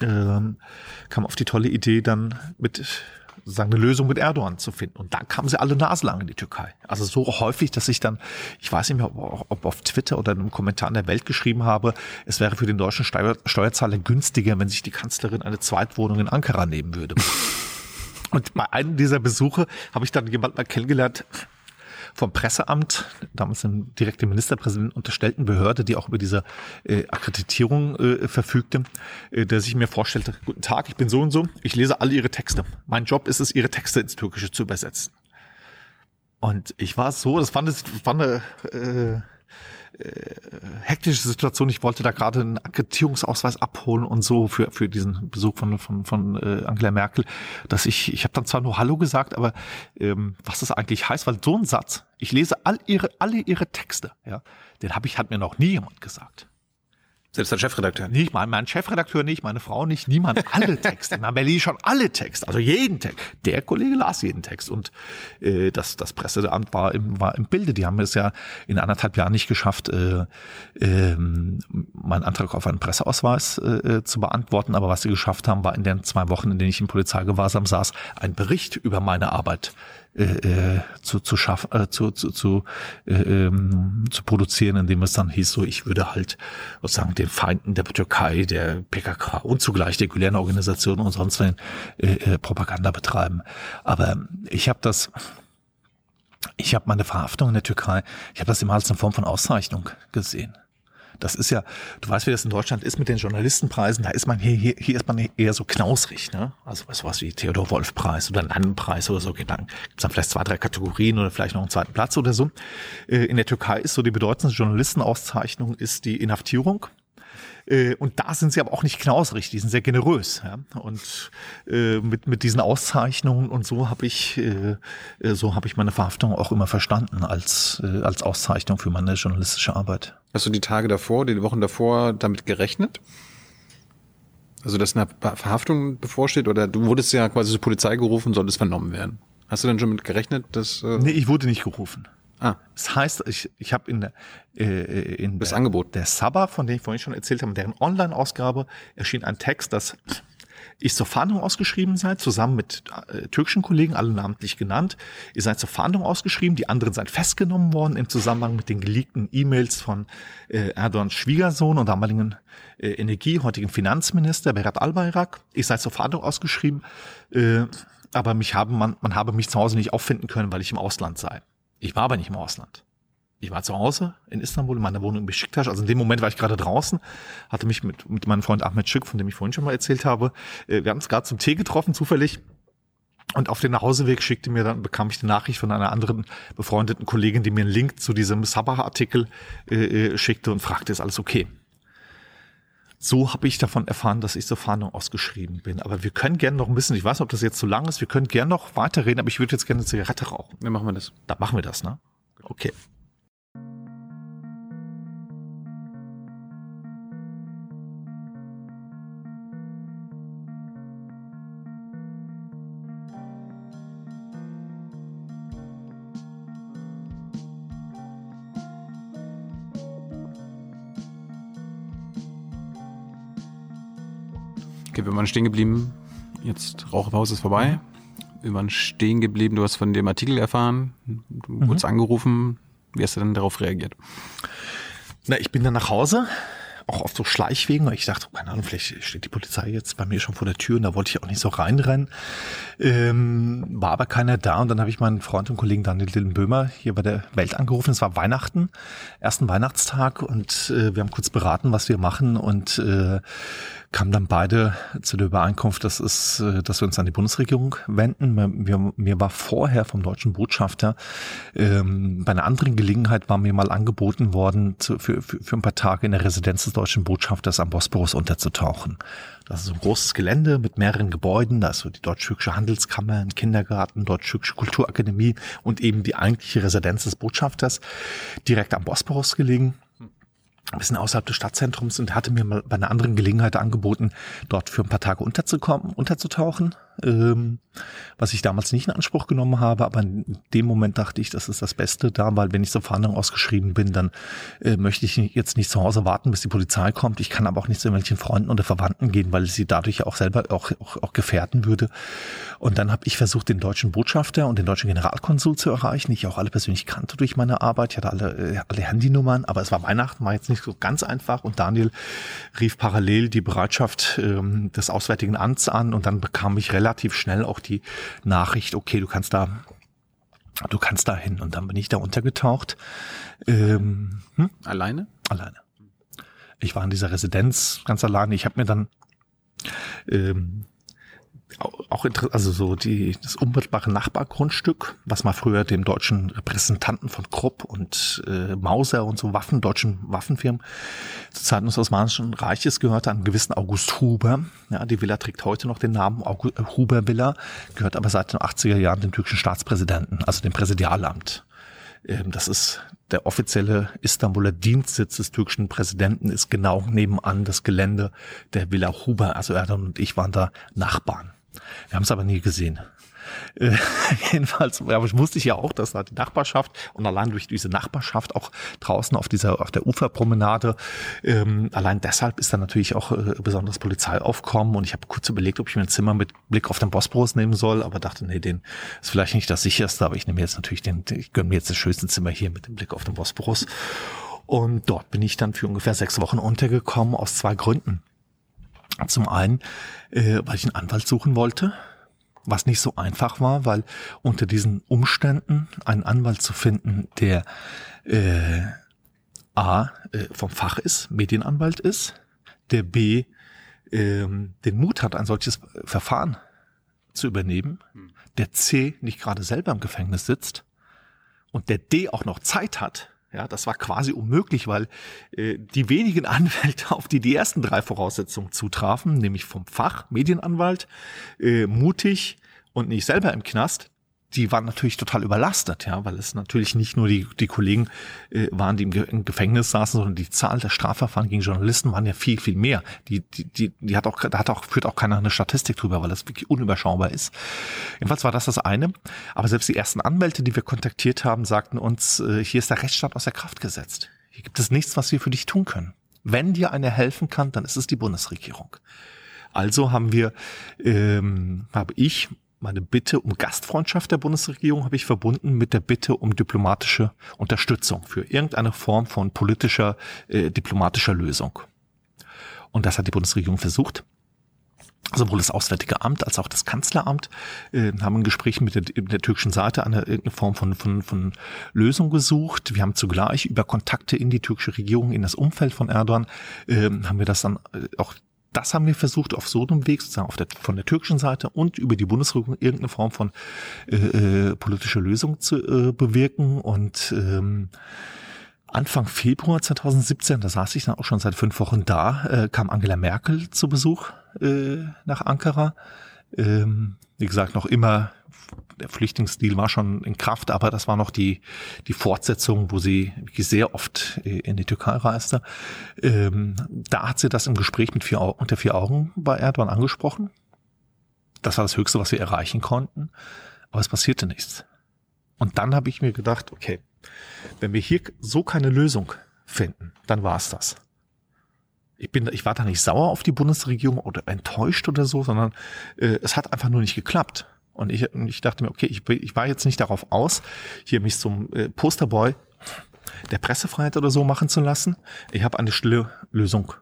kam auf die tolle Idee dann mit sozusagen eine Lösung mit Erdogan zu finden. Und da kamen sie alle naselang in die Türkei. Also so häufig, dass ich dann, ich weiß nicht mehr, ob auf Twitter oder in einem Kommentar in der Welt geschrieben habe, es wäre für den deutschen Steuer, Steuerzahler günstiger, wenn sich die Kanzlerin eine Zweitwohnung in Ankara nehmen würde. Und bei einem dieser Besuche habe ich dann jemanden mal kennengelernt, vom Presseamt, damals dem direkten Ministerpräsidenten unterstellten Behörde, die auch über diese äh, Akkreditierung äh, verfügte, äh, der sich mir vorstellte, guten Tag, ich bin so und so, ich lese alle Ihre Texte. Mein Job ist es, Ihre Texte ins Türkische zu übersetzen. Und ich war so, das fand, das fand äh, hektische Situation. Ich wollte da gerade einen Akkreditierungsausweis abholen und so für für diesen Besuch von von von äh, Angela Merkel, dass ich ich habe dann zwar nur Hallo gesagt, aber ähm, was das eigentlich heißt, weil so ein Satz, ich lese all ihre alle ihre Texte, ja, den habe ich hat mir noch nie jemand gesagt. Selbst der Chefredakteur. Nicht mein, mein Chefredakteur nicht, meine Frau nicht, niemand. Alle Texte. Man liest schon alle Texte, also jeden Text. Der Kollege las jeden Text und äh, das, das Presseamt war im, war im Bilde. Die haben es ja in anderthalb Jahren nicht geschafft, äh, äh, meinen Antrag auf einen Presseausweis äh, zu beantworten. Aber was sie geschafft haben, war in den zwei Wochen, in denen ich im Polizeigewahrsam saß, ein Bericht über meine Arbeit äh, äh, zu zu schaffen äh, zu zu zu, äh, ähm, zu produzieren, indem es dann hieß so, ich würde halt sozusagen den Feinden der Türkei, der PKK und zugleich der Gülen-Organisation und sonst wenn äh, äh, Propaganda betreiben. Aber ich habe das ich habe meine Verhaftung in der Türkei, ich habe das immer als eine Form von Auszeichnung gesehen. Das ist ja, du weißt, wie das in Deutschland ist mit den Journalistenpreisen, da ist man hier, hier, hier ist man eher so knausrig, ne? Also was was wie Theodor Wolf Preis oder Lannenpreis oder so, dann gibt's dann vielleicht zwei, drei Kategorien oder vielleicht noch einen zweiten Platz oder so. Äh, in der Türkei ist so die bedeutendste Journalistenauszeichnung ist die Inhaftierung und da sind sie aber auch nicht knausrig, die sind sehr generös. Ja? Und äh, mit, mit diesen Auszeichnungen und so habe ich, äh, äh so habe ich meine Verhaftung auch immer verstanden als, äh, als Auszeichnung für meine journalistische Arbeit. Hast du die Tage davor, die Wochen davor damit gerechnet? Also, dass eine Verhaftung bevorsteht oder du wurdest ja quasi zur Polizei gerufen, solltest vernommen werden. Hast du denn schon mit gerechnet, dass... Äh nee, ich wurde nicht gerufen. Ah. Das heißt, ich, ich habe in, der, äh, in das der, Angebot. der Sabba, von dem ich vorhin schon erzählt habe, deren Online-Ausgabe erschien ein Text, dass ich zur Fahndung ausgeschrieben seid, zusammen mit äh, türkischen Kollegen, alle namentlich genannt. Ihr seid zur Fahndung ausgeschrieben, die anderen seid festgenommen worden im Zusammenhang mit den geleakten E-Mails von äh, Erdogans Schwiegersohn und damaligen äh, Energie, heutigen Finanzminister Berat Albayrak. Ich seid zur Fahndung ausgeschrieben, äh, aber mich haben, man, man habe mich zu Hause nicht auffinden können, weil ich im Ausland sei. Ich war aber nicht im Ausland. Ich war zu Hause in Istanbul, in meiner Wohnung in Besiktas. Also in dem Moment war ich gerade draußen, hatte mich mit, mit meinem Freund Ahmed Schick, von dem ich vorhin schon mal erzählt habe, äh, wir haben uns gerade zum Tee getroffen, zufällig. Und auf den Nachhauseweg schickte mir dann, bekam ich die Nachricht von einer anderen befreundeten Kollegin, die mir einen Link zu diesem Sabah-Artikel äh, äh, schickte und fragte, ist alles okay? So habe ich davon erfahren, dass ich zur Fahndung ausgeschrieben bin. Aber wir können gerne noch ein bisschen, ich weiß nicht, ob das jetzt zu lang ist, wir können gerne noch weiterreden, aber ich würde jetzt gerne eine Zigarette rauchen. Dann machen wir das. Da machen wir das, ne? Okay. Wir waren stehen geblieben. Jetzt Raucherpause ist vorbei. Wir waren stehen geblieben. Du hast von dem Artikel erfahren. Du mhm. wurdest angerufen. Wie hast du denn darauf reagiert? Na, ich bin dann nach Hause, auch auf so Schleichwegen. Ich dachte, keine Ahnung, vielleicht steht die Polizei jetzt bei mir schon vor der Tür und da wollte ich auch nicht so reinrennen. Ähm, war aber keiner da und dann habe ich meinen Freund und Kollegen Daniel Dillenböhmer hier bei der Welt angerufen. Es war Weihnachten, ersten Weihnachtstag und äh, wir haben kurz beraten, was wir machen und äh, kamen dann beide zu der Übereinkunft, dass, es, äh, dass wir uns an die Bundesregierung wenden. Mir, mir war vorher vom deutschen Botschafter ähm, bei einer anderen Gelegenheit war mir mal angeboten worden, zu, für, für, für ein paar Tage in der Residenz des deutschen Botschafters am Bosporus unterzutauchen. Das ist ein großes Gelände mit mehreren Gebäuden. Da ist so die Deutsch-Türkische Handelskammer, ein Kindergarten, Deutsch-Türkische Kulturakademie und eben die eigentliche Residenz des Botschafters direkt am Bosporus gelegen ein bisschen außerhalb des Stadtzentrums und hatte mir mal bei einer anderen Gelegenheit angeboten, dort für ein paar Tage unterzukommen, unterzutauchen ähm, was ich damals nicht in Anspruch genommen habe, aber in dem Moment dachte ich, das ist das Beste da, weil wenn ich zur Fahndung ausgeschrieben bin, dann äh, möchte ich jetzt nicht zu Hause warten, bis die Polizei kommt. Ich kann aber auch nicht zu irgendwelchen Freunden oder Verwandten gehen, weil ich sie dadurch auch selber auch, auch, auch gefährden würde. Und dann habe ich versucht, den deutschen Botschafter und den deutschen Generalkonsul zu erreichen, die ich auch alle persönlich kannte durch meine Arbeit. Ich hatte alle, äh, alle Handynummern, aber es war Weihnachten, war jetzt nicht so ganz einfach. Und Daniel rief parallel die Bereitschaft ähm, des Auswärtigen Amts an und dann bekam ich relativ relativ schnell auch die Nachricht, okay, du kannst da, du kannst da hin. Und dann bin ich da untergetaucht. Ähm, hm? Alleine? Alleine. Ich war in dieser Residenz ganz alleine. Ich habe mir dann ähm, auch inter- also so die das unmittelbare Nachbargrundstück, was mal früher dem deutschen Repräsentanten von Krupp und äh, Mauser und so Waffen, deutschen Waffenfirmen zu Zeiten des Osmanischen Reiches gehörte, einen gewissen August Huber. Ja, die Villa trägt heute noch den Namen äh, Huber Villa, gehört aber seit den 80er Jahren dem türkischen Staatspräsidenten, also dem Präsidialamt. Ähm, Das ist der offizielle Istanbuler Dienstsitz des türkischen Präsidenten, ist genau nebenan das Gelände der Villa Huber. Also Erdogan und ich waren da Nachbarn. Wir haben es aber nie gesehen. Äh, jedenfalls, aber ich wusste ich ja auch, dass da die Nachbarschaft und allein durch diese Nachbarschaft auch draußen auf dieser auf der Uferpromenade, ähm, allein deshalb ist da natürlich auch äh, besonderes Polizeiaufkommen und ich habe kurz überlegt, ob ich mir ein Zimmer mit Blick auf den Bosporus nehmen soll, aber dachte, nee, den ist vielleicht nicht das sicherste, aber ich nehme jetzt natürlich den, ich gönne mir jetzt das schönste Zimmer hier mit dem Blick auf den Bosporus. Und dort bin ich dann für ungefähr sechs Wochen untergekommen aus zwei Gründen. Zum einen, äh, weil ich einen Anwalt suchen wollte, was nicht so einfach war, weil unter diesen Umständen einen Anwalt zu finden, der äh, A äh, vom Fach ist, Medienanwalt ist, der B ähm, den Mut hat, ein solches Verfahren zu übernehmen, der C nicht gerade selber im Gefängnis sitzt und der D auch noch Zeit hat, ja, das war quasi unmöglich, weil äh, die wenigen Anwälte, auf die die ersten drei Voraussetzungen zutrafen, nämlich vom Fach, Medienanwalt, äh, mutig und nicht selber im Knast, die waren natürlich total überlastet, ja, weil es natürlich nicht nur die, die Kollegen äh, waren, die im, Ge im Gefängnis saßen, sondern die Zahl der Strafverfahren gegen Journalisten waren ja viel, viel mehr. Die, die, die, die hat auch, da hat auch, führt auch keiner eine Statistik drüber, weil das wirklich unüberschaubar ist. Jedenfalls war das das eine. Aber selbst die ersten Anwälte, die wir kontaktiert haben, sagten uns, äh, hier ist der Rechtsstaat aus der Kraft gesetzt. Hier gibt es nichts, was wir für dich tun können. Wenn dir einer helfen kann, dann ist es die Bundesregierung. Also haben wir, ähm, habe ich meine Bitte um Gastfreundschaft der Bundesregierung habe ich verbunden mit der Bitte um diplomatische Unterstützung für irgendeine Form von politischer, äh, diplomatischer Lösung. Und das hat die Bundesregierung versucht. Sowohl das Auswärtige Amt als auch das Kanzleramt äh, haben in Gesprächen mit der, mit der türkischen Seite eine irgendeine Form von, von, von Lösung gesucht. Wir haben zugleich über Kontakte in die türkische Regierung, in das Umfeld von Erdogan, äh, haben wir das dann äh, auch das haben wir versucht, auf so einem Weg, sozusagen der, von der türkischen Seite und über die Bundesregierung irgendeine Form von äh, äh, politischer Lösung zu äh, bewirken. Und ähm, Anfang Februar 2017, da saß ich dann auch schon seit fünf Wochen da, äh, kam Angela Merkel zu Besuch äh, nach Ankara. Ähm, wie gesagt, noch immer, der Flüchtlingsdeal war schon in Kraft, aber das war noch die, die Fortsetzung, wo sie wirklich sehr oft äh, in die Türkei reiste. Ähm, da hat sie das im Gespräch mit vier, unter vier Augen bei Erdogan angesprochen. Das war das Höchste, was wir erreichen konnten. Aber es passierte nichts. Und dann habe ich mir gedacht, okay, wenn wir hier so keine Lösung finden, dann war es das. Ich bin, ich war da nicht sauer auf die Bundesregierung oder enttäuscht oder so, sondern äh, es hat einfach nur nicht geklappt. Und ich, ich dachte mir, okay, ich, ich war jetzt nicht darauf aus, hier mich zum äh, Posterboy der Pressefreiheit oder so machen zu lassen. Ich habe eine stille Lösung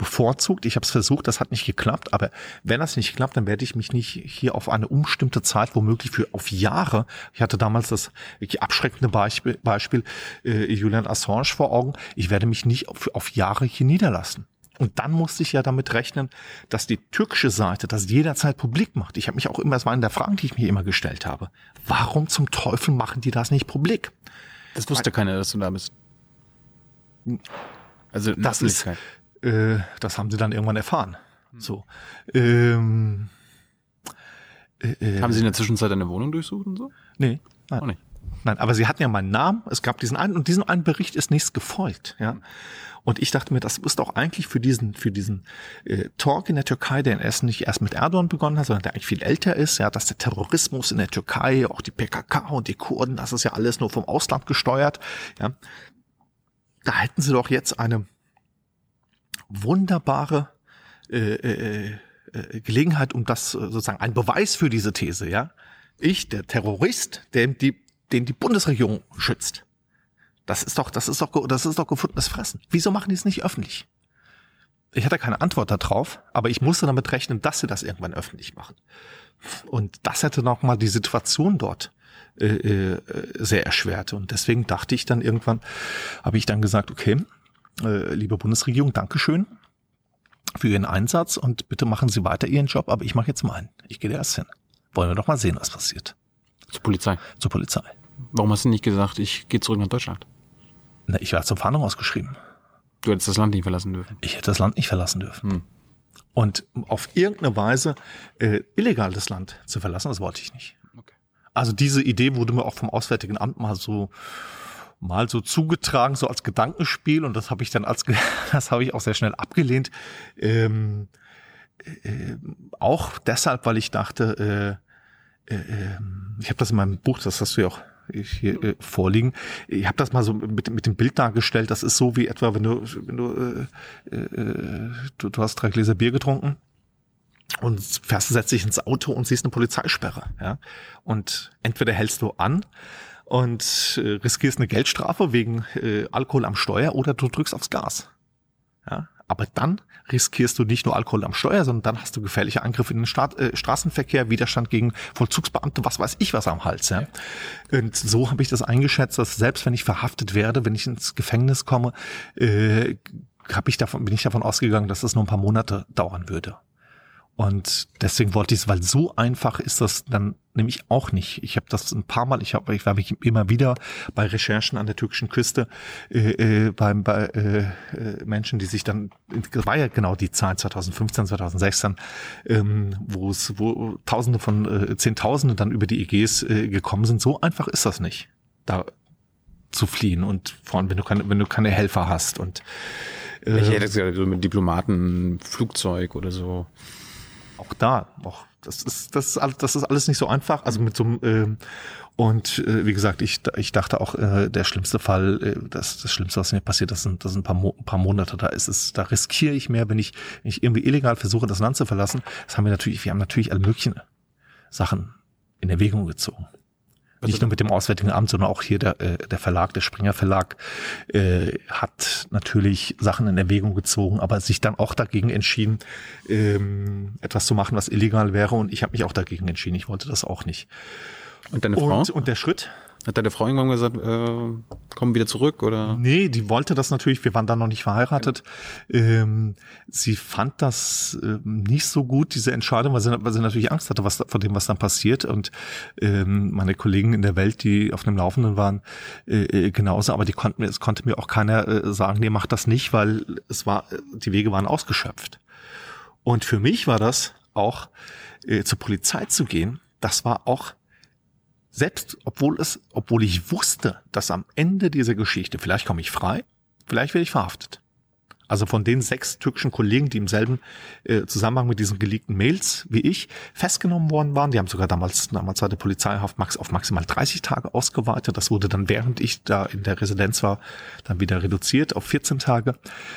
bevorzugt. Ich habe es versucht, das hat nicht geklappt. Aber wenn das nicht klappt, dann werde ich mich nicht hier auf eine unbestimmte Zeit, womöglich für auf Jahre. Ich hatte damals das abschreckende Beispiel, Beispiel äh, Julian Assange vor Augen. Ich werde mich nicht auf, auf Jahre hier niederlassen. Und dann musste ich ja damit rechnen, dass die türkische Seite das jederzeit publik macht. Ich habe mich auch immer, das war eine der Fragen, die ich mir immer gestellt habe. Warum zum Teufel machen die das nicht publik? Das wusste keiner, dass du da bist. Also Das ist. Äh, das haben sie dann irgendwann erfahren. So. Ähm, äh, äh, Haben Sie in der Zwischenzeit eine Wohnung durchsucht und so? Nee, nein. Auch nicht. Nein, aber sie hatten ja meinen Namen. Es gab diesen einen und diesen einen Bericht ist nichts gefolgt, ja. Und ich dachte mir, das ist doch eigentlich für diesen für diesen äh, Talk in der Türkei, der erst nicht erst mit Erdogan begonnen hat, sondern der eigentlich viel älter ist, ja, dass der Terrorismus in der Türkei, auch die PKK und die Kurden, das ist ja alles nur vom Ausland gesteuert, ja. Da hätten sie doch jetzt eine wunderbare äh, äh, äh, Gelegenheit, um das äh, sozusagen ein Beweis für diese These, ja. Ich, der Terrorist, den die, den die Bundesregierung schützt. Das ist doch, das ist doch, das ist doch gefundenes Fressen. Wieso machen die es nicht öffentlich? Ich hatte keine Antwort darauf, aber ich musste damit rechnen, dass sie das irgendwann öffentlich machen. Und das hätte noch mal die Situation dort äh, äh, sehr erschwert. Und deswegen dachte ich dann irgendwann, habe ich dann gesagt, okay, äh, liebe Bundesregierung, Dankeschön. für Ihren Einsatz und bitte machen Sie weiter Ihren Job, aber ich mache jetzt meinen. Ich gehe da erst hin. Wollen wir doch mal sehen, was passiert. Zur Polizei. Zur Polizei. Warum hast du nicht gesagt, ich gehe zurück nach Deutschland? Na, ich war zur Fahndung ausgeschrieben. Du hättest das Land nicht verlassen dürfen. Ich hätte das Land nicht verlassen dürfen. Hm. Und auf irgendeine Weise äh, illegal das Land zu verlassen, das wollte ich nicht. Okay. Also diese Idee wurde mir auch vom Auswärtigen Amt mal so mal so zugetragen, so als Gedankenspiel und das habe ich dann als das habe ich auch sehr schnell abgelehnt. Ähm, äh, auch deshalb, weil ich dachte, äh, äh, ich habe das in meinem Buch, das hast du ja auch hier äh, vorliegen. Ich habe das mal so mit, mit dem Bild dargestellt. Das ist so wie etwa, wenn du, wenn du, äh, äh, du, du hast drei Gläser Bier getrunken und fährst, setzt dich ins Auto und siehst eine Polizeisperre. Ja? Und entweder hältst du an und äh, riskierst eine Geldstrafe wegen äh, Alkohol am Steuer oder du drückst aufs Gas. Ja? Aber dann riskierst du nicht nur Alkohol am Steuer, sondern dann hast du gefährliche Angriffe in den Staat, äh, Straßenverkehr, Widerstand gegen Vollzugsbeamte, was weiß ich was am Hals. Ja? Und so habe ich das eingeschätzt, dass selbst wenn ich verhaftet werde, wenn ich ins Gefängnis komme, äh, hab ich davon, bin ich davon ausgegangen, dass das nur ein paar Monate dauern würde. Und deswegen wollte ich es, weil so einfach ist das dann nämlich auch nicht. Ich habe das ein paar Mal, ich habe ich war mich immer wieder bei Recherchen an der türkischen Küste äh, äh, beim bei äh, äh Menschen, die sich dann das war ja genau die Zeit 2015, 2016, ähm, wo es wo Tausende von äh, Zehntausende dann über die EGs äh, gekommen sind. So einfach ist das nicht, da zu fliehen und vor allem wenn du keine wenn du keine Helfer hast und äh, ich hätte gesagt so mit Diplomaten Flugzeug oder so auch da, auch das ist das ist alles, das ist alles nicht so einfach. Also mit so einem ähm, und äh, wie gesagt, ich ich dachte auch äh, der schlimmste Fall, äh, das das Schlimmste, was mir passiert, das sind das sind ein paar, Mo ein paar Monate. Da ist es, da riskiere ich mehr, wenn ich wenn ich irgendwie illegal versuche, das Land zu verlassen. Das haben wir natürlich, wir haben natürlich alle möglichen Sachen in Erwägung gezogen. Nicht nur mit dem Auswärtigen Amt, sondern auch hier der, äh, der Verlag, der Springer Verlag, äh, hat natürlich Sachen in Erwägung gezogen, aber sich dann auch dagegen entschieden, ähm, etwas zu machen, was illegal wäre. Und ich habe mich auch dagegen entschieden. Ich wollte das auch nicht. Und deine Frau? Und, und der Schritt, hat deine Frau irgendwann gesagt, äh, komm wieder zurück oder? Nee, die wollte das natürlich, wir waren da noch nicht verheiratet. Ähm, sie fand das äh, nicht so gut, diese Entscheidung, weil sie, weil sie natürlich Angst hatte was, vor dem, was dann passiert. Und ähm, meine Kollegen in der Welt, die auf dem Laufenden waren, äh, äh genauso, aber die konnten mir, es konnte mir auch keiner äh, sagen, nee, mach das nicht, weil es war, die Wege waren ausgeschöpft. Und für mich war das auch, äh, zur Polizei zu gehen, das war auch selbst obwohl es, obwohl ich wusste, dass am Ende dieser Geschichte, vielleicht komme ich frei, vielleicht werde ich verhaftet. Also von den sechs türkischen Kollegen, die im selben äh, Zusammenhang mit diesen geleakten Mails wie ich festgenommen worden waren, die haben sogar damals, damals war der Polizeihaft max, auf maximal 30 Tage ausgeweitet. Das wurde dann, während ich da in der Residenz war, dann wieder reduziert auf 14 Tage.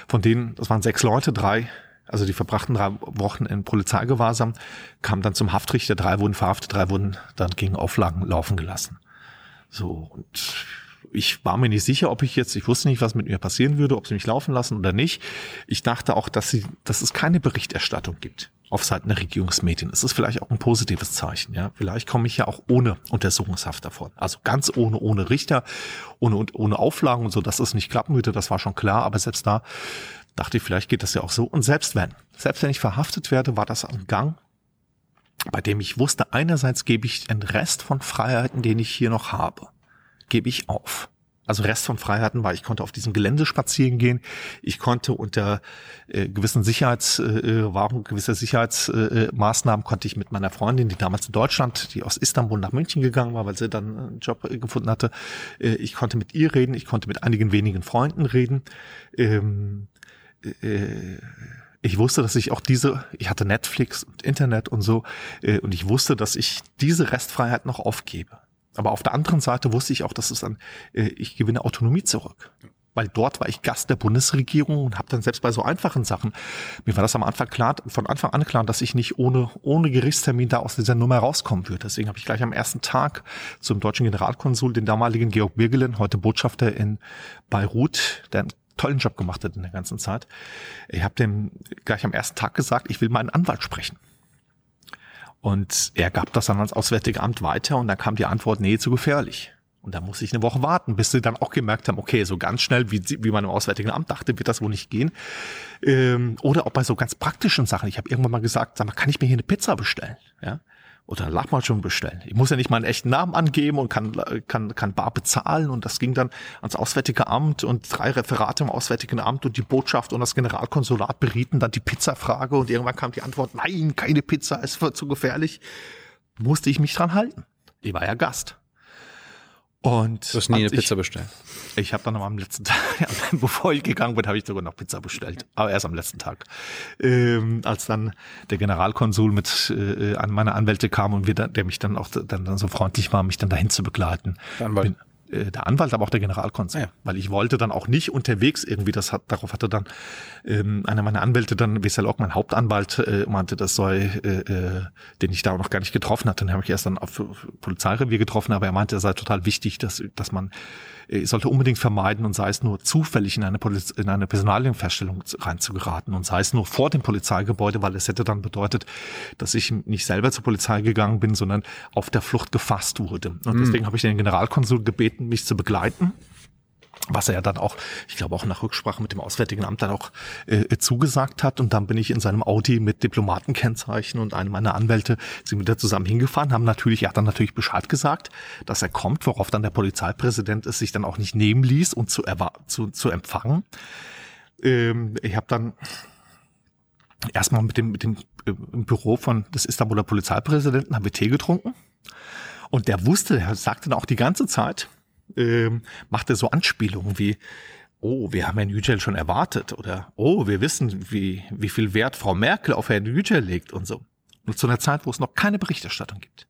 Von denen, das waren sechs Leute, drei also die verbrachten drei Wochen in Polizeigewahrsam, kamen dann zum Haftrichter, drei wurden verhaftet, drei wurden dann gegen Auflagen laufen gelassen. So, und ich war mir nicht sicher, ob ich jetzt, ich wusste nicht, was mit mir passieren würde, ob sie mich laufen lassen oder nicht. Ich dachte auch, dass sie, dass es keine Berichterstattung gibt auf Seiten der Regierungsmedien. Es ist vielleicht auch ein positives Zeichen, ja. Vielleicht komme ich ja auch ohne Untersuchungshaft davon. Also ganz ohne, ohne Richter, ohne, ohne Auflagen und so, dass es nicht klappen würde, das war schon klar. Aber selbst da dachte ich, vielleicht geht das ja auch so. Und selbst wenn, selbst wenn ich verhaftet werde, war das ein Gang, bei dem ich wusste, einerseits gebe ich einen Rest von Freiheiten, den ich hier noch habe, gebe ich auf. Also Rest von Freiheiten war, ich konnte auf diesem Gelände spazieren gehen, ich konnte unter äh, gewissen Sicherheitswahrung, äh, gewisser Sicherheitsmaßnahmen, äh, konnte ich mit meiner Freundin, die damals in Deutschland, die aus Istanbul nach München gegangen war, weil sie dann einen Job äh, gefunden hatte, äh, ich konnte mit ihr reden, ich konnte mit einigen wenigen Freunden reden. Ähm, äh, ich wusste, dass ich auch diese, ich hatte Netflix und Internet und so, äh, und ich wusste, dass ich diese Restfreiheit noch aufgebe. Aber auf der anderen Seite wusste ich auch, dass es dann, äh, ich gewinne Autonomie zurück. Weil dort war ich Gast der Bundesregierung und habe dann selbst bei so einfachen Sachen, mir war das am Anfang klar, von Anfang an klar, dass ich nicht ohne, ohne Gerichtstermin da aus dieser Nummer rauskommen würde. Deswegen habe ich gleich am ersten Tag zum deutschen Generalkonsul, den damaligen Georg Birgelen, heute Botschafter in Beirut, der tollen Job gemacht hat in der ganzen Zeit. Ich habe dem gleich am ersten Tag gesagt, ich will meinen Anwalt sprechen. Und er gab das dann ans Auswärtige Amt weiter und dann kam die Antwort, nee, zu gefährlich. Und da musste ich eine Woche warten, bis sie dann auch gemerkt haben, okay, so ganz schnell, wie, wie man im Auswärtigen Amt dachte, wird das wohl nicht gehen. Ähm, oder auch bei so ganz praktischen Sachen. Ich habe irgendwann mal gesagt, sag mal, kann ich mir hier eine Pizza bestellen? Ja? Oder schon bestellen. Ich muss ja nicht meinen echten Namen angeben und kann, kann, kann bar bezahlen. Und das ging dann ans Auswärtige Amt und drei Referate im Auswärtigen Amt und die Botschaft und das Generalkonsulat berieten dann die Pizzafrage und irgendwann kam die Antwort, nein, keine Pizza, es wird zu gefährlich. Musste ich mich dran halten. Ich war ja Gast. Und Du hast nie eine ich- Pizza bestellt. ich habe dann am letzten Tag, bevor ich gegangen bin, habe ich sogar noch Pizza bestellt. Aber erst am letzten Tag. Ähm, als dann der Generalkonsul mit äh, an meine Anwälte kam und wir dann, der mich dann auch dann, dann so freundlich war, mich dann dahin zu begleiten. Anwalt. Bin, äh, der Anwalt, aber auch der Generalkonsul. Ah, ja. Weil ich wollte dann auch nicht unterwegs irgendwie, das hat, darauf hatte dann ähm, einer meiner Anwälte dann, Wessel auch mein Hauptanwalt, äh, meinte, das sei, äh, äh, den ich da auch noch gar nicht getroffen hatte. Den habe ich erst dann auf Polizeirevier getroffen, aber er meinte, es sei total wichtig, dass, dass man sollte unbedingt vermeiden und sei es nur zufällig in eine, Poliz in eine Personalienfeststellung zu- reinzugeraten und sei es nur vor dem Polizeigebäude, weil es hätte dann bedeutet, dass ich nicht selber zur Polizei gegangen bin, sondern auf der Flucht gefasst wurde. Und deswegen habe ich den Generalkonsul gebeten, mich zu begleiten was er ja dann auch, ich glaube auch nach Rücksprache mit dem Auswärtigen Amt dann auch äh, zugesagt hat. Und dann bin ich in seinem Audi mit Diplomatenkennzeichen und einem meiner Anwälte sind wieder zusammen hingefahren, haben natürlich, er hat dann natürlich Bescheid gesagt, dass er kommt, worauf dann der Polizeipräsident es sich dann auch nicht nehmen ließ, um zu, zu, zu empfangen. Ähm, ich habe dann erstmal mit dem, mit dem äh, Büro von des Istanbuler Polizeipräsidenten haben wir Tee getrunken. Und der wusste, er sagte dann auch die ganze Zeit, ähm, machte so Anspielungen wie, oh, wir haben Herrn Yücel schon erwartet oder oh, wir wissen, wie, wie viel Wert Frau Merkel auf Herrn Yücel legt und so. Und zu einer Zeit, wo es noch keine Berichterstattung gibt.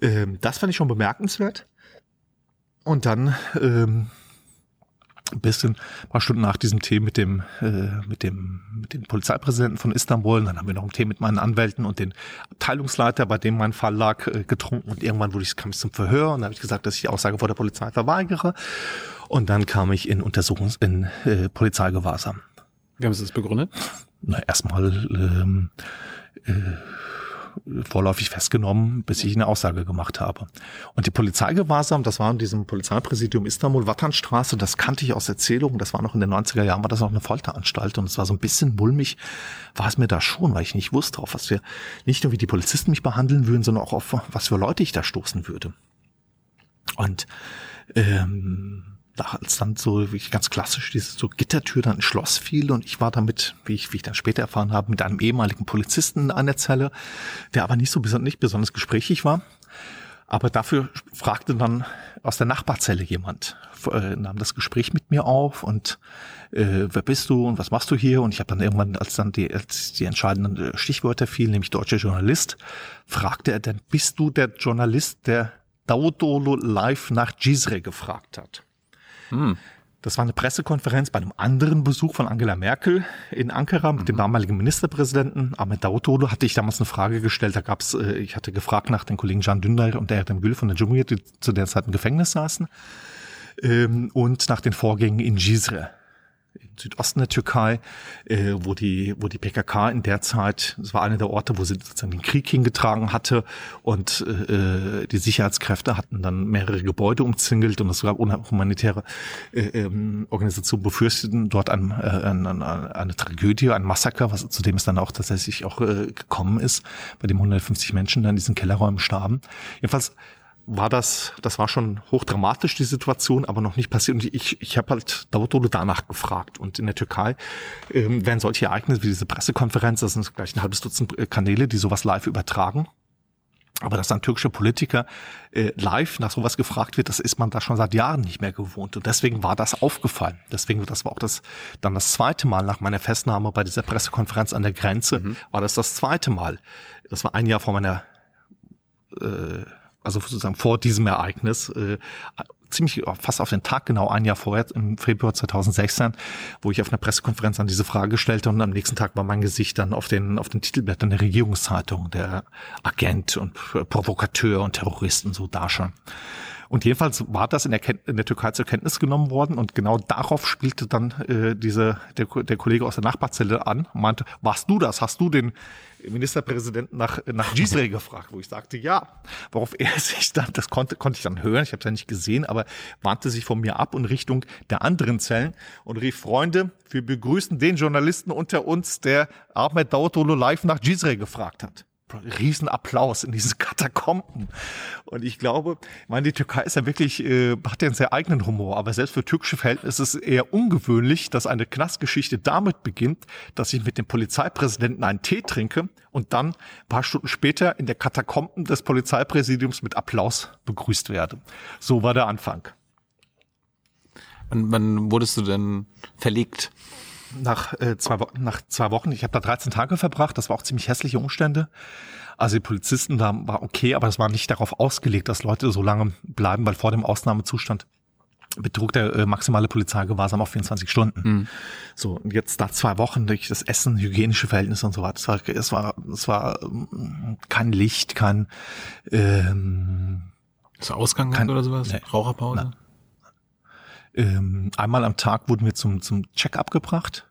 Ähm, das fand ich schon bemerkenswert. Und dann ähm, ein bisschen, ein paar Stunden nach diesem Tee mit dem, äh, mit dem, mit dem Polizeipräsidenten von Istanbul. Und dann haben wir noch einen Tee mit meinen Anwälten und den Abteilungsleiter, bei dem mein Fall lag, äh, getrunken. Und irgendwann wurde ich, kam ich zum Verhör und dann habe ich gesagt, dass ich die Aussage vor der Polizei verweigere. Und dann kam ich in Untersuchungs-, in äh, Polizeigewahrsam. Wie haben Sie das begründet? Na, erstmal ähm, äh, vorläufig festgenommen, bis ich eine Aussage gemacht habe. Und die Polizeigewahrsam, das war in diesem Polizeipräsidium Istanbul, Watternstraße, das kannte ich aus Erzählungen, das war noch in den 90er Jahren, war das auch eine Folteranstalt und es war so ein bisschen mulmig, war es mir da schon, weil ich nicht wusste, auf was wir, nicht nur wie die Polizisten mich behandeln würden, sondern auch auf was für Leute ich da stoßen würde. Und ähm, da als dann so wie ich ganz klassisch diese so Gittertür dann ins Schloss fiel und ich war damit, wie ich, wie ich dann später erfahren habe, mit einem ehemaligen Polizisten in einer Zelle, der aber nicht so beson nicht besonders gesprächig war. Aber dafür fragte dann aus der Nachbarzelle jemand, äh, nahm das Gespräch mit mir auf und äh, wer bist du und was machst du hier? Und ich habe dann irgendwann, als dann die, als die entscheidenden Stichwörter fielen, nämlich deutscher Journalist, fragte er dann, bist du der Journalist, der Daudolo live nach Cizre gefragt hat? Das war eine Pressekonferenz bei einem anderen Besuch von Angela Merkel in Ankara mit dem damaligen Ministerpräsidenten Ahmet Davutoğlu. Hatte ich damals eine Frage gestellt. Da gab's, äh, ich hatte gefragt nach den Kollegen Can Dündar und Erdem Gül von der Cumhuriyet, die zu der Zeit im Gefängnis saßen, ähm, und nach den Vorgängen in Cizre im Südosten der Türkei, äh, wo die, wo die PKK in der Zeit, es war einer der Orte, wo sie sozusagen den Krieg hingetragen hatte und äh, die Sicherheitskräfte hatten dann mehrere Gebäude umzingelt und es gab humanitäre äh, ähm, Organisationen befürchteten dort ein, äh, ein, ein, eine Tragödie, ein Massaker, was zu dem es dann auch tatsächlich auch äh, gekommen ist, bei dem 150 Menschen dann in diesen Kellerräumen starben. Jedenfalls war das, das war schon hochdramatisch, die Situation, aber noch nicht passiert. Und ich, ich habe halt Davutoglu danach gefragt. Und in der Türkei ähm, werden solche Ereignisse wie diese Pressekonferenz, das sind gleich ein halbes Dutzend äh, Kanäle, die sowas live übertragen. Aber dass ein türkischer Politiker äh, live nach sowas gefragt wird, das ist man da schon seit Jahren nicht mehr gewohnt. Und deswegen war das aufgefallen. Deswegen, das war auch das dann das zweite Mal nach meiner Festnahme bei dieser Pressekonferenz an der Grenze, war das das zweite Mal. Das war ein Jahr vor meiner äh, also sozusagen vor diesem Ereignis, äh, ziemlich fast auf den Tag genau ein Jahr vorher, im Februar 2016, wo ich auf einer Pressekonferenz an diese Frage stellte und am nächsten Tag war mein Gesicht dann auf den, auf den Titelblättern der Regierungszeitung, der Agent und Provokateur und Terrorist und so da schon. Und jedenfalls war das in der, Ken in der Türkei zur Kenntnis genommen worden und genau darauf spielte dann äh, diese, der, der Kollege aus der Nachbarzelle an und meinte, warst du das? Hast du den Ministerpräsidenten nach, nach Gisre gefragt, wo ich sagte, ja. Worauf er sich dann, das konnte, konnte ich dann hören, ich habe es ja nicht gesehen, aber wandte sich von mir ab in Richtung der anderen Zellen und rief, Freunde, wir begrüßen den Journalisten unter uns, der Ahmed Dautolo live nach Gisre gefragt hat. Riesenapplaus in diesen Katakomben. Und ich glaube, ich meine, die Türkei ist ja wirklich, äh, hat ja einen sehr eigenen Humor, aber selbst für türkische Verhältnisse ist es eher ungewöhnlich, dass eine Knastgeschichte damit beginnt, dass ich mit dem Polizeipräsidenten einen Tee trinke und dann paar Stunden später in der Katakomben des Polizeipräsidiums mit Applaus begrüßt werde. So war der Anfang. Wann, wann wurdest du denn verlegt? Nach, äh, zwei, Wochen, nach zwei Wochen. Ich habe da 13 Tage verbracht. Das war auch ziemlich hässliche Umstände. Also die Polizisten da war okay, aber es war nicht darauf ausgelegt, dass Leute so lange bleiben, weil vor dem Ausnahmezustand betrug der äh, maximale Polizeigewahrsam auf 24 Stunden. Mhm. So, und jetzt da zwei Wochen durch das Essen, hygienische Verhältnisse und so weiter. Es war, es war, es war ähm, kein Licht, kein ähm, Ist Ausgang kein, oder sowas? Nee, Raucherpause? Ähm, einmal am Tag wurden wir zum, zum Check-up gebracht.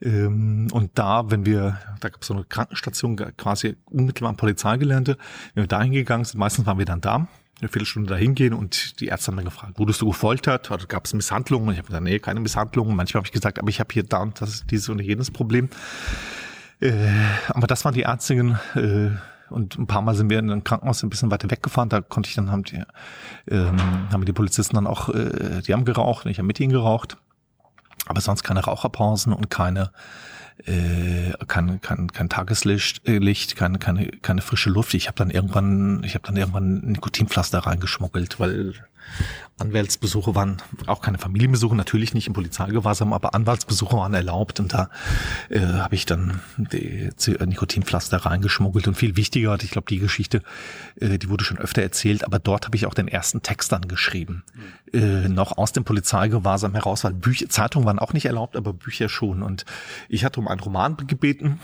Ähm, und da, wenn wir, da gab es so eine Krankenstation quasi unmittelbar am Polizeigelände, wenn wir da hingegangen sind, meistens waren wir dann da, eine Viertelstunde da hingehen und die Ärzte haben dann gefragt, wurdest du gefoltert? Oder gab es Misshandlungen? Ich habe gesagt, nee, keine Misshandlungen. Manchmal habe ich gesagt, aber ich habe hier da und das ist dieses und jenes Problem. Äh, aber das waren die einzigen äh, und ein paar Mal sind wir in ein Krankenhaus ein bisschen weiter weggefahren. Da konnte ich dann, haben die, ähm, haben die Polizisten dann auch, äh, die haben geraucht und ich habe mit ihnen geraucht. Aber sonst keine Raucherpausen und keine, äh, kein, kein, kein Tageslicht, äh, Licht, keine, keine, keine frische Luft. Ich habe dann irgendwann, ich habe dann irgendwann Nikotinpflaster reingeschmuggelt, weil Anwaltsbesuche waren auch keine Familienbesuche, natürlich nicht im Polizeigewahrsam, aber Anwaltsbesuche waren erlaubt. Und da äh, habe ich dann die Nikotinpflaster reingeschmuggelt. Und viel wichtiger, ich glaube die Geschichte, äh, die wurde schon öfter erzählt, aber dort habe ich auch den ersten Text dann geschrieben, mhm. äh, noch aus dem Polizeigewahrsam heraus, weil Bücher, Zeitungen waren auch nicht erlaubt, aber Bücher schon. Und ich hatte um einen Roman gebeten,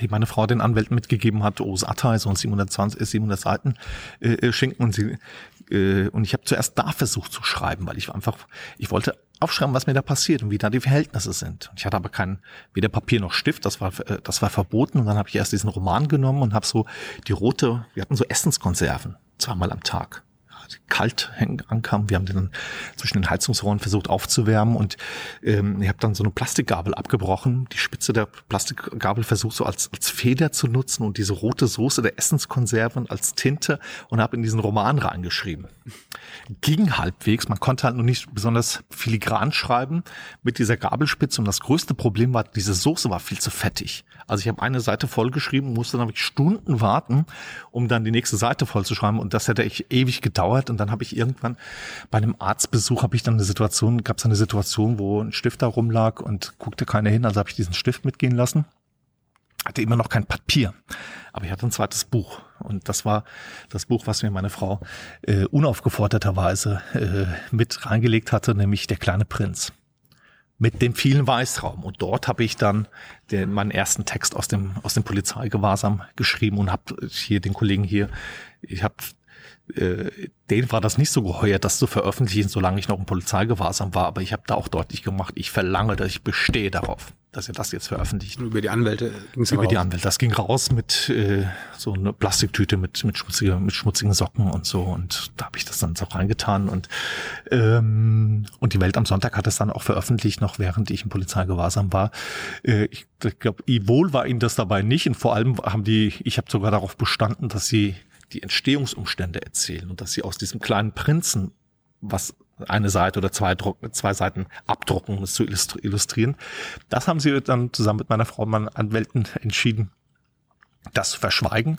die meine Frau den Anwälten mitgegeben hat, Os Atai, so ein 720, 700 Seiten äh, äh, schenken und sie äh, und ich habe zuerst da versucht zu schreiben, weil ich einfach, ich wollte aufschreiben, was mir da passiert und wie da die Verhältnisse sind. Ich hatte aber kein weder Papier noch Stift, das war äh, das war verboten und dann habe ich erst diesen Roman genommen und habe so die rote, wir hatten so Essenskonserven zweimal am Tag kalt ankam. Wir haben den dann zwischen den Heizungsrohren versucht aufzuwärmen und ähm, ich habe dann so eine Plastikgabel abgebrochen, die Spitze der Plastikgabel versucht so als, als Feder zu nutzen und diese rote Soße der Essenskonserven als Tinte und habe in diesen Roman reingeschrieben. Ging halbwegs, man konnte halt nur nicht besonders filigran schreiben mit dieser Gabelspitze und das größte Problem war, diese Soße war viel zu fettig. Also ich habe eine Seite vollgeschrieben, musste dann Stunden warten, um dann die nächste Seite vollzuschreiben und das hätte ich ewig gedauert und dann habe ich irgendwann bei einem Arztbesuch habe ich dann eine Situation, gab es eine Situation, wo ein Stift da rumlag und guckte keiner hin, also habe ich diesen Stift mitgehen lassen. Hatte immer noch kein Papier, aber ich hatte ein zweites Buch und das war das Buch, was mir meine Frau äh, unaufgeforderterweise äh, mit reingelegt hatte, nämlich Der kleine Prinz mit dem vielen Weißraum. Und dort habe ich dann den, meinen ersten Text aus dem, aus dem Polizeigewahrsam geschrieben und habe hier den Kollegen hier, ich habe äh, denen war das nicht so geheuer, das zu veröffentlichen, solange ich noch im Polizeigewahrsam war. Aber ich habe da auch deutlich gemacht, ich verlange, dass ich bestehe darauf, dass ihr das jetzt veröffentlicht. Und über die Anwälte ging's Über raus. die Anwälte. Das ging raus mit äh, so einer Plastiktüte mit mit, schmutziger, mit schmutzigen Socken und so. Und da habe ich das dann so reingetan. Und ähm, und die Welt am Sonntag hat es dann auch veröffentlicht, noch während ich im Polizeigewahrsam war. Äh, ich ich glaube, wohl war ihnen das dabei nicht. Und vor allem haben die, ich habe sogar darauf bestanden, dass sie die Entstehungsumstände erzählen und dass sie aus diesem kleinen Prinzen, was eine Seite oder zwei, zwei Seiten abdrucken, um es zu illustrieren. Das haben sie dann zusammen mit meiner Frau und meinen Anwälten entschieden, das zu verschweigen.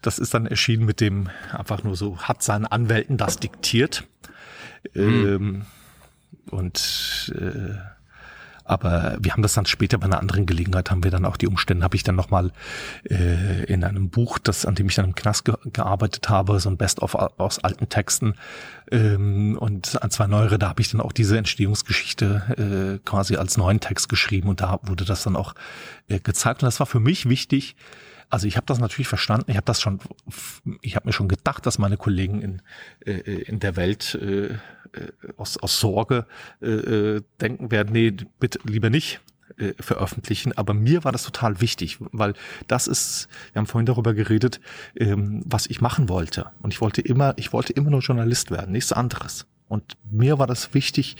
Das ist dann erschienen mit dem einfach nur so, hat seinen Anwälten das diktiert. Mhm. Ähm, und äh, aber wir haben das dann später bei einer anderen Gelegenheit, haben wir dann auch die Umstände, habe ich dann nochmal äh, in einem Buch, das an dem ich dann im Knast ge gearbeitet habe, so ein Best-of aus alten Texten ähm, und an zwei neuere, da habe ich dann auch diese Entstehungsgeschichte äh, quasi als neuen Text geschrieben und da wurde das dann auch äh, gezeigt. Und das war für mich wichtig, Also ich habe das natürlich verstanden. Ich habe das schon, ich habe mir schon gedacht, dass meine Kollegen in, äh, in der Welt äh, aus, aus Sorge äh, äh, denken werden, nee, bitte lieber nicht äh, veröffentlichen. Aber mir war das total wichtig, weil das ist, wir haben vorhin darüber geredet, ähm, was ich machen wollte. Und ich wollte immer, ich wollte immer nur Journalist werden, nichts anderes. Und mir war das wichtig,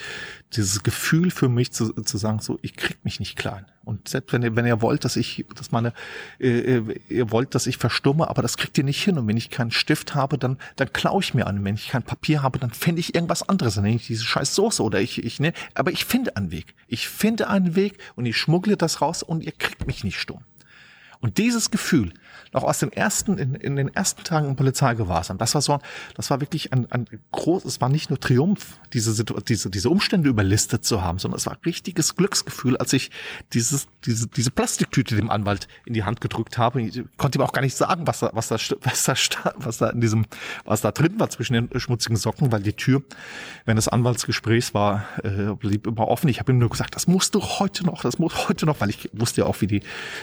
dieses Gefühl für mich zu, zu sagen, so, ich krieg mich nicht klein. Und selbst wenn ihr, wenn ihr wollt, dass ich, dass meine, äh, äh, ihr wollt, dass ich verstumme, aber das kriegt ihr nicht hin. Und wenn ich keinen Stift habe, dann, dann klaue ich mir an. Wenn ich kein Papier habe, dann finde ich irgendwas anderes. Dann nehme ich diese scheiß Soße oder ich, ich, ne, aber ich finde einen Weg. Ich finde einen Weg und ich schmuggle das raus und ihr kriegt mich nicht stumm. Und dieses Gefühl, noch aus den ersten, in, in den ersten Tagen im Polizeigewahrsam, das war so, das war wirklich ein, ein groß, es war nicht nur Triumph, diese, diese, diese Umstände überlistet zu haben, sondern es war ein richtiges Glücksgefühl, als ich dieses, diese, diese Plastiktüte dem Anwalt in die Hand gedrückt habe. Ich konnte ihm auch gar nicht sagen, was da, was da, was da, was da in diesem, was da drin war zwischen den schmutzigen Socken, weil die Tür, wenn das Anwaltsgesprächs war, äh, blieb immer offen. Ich habe ihm nur gesagt, das musst du heute noch, das muss heute noch, weil ich wusste ja auch, wie die,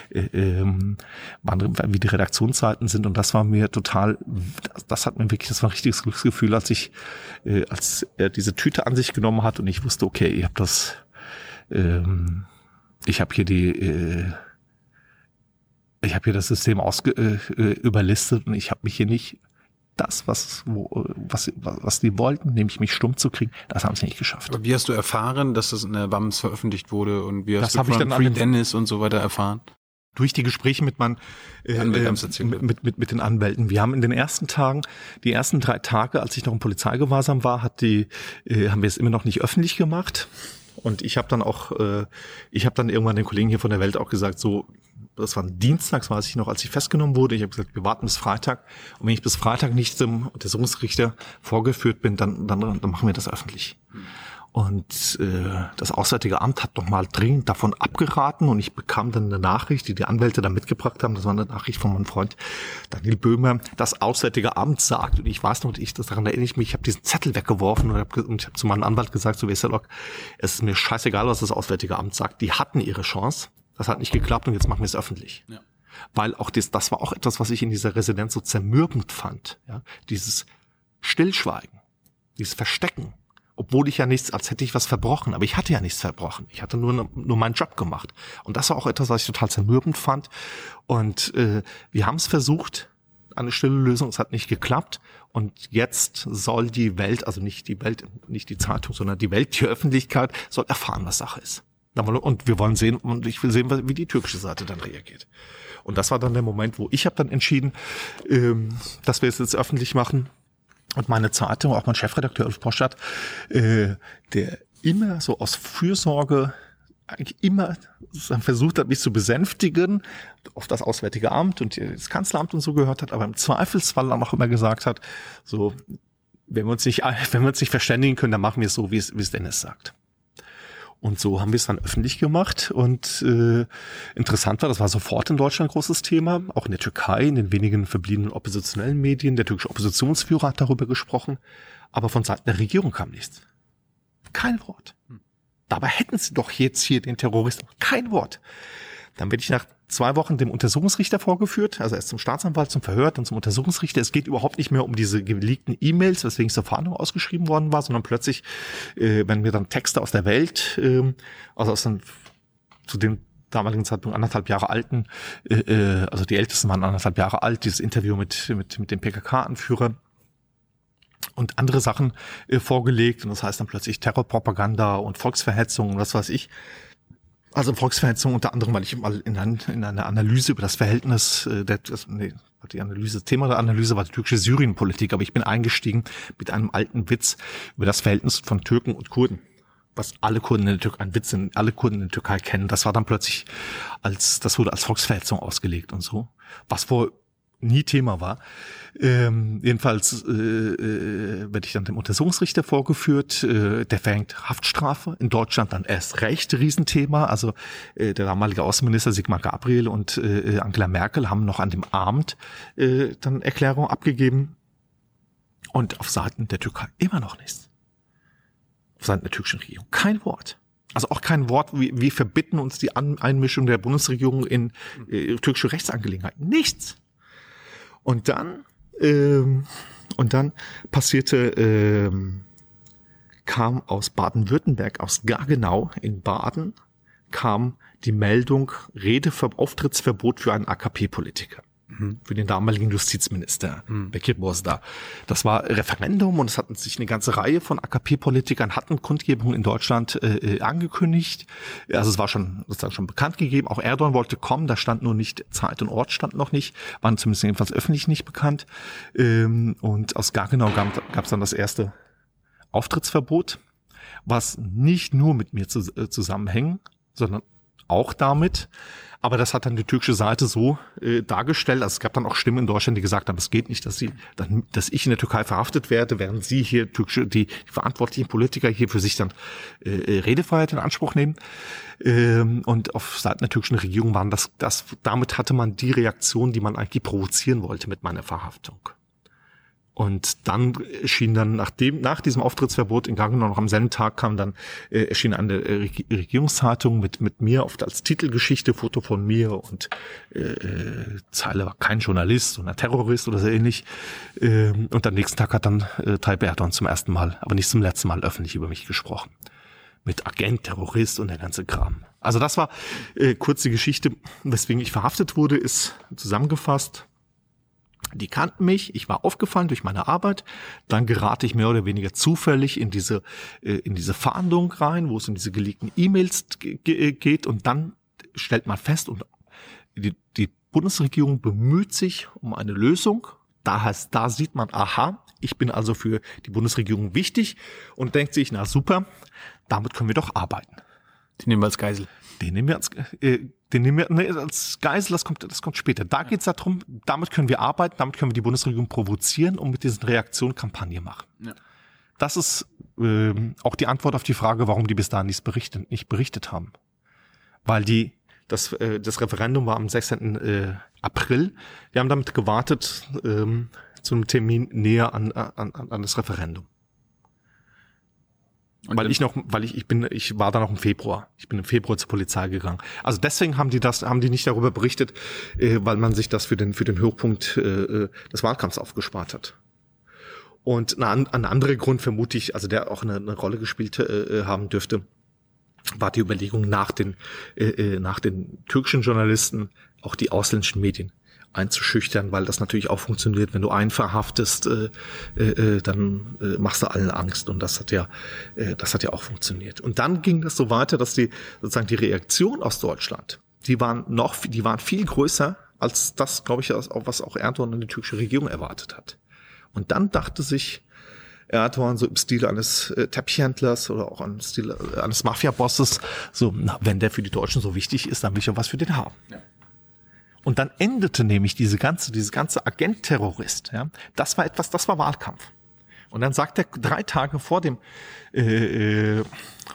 äh, ähm, wie die Redaktionszeiten sind und das war mir total, das, hat mir wirklich, das war ein richtiges Glücksgefühl, als ich, äh, als er diese Tüte an sich genommen hat und ich wusste, okay, ich habe das, ähm, ich habe hier die, äh, ich habe hier das System ausge, äh, äh, überlistet und ich habe mich hier nicht das, was, wo, was, was die wollten, nämlich mich stumm zu kriegen, das haben sie nicht geschafft. Aber wie hast du erfahren, dass das in der WAMS veröffentlicht wurde und wie hast das du von ich dann Free Dennis und so weiter erfahren? Durch die Gespräche mit, man, äh, äh mit, mit, mit, den Anwälten. Wir haben in den ersten Tagen, die ersten drei Tage, als ich noch im Polizeigewahrsam war, hat die, äh, haben wir es immer noch nicht öffentlich gemacht. Und ich habe dann auch, äh, ich habe dann irgendwann den Kollegen hier von der Welt auch gesagt, so, das war ein Dienstag, weiß ich noch, als ich festgenommen wurde. Ich habe gesagt, wir warten bis Freitag. Und wenn ich bis Freitag nicht zum Untersuchungsrichter vorgeführt bin, dann, dann, dann machen wir das öffentlich. Mhm. Und äh, das Auswärtige Amt hat nochmal dringend davon abgeraten und ich bekam dann eine Nachricht, die die Anwälte da mitgebracht haben. Das war eine Nachricht von meinem Freund Daniel Böhmer. Das Auswärtige Amt sagt, und ich weiß noch, ich, das daran erinnere ich mich, ich habe diesen Zettel weggeworfen und, hab, und ich habe zu meinem Anwalt gesagt, so Westerlock, es ist mir scheißegal, was das Auswärtige Amt sagt. Die hatten ihre Chance. Das hat nicht geklappt und jetzt machen wir es öffentlich. Ja. Weil auch das, das war auch etwas, was ich in dieser Residenz so zermürbend fand. Ja? Dieses Stillschweigen, dieses Verstecken obwohl ich ja nichts, als hätte ich was verbrochen, aber ich hatte ja nichts verbrochen. Ich hatte nur, nur meinen Job gemacht. Und das war auch etwas, was ich total zermürbend fand. Und äh, wir haben es versucht, eine stille Lösung, es hat nicht geklappt. Und jetzt soll die Welt, also nicht die Welt, nicht die Zeitung, sondern die Welt, die Öffentlichkeit, soll erfahren, was Sache ist. Und wir wollen sehen, und ich will sehen, wie die türkische Seite dann reagiert. Und das war dann der Moment, wo ich habe dann entschieden, ähm, dass wir es jetzt öffentlich machen und meine Zeitung, auch mein Chefredakteur Ulf Poschert, äh, der immer so aus Fürsorge eigentlich immer versucht hat, mich zu besänftigen, auf das Auswärtige Amt und das Kanzleramt und so gehört hat, aber im Zweifelsfall dann auch immer gesagt hat, so, wenn wir uns nicht, wenn wir uns nicht verständigen können, dann machen wir es so, wie es, wie es Dennis sagt. Und so haben wir es dann öffentlich gemacht. Und äh, interessant war, das war sofort in Deutschland ein großes Thema, auch in der Türkei, in den wenigen verbliebenen oppositionellen Medien. Der türkische Oppositionsführer hat darüber gesprochen, aber von Seiten der Regierung kam nichts. Kein Wort. Dabei hätten sie doch jetzt hier den Terroristen. Kein Wort. Dann bin ich nach zwei Wochen dem Untersuchungsrichter vorgeführt, also erst zum Staatsanwalt, zum Verhör, dann zum Untersuchungsrichter. Es geht überhaupt nicht mehr um diese geleakten E-Mails, weswegen es zur Fahndung ausgeschrieben worden war, sondern plötzlich, äh, wenn wir dann Texte aus der Welt, äh, also aus den, zu dem damaligen Zeitpunkt anderthalb Jahre alten, äh, äh, also die Ältesten waren anderthalb Jahre alt, dieses Interview mit, mit, mit dem PKK-Anführer, und andere Sachen äh, vorgelegt und das heißt dann plötzlich Terrorpropaganda und Volksverhetzung und was weiß ich. Also Volksverhetzung unter anderem, weil ich mal in, ein, in einer Analyse über das Verhältnis, äh, der, nee, die Analyse, Thema der Analyse war die türkische Syrienpolitik, aber ich bin eingestiegen mit einem alten Witz über das Verhältnis von Türken und Kurden. Was alle Kurden in der Türkei, ein Witz, sind, alle Kurden in der Türkei kennen. Das war dann plötzlich als, das wurde als Volksverhetzung ausgelegt und so. Was vor nie Thema war. Ähm, jedenfalls äh, äh, werde ich dann dem Untersuchungsrichter vorgeführt. Äh, der verhängt Haftstrafe. In Deutschland dann erst recht Riesenthema. Also äh, der damalige Außenminister Sigmar Gabriel und äh, Angela Merkel haben noch an dem Abend äh, dann Erklärung abgegeben. Und auf Seiten der Türkei immer noch nichts. Auf Seiten der türkischen Regierung kein Wort. Also auch kein Wort, wie wir verbitten uns die An Einmischung der Bundesregierung in äh, türkische Rechtsangelegenheiten. Nichts. Und dann, ähm, und dann passierte, ähm, kam aus Baden-Württemberg, aus Gargenau in Baden, kam die Meldung Redever Auftrittsverbot für einen AKP-Politiker. Für den damaligen Justizminister Bekir Bozdar. Das war Referendum und es hatten sich eine ganze Reihe von AKP-Politikern hatten Kundgebungen in Deutschland äh, äh, angekündigt. Also es war schon sozusagen schon bekannt gegeben. Auch Erdogan wollte kommen. Da stand nur nicht Zeit und Ort stand noch nicht, waren zumindest jedenfalls öffentlich nicht bekannt. Ähm, und aus Gargenau gab es dann das erste Auftrittsverbot, was nicht nur mit mir zu, äh, zusammenhängt, sondern auch damit. Aber das hat dann die türkische Seite so äh, dargestellt. Also es gab dann auch Stimmen in Deutschland, die gesagt haben, es geht nicht, dass sie, dann, dass ich in der Türkei verhaftet werde, während sie hier türkische, die, die verantwortlichen Politiker hier für sich dann äh, äh, Redefreiheit in Anspruch nehmen. Ähm, und auf Seiten der türkischen Regierung waren das, das, damit hatte man die Reaktion, die man eigentlich provozieren wollte mit meiner Verhaftung. Und dann erschien dann nach dem, nach diesem Auftrittsverbot in Gang noch am selben Tag kam dann, äh, erschien eine äh, Regierungszeitung mit, mit mir oft als Titelgeschichte, Foto von mir und äh, äh, Zeile war kein Journalist, sondern Terrorist oder so ähnlich. Ähm, und am nächsten Tag hat dann äh, Tayyip Erdogan zum ersten Mal, aber nicht zum letzten Mal öffentlich über mich gesprochen. Mit Agent, Terrorist und der ganze Kram. Also das war äh, kurz die Geschichte, weswegen ich verhaftet wurde, ist zusammengefasst die kannten mich, ich war aufgefallen durch meine Arbeit. Dann gerate ich mehr oder weniger zufällig in diese, äh, in diese Fahndung rein, wo es in diese geleakten E-Mails geht. Und dann stellt man fest, und die, die Bundesregierung bemüht sich um eine Lösung. Da heißt, da sieht man, aha, ich bin also für die Bundesregierung wichtig und denkt sich, na super, damit können wir doch arbeiten. Die nehmen wir als Geisel. Den nehmen wir als, äh, den nehmen wir nee, als Geisel, das kommt, das kommt später. Da geht's darum, damit können wir arbeiten, damit können wir die Bundesregierung provozieren und mit diesen Reaktionen Kampagne machen. Ja. Das ist ähm, auch die Antwort auf die Frage, warum die bis dahin nichts berichtet, nicht berichtet haben. Weil die, das, äh, das Referendum war am 16. Äh, April. Wir haben damit gewartet ähm, zum Termin näher an, an, an das Referendum. Und weil ich noch, weil ich, ich bin, ich war da noch im Februar. Ich bin im Februar zur Polizei gegangen. Also deswegen haben die das, haben die nicht darüber berichtet, äh, weil man sich das für den, für den Höhepunkt äh, äh des Wahlkampfs aufgespart hat. Und ein, ein anderer Grund vermute ich, also der auch eine, eine Rolle gespielt äh, äh haben dürfte, war die Überlegung nach den, äh, äh, nach den türkischen Journalisten, auch die ausländischen Medien einzuschüchtern, weil das natürlich auch funktioniert. Wenn du einen verhaftest, äh, äh, äh, dann äh, machst du allen Angst und das hat ja, äh, das hat ja auch funktioniert. Und dann ging das so weiter, dass die sozusagen die Reaktion aus Deutschland, die waren noch, die waren viel größer als das, glaube ich, was auch Erdogan und die türkische Regierung erwartet hat. Und dann dachte sich Erdogan so im Stil eines äh, Teppichhändlers oder auch im Stil äh, eines Mafia-Bosses, so, na, wenn der für die Deutschen so wichtig ist, dann will ich auch was für den haben. Ja. Und dann endete nämlich diese ganze, diese ganze Agent-Terrorist. Ja, das war etwas, das war Wahlkampf. Und dann sagt er drei Tage vor dem äh, äh,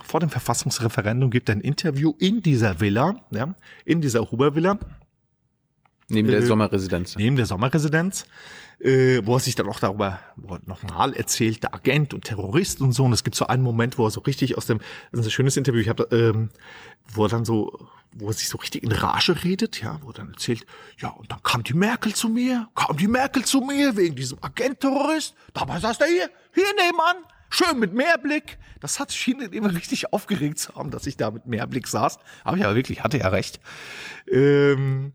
vor dem Verfassungsreferendum gibt er ein Interview in dieser Villa, ja, in dieser Huber-Villa. Neben der äh, Sommerresidenz. Neben der Sommerresidenz, äh, wo er sich dann auch darüber nochmal erzählt, der Agent und Terrorist und so. Und es gibt so einen Moment, wo er so richtig aus dem, das ist ein schönes Interview, ich habe, ähm, wo er dann so wo er sich so richtig in Rage redet, ja, wo er dann erzählt, ja, und dann kam die Merkel zu mir, kam die Merkel zu mir wegen diesem Agent-Terrorist. Dabei saß er hier, hier nebenan, schön mit Mehrblick. Das hat schien ihn immer richtig aufgeregt zu haben, dass ich da mit Mehrblick saß. Aber ja, wirklich, hatte ja recht. Ähm,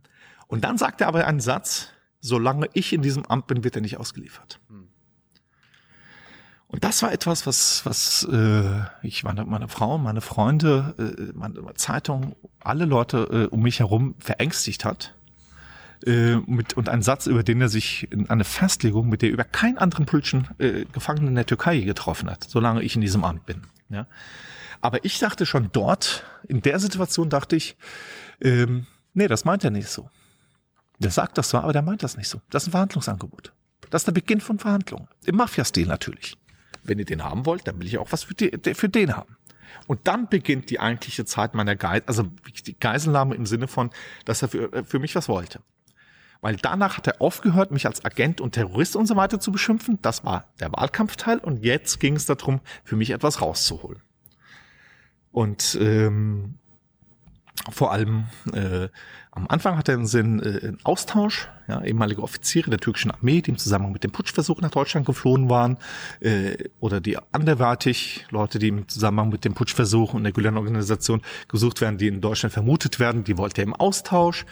und dann sagt er aber einen Satz, solange ich in diesem Amt bin, wird er nicht ausgeliefert. Hm. Und das war etwas, was, was äh, ich, meine, meine Frau, meine Freunde, äh, meine Zeitung, alle Leute äh, um mich herum verängstigt hat. Äh, mit, und ein Satz, über den er sich in eine Festlegung, mit der über keinen anderen politischen äh, Gefangenen in der Türkei getroffen hat, solange ich in diesem Amt bin. Ja. Aber ich dachte schon dort, in der Situation dachte ich, ähm, nee, das meint er nicht so. Der sagt das zwar, aber der meint das nicht so. Das ist ein Verhandlungsangebot. Das ist der Beginn von Verhandlungen. Im Mafia-Stil natürlich wenn ihr den haben wollt, dann will ich auch was für, die, für den haben. Und dann beginnt die eigentliche Zeit meiner Geisel, also die Geiselnahme im Sinne von, dass er für, für mich was wollte. Weil danach hat er aufgehört, mich als Agent und Terrorist und so weiter zu beschimpfen. Das war der Wahlkampfteil und jetzt ging es darum, für mich etwas rauszuholen. Und ähm, vor allem äh, am Anfang hat er im Sinn äh, einen Austausch, ja, ehemalige Offiziere der türkischen Armee, die im Zusammenhang mit dem Putschversuch nach Deutschland geflohen waren, äh, oder die anderweitig Leute, die im Zusammenhang mit dem Putschversuch und der Gülen-Organisation gesucht werden, die in Deutschland vermutet werden, die wollte er im Austausch.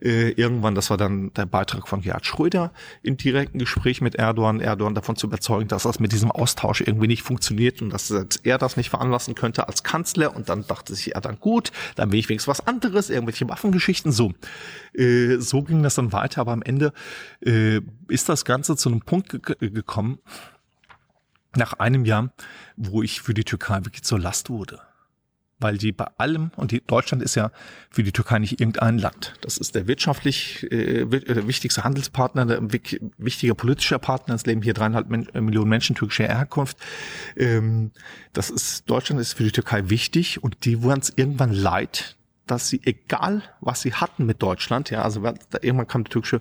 Äh, irgendwann, das war dann der Beitrag von Gerhard Schröder im direkten Gespräch mit Erdogan, Erdogan davon zu überzeugen, dass das mit diesem Austausch irgendwie nicht funktioniert und dass er das nicht veranlassen könnte als Kanzler. Und dann dachte sich er dann gut, dann will ich wenigstens was anderes, irgendwelche Waffengeschichten. So, äh, so ging das dann weiter. Aber am Ende äh, ist das Ganze zu einem Punkt ge gekommen, nach einem Jahr, wo ich für die Türkei wirklich zur Last wurde. Weil die bei allem, und die, Deutschland ist ja für die Türkei nicht irgendein Land. Das ist der wirtschaftlich äh, der wichtigste Handelspartner, der wichtiger politischer Partner. Es leben hier dreieinhalb Millionen Menschen türkischer Herkunft. Ähm, das ist, Deutschland ist für die Türkei wichtig und die wurden es irgendwann leid, dass sie, egal was sie hatten mit Deutschland, ja, also irgendwann kam der türkische,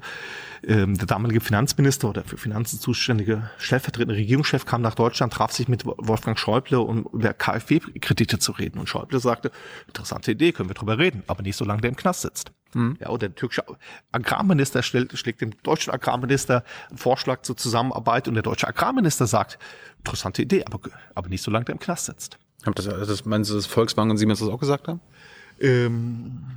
ähm, der damalige Finanzminister oder für Finanzen zuständige stellvertretende Regierungschef kam nach Deutschland, traf sich mit Wolfgang Schäuble, um über KfW-Kredite zu reden. Und Schäuble sagte, interessante Idee, können wir drüber reden, aber nicht solange der im Knast sitzt. Mhm. Ja, und der türkische Agrarminister stellt, schlägt dem deutschen Agrarminister einen Vorschlag zur Zusammenarbeit und der deutsche Agrarminister sagt, interessante Idee, aber, aber nicht solange der im Knast sitzt. Habt das, das, meinst du, dass Volksbank und Siemens das auch gesagt haben? Ähm,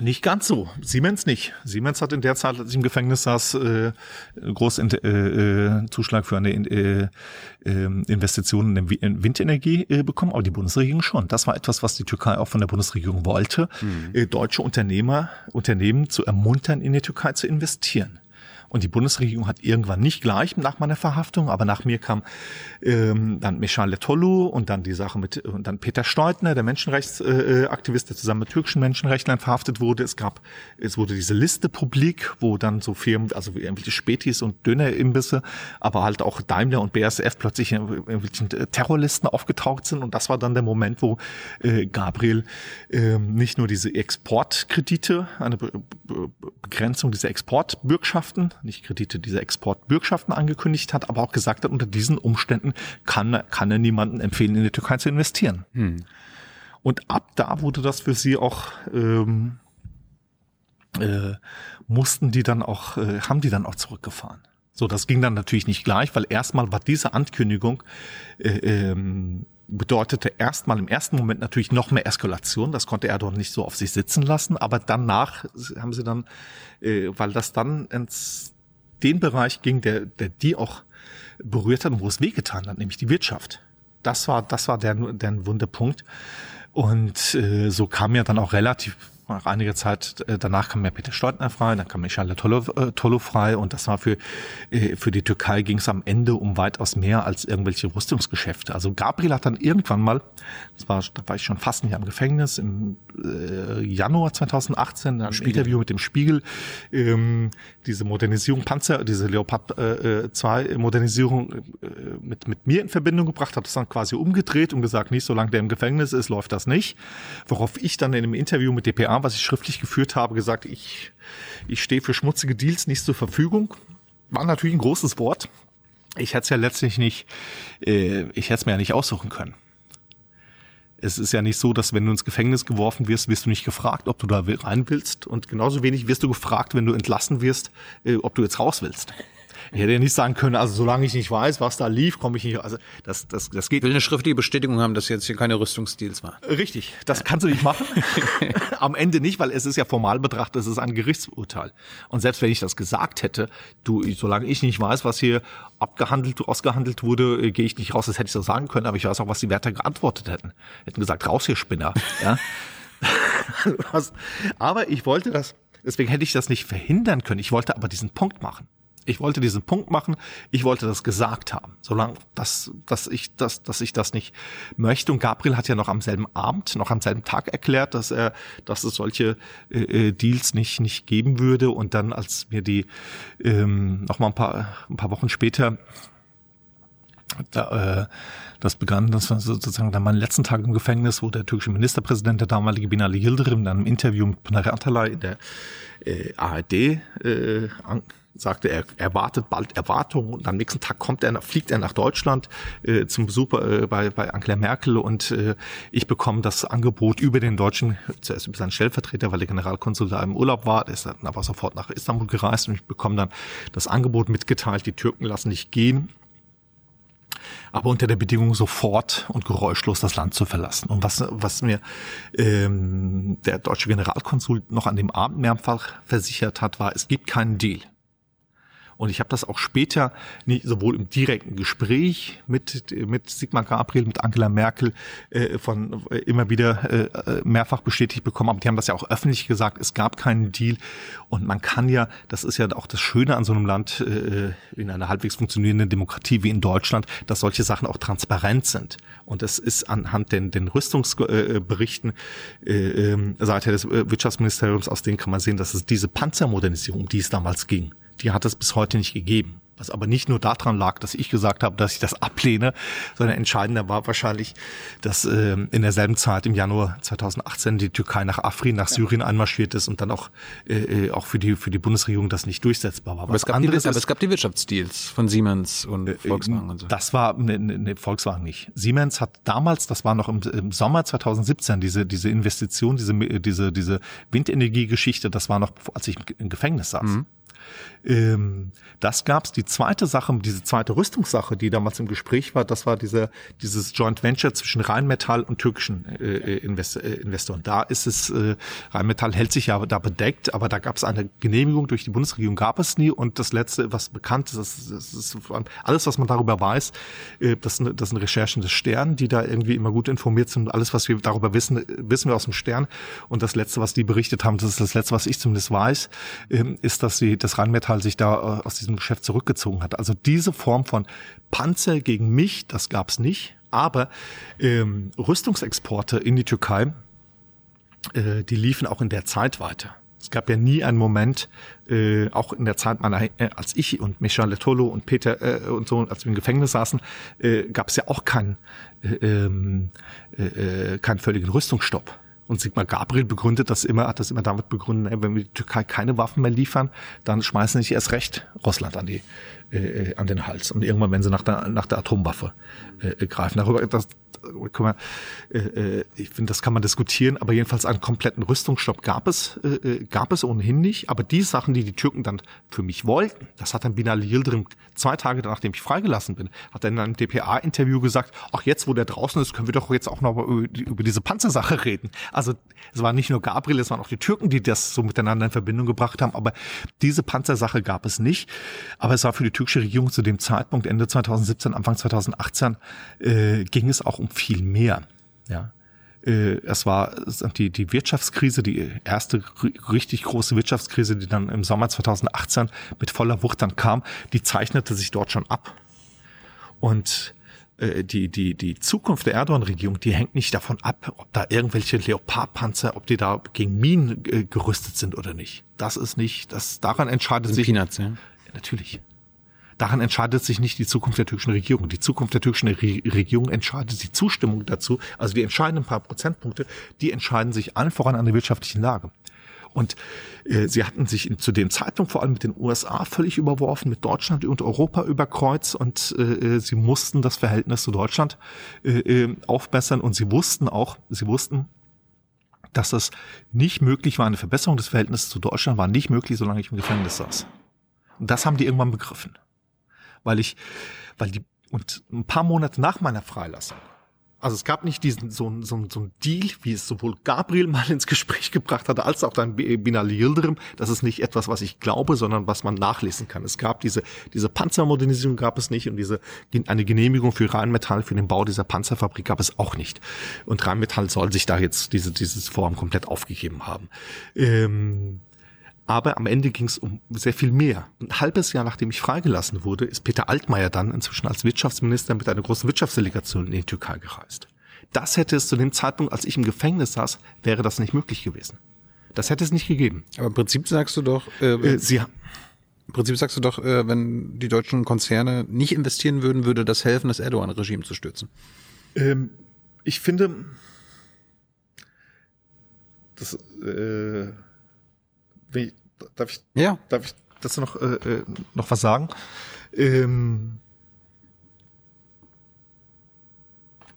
nicht ganz so. Siemens nicht. Siemens hat in der Zeit, als ich im Gefängnis saß, äh, großen äh, äh, Zuschlag für eine äh, äh, Investition in Windenergie äh, bekommen, aber die Bundesregierung schon. Das war etwas, was die Türkei auch von der Bundesregierung wollte, mhm. äh, deutsche Unternehmer, Unternehmen zu ermuntern, in die Türkei zu investieren. Und die Bundesregierung hat irgendwann nicht gleich nach meiner Verhaftung, aber nach mir kam ähm, dann Michal Tolu und dann die Sache mit und dann Peter Steutner, der Menschenrechtsaktivist, der zusammen mit türkischen Menschenrechtlern verhaftet wurde. Es gab, es wurde diese Liste publik, wo dann so Firmen, also irgendwelche Spätis und Dönerimbisse, aber halt auch Daimler und BASF plötzlich in irgendwelchen Terrorlisten aufgetaucht sind. Und das war dann der Moment, wo äh, Gabriel äh, nicht nur diese Exportkredite, eine Be Be Begrenzung dieser Exportbürgschaften nicht Kredite, diese Exportbürgschaften angekündigt hat, aber auch gesagt hat, unter diesen Umständen kann, kann er niemanden empfehlen, in die Türkei zu investieren. Hm. Und ab da wurde das für sie auch, ähm, äh, mussten die dann auch, äh, haben die dann auch zurückgefahren. So, das ging dann natürlich nicht gleich, weil erstmal war diese Ankündigung äh, ähm, bedeutete erstmal im ersten Moment natürlich noch mehr Eskalation. Das konnte Erdogan nicht so auf sich sitzen lassen. Aber danach haben sie dann, äh, weil das dann ins den Bereich ging, der, der die auch berührt hat und wo es wehgetan hat, nämlich die Wirtschaft. Das war, das war der, der Wunderpunkt. Und äh, so kam ja dann auch relativ nach einiger Zeit äh, danach kam ja Peter Steutner frei, dann kam Michele Tolo, äh, Tolo frei und das war für äh, für die Türkei ging es am Ende um weitaus mehr als irgendwelche Rüstungsgeschäfte. Also Gabriel hat dann irgendwann mal, das war da war ich schon fast ein Jahr im Gefängnis im äh, Januar 2018, ein Interview mit dem Spiegel, ähm, diese Modernisierung Panzer, diese Leopard äh, 2 äh, Modernisierung äh, mit mit mir in Verbindung gebracht, hat das dann quasi umgedreht und gesagt, nicht solange der im Gefängnis ist, läuft das nicht. Worauf ich dann in einem Interview mit DPA was ich schriftlich geführt habe, gesagt, ich, ich stehe für schmutzige Deals nicht zur Verfügung. War natürlich ein großes Wort. Ich hätte es ja letztlich nicht, äh, ich hätte es mir ja nicht aussuchen können. Es ist ja nicht so, dass wenn du ins Gefängnis geworfen wirst, wirst du nicht gefragt, ob du da rein willst. Und genauso wenig wirst du gefragt, wenn du entlassen wirst, äh, ob du jetzt raus willst. Ich hätte ja nicht sagen können, also solange ich nicht weiß, was da lief, komme ich nicht. Also das, das, das geht. Ich will eine schriftliche Bestätigung haben, dass jetzt hier keine Rüstungsdeals war. Richtig, das kannst du nicht machen. Am Ende nicht, weil es ist ja formal betrachtet, es ist ein Gerichtsurteil. Und selbst wenn ich das gesagt hätte, du, solange ich nicht weiß, was hier abgehandelt, ausgehandelt wurde, äh, gehe ich nicht raus. Das hätte ich so sagen können, aber ich weiß auch, was die Wärter geantwortet hätten. Hätten gesagt, raus hier Spinner. Ja? aber ich wollte das, deswegen hätte ich das nicht verhindern können. Ich wollte aber diesen Punkt machen. Ich wollte diesen Punkt machen. Ich wollte das gesagt haben, solange dass, dass ich das, dass ich das nicht möchte. Und Gabriel hat ja noch am selben Abend, noch am selben Tag erklärt, dass er, dass es solche äh, äh Deals nicht nicht geben würde. Und dann, als mir die ähm, noch mal ein paar ein paar Wochen später da, äh, das begann, das war sozusagen dann mein letzten Tag im Gefängnis, wo der türkische Ministerpräsident, der damalige Binali Yildirim, in einem Interview mit Pınar Atalay in der äh, ARD äh, sagte, er erwartet bald Erwartungen und am nächsten Tag kommt er, fliegt er nach Deutschland äh, zum Besuch äh, bei, bei Angela Merkel und äh, ich bekomme das Angebot über den deutschen, zuerst über seinen Stellvertreter, weil der Generalkonsul da im Urlaub war, der ist dann aber sofort nach Istanbul gereist und ich bekomme dann das Angebot mitgeteilt, die Türken lassen nicht gehen aber unter der Bedingung sofort und geräuschlos das Land zu verlassen. Und was, was mir ähm, der deutsche Generalkonsul noch an dem Abend mehrfach versichert hat, war, es gibt keinen Deal. Und ich habe das auch später nicht sowohl im direkten Gespräch mit mit Sigmar Gabriel, mit Angela Merkel äh, von äh, immer wieder äh, mehrfach bestätigt bekommen. Aber die haben das ja auch öffentlich gesagt. Es gab keinen Deal. Und man kann ja, das ist ja auch das Schöne an so einem Land äh, in einer halbwegs funktionierenden Demokratie wie in Deutschland, dass solche Sachen auch transparent sind. Und es ist anhand den, den Rüstungsberichten äh, äh, seither des Wirtschaftsministeriums, aus denen kann man sehen, dass es diese Panzermodernisierung, um die es damals ging, die hat es bis heute nicht gegeben. Was aber nicht nur daran lag, dass ich gesagt habe, dass ich das ablehne, sondern entscheidender war wahrscheinlich, dass äh, in derselben Zeit im Januar 2018 die Türkei nach Afrin, nach Syrien einmarschiert ist und dann auch äh, auch für die für die Bundesregierung das nicht durchsetzbar war. Aber es, gab die, aber es gab die Wirtschaftsdeals von Siemens und äh, Volkswagen und so. Das war ne, ne, ne, Volkswagen nicht. Siemens hat damals, das war noch im, im Sommer 2017, diese diese Investition, diese diese diese Windenergiegeschichte, das war noch als ich im Gefängnis saß. Mhm. Ähm, das gab's. Die zweite Sache, diese zweite Rüstungssache, die damals im Gespräch war, das war diese, dieses Joint Venture zwischen Rheinmetall und türkischen äh, äh Invest äh, Investoren. Da ist es, äh, Rheinmetall hält sich ja da bedeckt, aber da gab's eine Genehmigung durch die Bundesregierung, gab es nie. Und das Letzte, was bekannt ist, das, das ist alles, was man darüber weiß, äh, das, sind, das sind Recherchen des Stern, die da irgendwie immer gut informiert sind. Alles, was wir darüber wissen, wissen wir aus dem Stern. Und das Letzte, was die berichtet haben, das ist das Letzte, was ich zumindest weiß, äh, ist, dass sie das Rheinmetall sich da äh, aus diesem Geschäft zurückgezogen hat. Also diese Form von Panzer gegen mich, das gab's nicht. Aber ähm, Rüstungsexporte in die Türkei, äh, die liefen auch in der Zeit weiter. Es gab ja nie einen Moment, äh, auch in der Zeit meiner, äh, als ich und Michel Letolo und Peter äh, und so, als wir im Gefängnis saßen, äh, gab es ja auch keinen äh, ähm, äh, äh, keinen völligen Rüstungsstopp. Und Sigmar Gabriel begründet das immer, hat das immer damit begründet, wenn wir die Türkei keine Waffen mehr liefern, dann schmeißen sich erst recht Russland an die äh, äh, an den Hals. Und irgendwann, wenn sie nach der nach der Atomwaffe äh, greifen. Darüber, das, kann man, äh, äh, ich finde, das kann man diskutieren, aber jedenfalls einen kompletten Rüstungsstopp gab es, äh, äh, gab es ohnehin nicht. Aber die Sachen, die die Türken dann für mich wollten, das hat dann Binali Yildirim zwei Tage nachdem ich freigelassen bin, hat er in einem DPA-Interview gesagt, ach jetzt, wo der draußen ist, können wir doch jetzt auch noch über, über diese Panzersache reden. Also es war nicht nur Gabriel, es waren auch die Türken, die das so miteinander in Verbindung gebracht haben, aber diese Panzersache gab es nicht. Aber es war für die türkische Regierung zu dem Zeitpunkt, Ende 2017, Anfang 2018, äh, ging es auch um viel mehr. Ja. Äh, es war die, die Wirtschaftskrise, die erste richtig große Wirtschaftskrise, die dann im Sommer 2018 mit voller Wucht dann kam, die zeichnete sich dort schon ab. Und äh, die, die, die Zukunft der Erdogan-Regierung, die hängt nicht davon ab, ob da irgendwelche Leopardpanzer, ob die da gegen Minen äh, gerüstet sind oder nicht. Das ist nicht, das daran entscheidet sich. Peanuts, ja. Natürlich. Daran entscheidet sich nicht die Zukunft der türkischen Regierung. Die Zukunft der türkischen Re Regierung entscheidet die Zustimmung dazu, also die entscheidenden paar Prozentpunkte, die entscheiden sich allen voran an der wirtschaftlichen Lage. Und äh, sie hatten sich in, zu dem Zeitpunkt vor allem mit den USA völlig überworfen, mit Deutschland und Europa über Kreuz und äh, äh, sie mussten das Verhältnis zu Deutschland äh, äh, aufbessern und sie wussten auch, sie wussten, dass es nicht möglich war, eine Verbesserung des Verhältnisses zu Deutschland war nicht möglich, solange ich im Gefängnis saß. Und das haben die irgendwann begriffen weil ich, weil die, und ein paar Monate nach meiner Freilassung, also es gab nicht diesen so, so, so ein Deal, wie es sowohl Gabriel mal ins Gespräch gebracht hatte, als auch dann Binali Yildirim. Das ist nicht etwas, was ich glaube, sondern was man nachlesen kann. Es gab diese, diese Panzermodernisierung gab es nicht und diese, eine Genehmigung für Rheinmetall für den Bau dieser Panzerfabrik gab es auch nicht. Und Rheinmetall soll sich da jetzt diese, dieses Vorhaben komplett aufgegeben haben. Ähm, aber am Ende ging es um sehr viel mehr. Ein halbes Jahr nachdem ich freigelassen wurde, ist Peter Altmaier dann inzwischen als Wirtschaftsminister mit einer großen Wirtschaftsdelegation in die Türkei gereist. Das hätte es zu dem Zeitpunkt, als ich im Gefängnis saß, wäre das nicht möglich gewesen. Das hätte es nicht gegeben. Aber im Prinzip sagst du doch, äh, äh, Sie, im Prinzip sagst du doch, äh, wenn die deutschen Konzerne nicht investieren würden, würde das helfen, das Erdogan-Regime zu stützen. Ähm, ich finde, das, äh, darf ich, ja. darf ich dazu noch, äh, äh, noch was sagen. Ähm,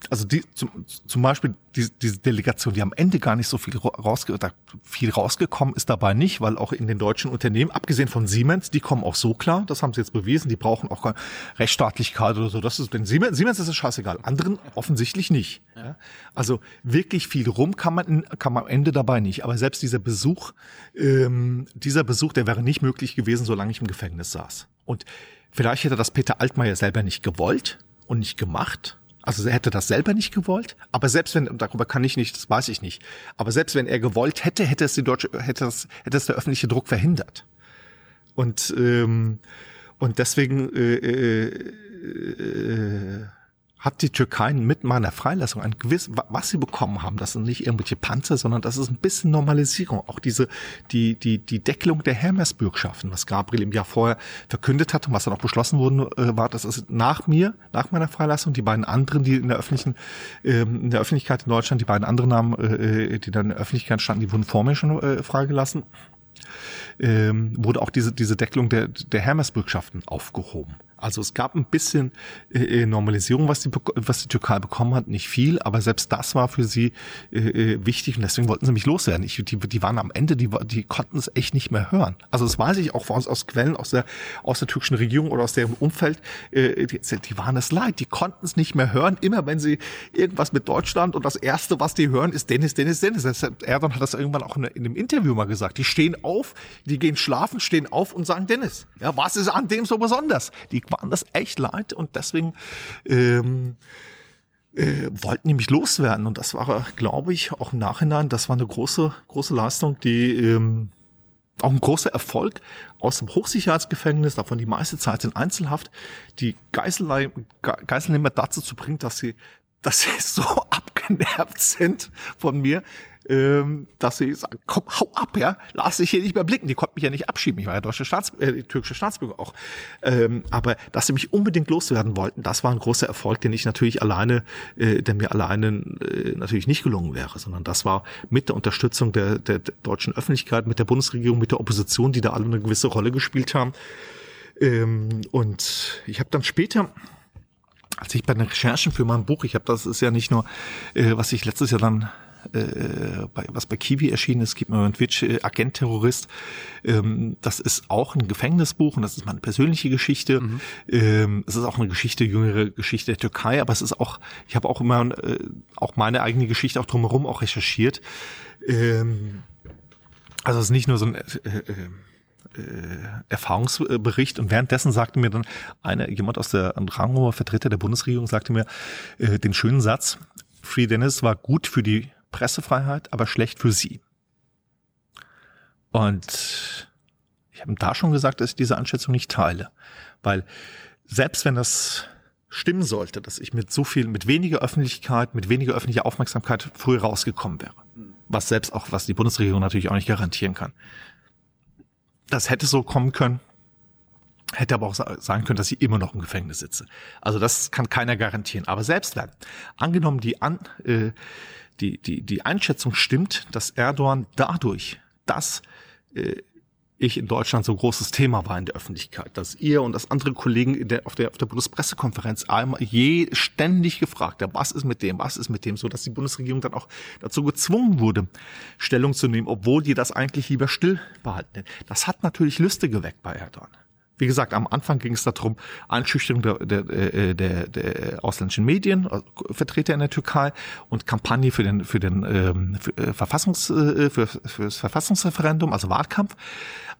also die, zum, zum Beispiel die, diese Delegation, die am Ende gar nicht so viel rausge viel rausgekommen ist dabei nicht, weil auch in den deutschen Unternehmen, abgesehen von Siemens, die kommen auch so klar, das haben sie jetzt bewiesen, die brauchen auch Rechtsstaatlichkeit oder so. Das ist, denn Siemens, Siemens ist es scheißegal, anderen offensichtlich nicht. Ja. Also wirklich viel rum kann man, kann man am Ende dabei nicht. Aber selbst dieser Besuch, ähm, dieser Besuch, der wäre nicht möglich gewesen, solange ich im Gefängnis saß. Und vielleicht hätte das Peter Altmaier selber nicht gewollt und nicht gemacht also er hätte das selber nicht gewollt, aber selbst wenn, darüber kann ich nicht, das weiß ich nicht, aber selbst wenn er gewollt hätte, hätte es die deutsche, hätte es, hätte es der öffentliche Druck verhindert. Und, ähm, und deswegen äh, äh, äh, hat die Türkei mit meiner Freilassung ein gewiss, was sie bekommen haben, das sind nicht irgendwelche Panzer, sondern das ist ein bisschen Normalisierung. Auch diese, die, die, die Deckelung der Hermes-Bürgschaften, was Gabriel im Jahr vorher verkündet hat und was dann auch beschlossen worden äh, war, das ist nach mir, nach meiner Freilassung, die beiden anderen, die in der öffentlichen, ähm, in der Öffentlichkeit in Deutschland, die beiden anderen Namen, äh, die dann in der Öffentlichkeit standen, die wurden vor mir schon äh, freigelassen. Ähm, wurde auch diese, diese Deckelung der, der Hermes-Bürgschaften aufgehoben. Also es gab ein bisschen äh, äh, Normalisierung, was die, was die Türkei bekommen hat, nicht viel, aber selbst das war für sie äh, äh, wichtig und deswegen wollten sie mich loswerden. Ich, die, die waren am Ende, die, die konnten es echt nicht mehr hören. Also das weiß ich auch aus, aus Quellen aus der, aus der türkischen Regierung oder aus deren Umfeld, äh, die, die waren es leid, die konnten es nicht mehr hören. Immer wenn sie irgendwas mit Deutschland und das Erste, was die hören, ist Dennis, Dennis, Dennis. Erdogan hat das irgendwann auch in, in einem Interview mal gesagt. Die stehen auf, die gehen schlafen, stehen auf und sagen Dennis. Ja, was ist an dem so besonders? Die waren das echt leid und deswegen ähm, äh, wollten mich loswerden. Und das war, glaube ich, auch im Nachhinein, das war eine große, große Leistung, die ähm, auch ein großer Erfolg aus dem Hochsicherheitsgefängnis, davon die meiste Zeit in Einzelhaft, die Geiselnehmer, Geiselnehmer dazu zu bringen, dass sie, dass sie so abgenervt sind von mir, ähm, dass sie sagen, komm, hau ab, ja, lass dich hier nicht mehr blicken. Die konnten mich ja nicht abschieben. Ich war ja deutsche Staats, äh, türkische Staatsbürger auch. Ähm, aber dass sie mich unbedingt loswerden wollten, das war ein großer Erfolg, den ich natürlich alleine, äh, der mir alleine äh, natürlich nicht gelungen wäre, sondern das war mit der Unterstützung der, der, der deutschen Öffentlichkeit, mit der Bundesregierung, mit der Opposition, die da alle eine gewisse Rolle gespielt haben. Ähm, und ich habe dann später als ich bei den Recherchen für mein Buch, ich habe das ist ja nicht nur, äh, was ich letztes Jahr dann äh, bei, was bei Kiwi erschienen ist, gibt mir Twitch äh, Agent-Terrorist. Ähm, das ist auch ein Gefängnisbuch und das ist meine persönliche Geschichte. Mhm. Ähm, es ist auch eine Geschichte, jüngere Geschichte der Türkei, aber es ist auch, ich habe auch immer äh, auch meine eigene Geschichte auch drumherum auch recherchiert. Ähm, also es ist nicht nur so ein äh, äh, Erfahrungsbericht und währenddessen sagte mir dann einer, jemand aus der Ranghoher Vertreter der Bundesregierung sagte mir äh, den schönen Satz, Free Dennis war gut für die Pressefreiheit, aber schlecht für sie. Und ich habe da schon gesagt, dass ich diese Einschätzung nicht teile, weil selbst wenn das stimmen sollte, dass ich mit so viel, mit weniger Öffentlichkeit, mit weniger öffentlicher Aufmerksamkeit früher rausgekommen wäre, was selbst auch, was die Bundesregierung natürlich auch nicht garantieren kann. Das hätte so kommen können, hätte aber auch sagen können, dass ich immer noch im Gefängnis sitze. Also das kann keiner garantieren. Aber selbst wenn, angenommen die an, äh, die, die, die Einschätzung stimmt, dass Erdogan dadurch, dass äh, ich in Deutschland so großes Thema war in der Öffentlichkeit, dass ihr und das andere Kollegen der, auf der, auf der Bundespressekonferenz einmal je ständig gefragt haben, was ist mit dem, was ist mit dem, so dass die Bundesregierung dann auch dazu gezwungen wurde, Stellung zu nehmen, obwohl die das eigentlich lieber still behalten. Das hat natürlich Lüste geweckt bei Erdogan. Wie gesagt, am Anfang ging es darum, Einschüchterung der, der, äh, der, der ausländischen Medien, äh, Vertreter in der Türkei und Kampagne für den für den ähm, für, äh, Verfassungs für, für das Verfassungsreferendum, also Wahlkampf.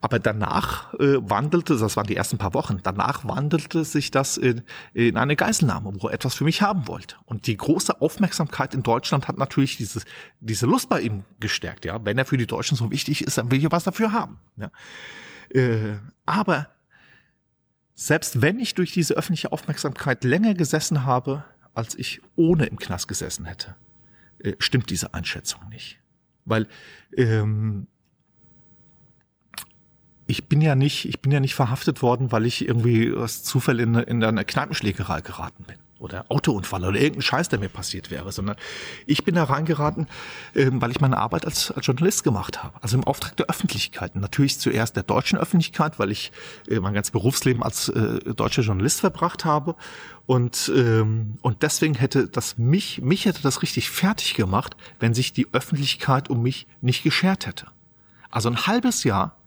Aber danach äh, wandelte, das waren die ersten paar Wochen, danach wandelte sich das in, in eine Geiselnahme, wo er etwas für mich haben wollte. Und die große Aufmerksamkeit in Deutschland hat natürlich dieses, diese Lust bei ihm gestärkt. Ja, wenn er für die Deutschen so wichtig ist, dann will ich was dafür haben. Ja. Äh, aber selbst wenn ich durch diese öffentliche Aufmerksamkeit länger gesessen habe, als ich ohne im Knast gesessen hätte, äh, stimmt diese Einschätzung nicht. Weil ähm, ich bin ja nicht, ich bin ja nicht verhaftet worden, weil ich irgendwie aus Zufall in, in eine Kneipenschlägerei geraten bin oder Autounfall oder irgendein Scheiß, der mir passiert wäre, sondern ich bin da reingeraten, ähm, weil ich meine Arbeit als, als Journalist gemacht habe. Also im Auftrag der Öffentlichkeit. Natürlich zuerst der deutschen Öffentlichkeit, weil ich äh, mein ganzes Berufsleben als äh, deutscher Journalist verbracht habe. Und, ähm, und deswegen hätte das mich, mich hätte das richtig fertig gemacht, wenn sich die Öffentlichkeit um mich nicht geschert hätte. Also ein halbes Jahr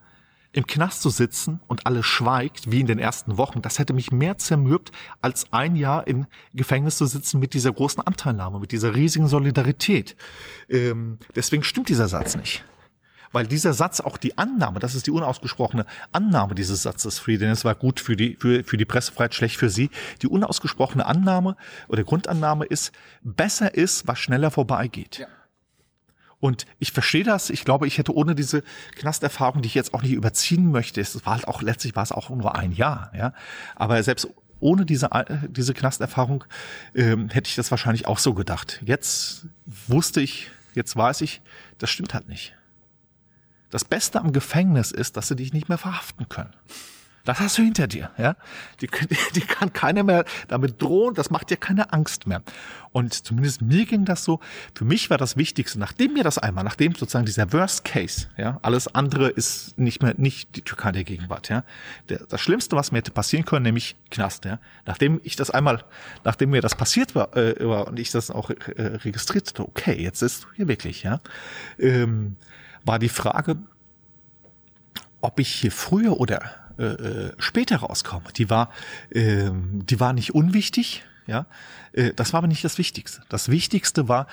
im Knast zu sitzen und alles schweigt, wie in den ersten Wochen, das hätte mich mehr zermürbt, als ein Jahr im Gefängnis zu sitzen mit dieser großen Anteilnahme, mit dieser riesigen Solidarität. Ähm, deswegen stimmt dieser Satz nicht. Weil dieser Satz auch die Annahme, das ist die unausgesprochene Annahme dieses Satzes, Frieden, es war gut für die, für, für die Pressefreiheit, schlecht für sie. Die unausgesprochene Annahme oder Grundannahme ist, besser ist, was schneller vorbeigeht. Ja. Und ich verstehe das. Ich glaube, ich hätte ohne diese Knasterfahrung, die ich jetzt auch nicht überziehen möchte, es war halt auch letztlich war es auch nur ein Jahr, ja. Aber selbst ohne diese diese Knasterfahrung ähm, hätte ich das wahrscheinlich auch so gedacht. Jetzt wusste ich, jetzt weiß ich, das stimmt halt nicht. Das Beste am Gefängnis ist, dass sie dich nicht mehr verhaften können. Das hast du hinter dir, ja. Die, die kann keiner mehr damit drohen, das macht dir keine Angst mehr. Und zumindest mir ging das so. Für mich war das Wichtigste, nachdem mir das einmal, nachdem sozusagen dieser Worst Case, ja, alles andere ist nicht mehr, nicht die Türkei der Gegenwart, ja. Das Schlimmste, was mir hätte passieren können, nämlich Knast, ja. Nachdem ich das einmal, nachdem mir das passiert war, äh, und ich das auch äh, registriert hatte, okay, jetzt ist du hier wirklich, ja, ähm, war die Frage, ob ich hier früher oder äh, äh, später rauskomme, die war, äh, die war nicht unwichtig, ja. Äh, das war aber nicht das Wichtigste. Das Wichtigste war,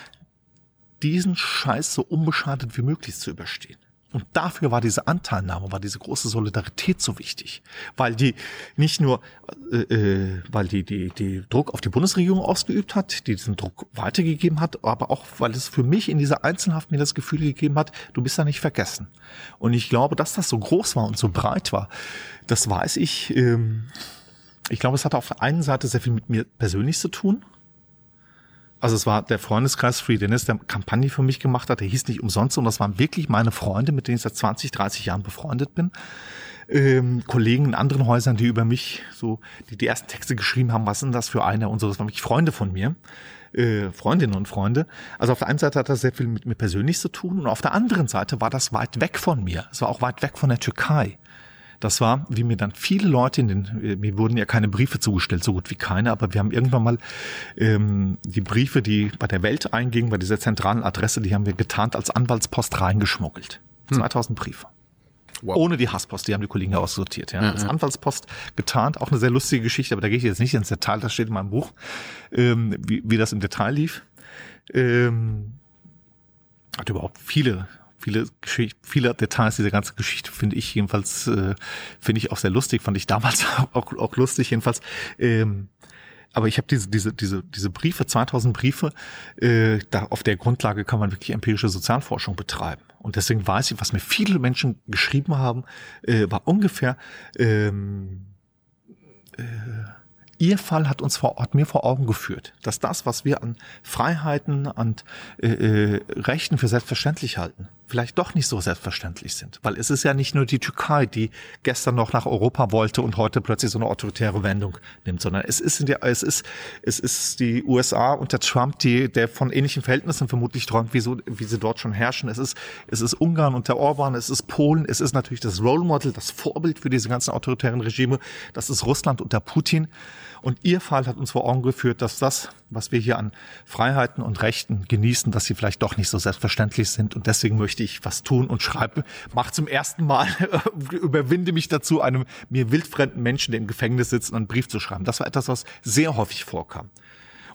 diesen Scheiß so unbeschadet wie möglich zu überstehen. Und dafür war diese Anteilnahme, war diese große Solidarität so wichtig, weil die nicht nur, äh, äh, weil die, die die Druck auf die Bundesregierung ausgeübt hat, die diesen Druck weitergegeben hat, aber auch weil es für mich in dieser Einzelhaft mir das Gefühl gegeben hat, du bist da nicht vergessen. Und ich glaube, dass das so groß war und so breit war, das weiß ich. Ähm, ich glaube, es hatte auf der einen Seite sehr viel mit mir persönlich zu tun, also es war der Freundeskreis Free Dennis, der Kampagne für mich gemacht hat. Der hieß nicht umsonst und das waren wirklich meine Freunde, mit denen ich seit 20, 30 Jahren befreundet bin. Ähm, Kollegen in anderen Häusern, die über mich so, die die ersten Texte geschrieben haben, was sind das für eine und so. Das waren wirklich Freunde von mir. Äh, Freundinnen und Freunde. Also auf der einen Seite hat das sehr viel mit mir persönlich zu tun und auf der anderen Seite war das weit weg von mir. Es war auch weit weg von der Türkei. Das war, wie mir dann viele Leute in den, mir wurden ja keine Briefe zugestellt, so gut wie keine, aber wir haben irgendwann mal ähm, die Briefe, die bei der Welt eingingen, bei dieser zentralen Adresse, die haben wir getarnt als Anwaltspost reingeschmuggelt. Hm. 2000 Briefe. Wow. Ohne die Hasspost, die haben die Kollegen ja aussortiert. Ja. Als Anwaltspost getarnt, auch eine sehr lustige Geschichte, aber da gehe ich jetzt nicht ins Detail, das steht in meinem Buch, ähm, wie, wie das im Detail lief. Ähm, hat überhaupt viele viele viele Details dieser ganzen Geschichte finde ich jedenfalls äh, finde ich auch sehr lustig, fand ich damals auch, auch lustig jedenfalls. Ähm, aber ich habe diese diese diese diese Briefe, 2000 Briefe, äh, da auf der Grundlage kann man wirklich empirische Sozialforschung betreiben. Und deswegen weiß ich, was mir viele Menschen geschrieben haben, äh, war ungefähr ähm, äh, Ihr Fall hat uns vor Ort mir vor Augen geführt, dass das, was wir an Freiheiten, an äh, äh, Rechten für selbstverständlich halten, vielleicht doch nicht so selbstverständlich sind. Weil es ist ja nicht nur die Türkei, die gestern noch nach Europa wollte und heute plötzlich so eine autoritäre Wendung nimmt, sondern es ist, in der, es ist, es ist die USA unter Trump, die, der von ähnlichen Verhältnissen vermutlich träumt, wie, so, wie sie dort schon herrschen. Es ist, es ist Ungarn unter Orban, es ist Polen, es ist natürlich das Role Model, das Vorbild für diese ganzen autoritären Regime. Das ist Russland unter Putin. Und ihr Fall hat uns vor Augen geführt, dass das, was wir hier an Freiheiten und Rechten genießen, dass sie vielleicht doch nicht so selbstverständlich sind. Und deswegen möchte ich was tun und schreibe, mach zum ersten Mal, überwinde mich dazu, einem mir wildfremden Menschen, der im Gefängnis sitzt, einen Brief zu schreiben. Das war etwas, was sehr häufig vorkam.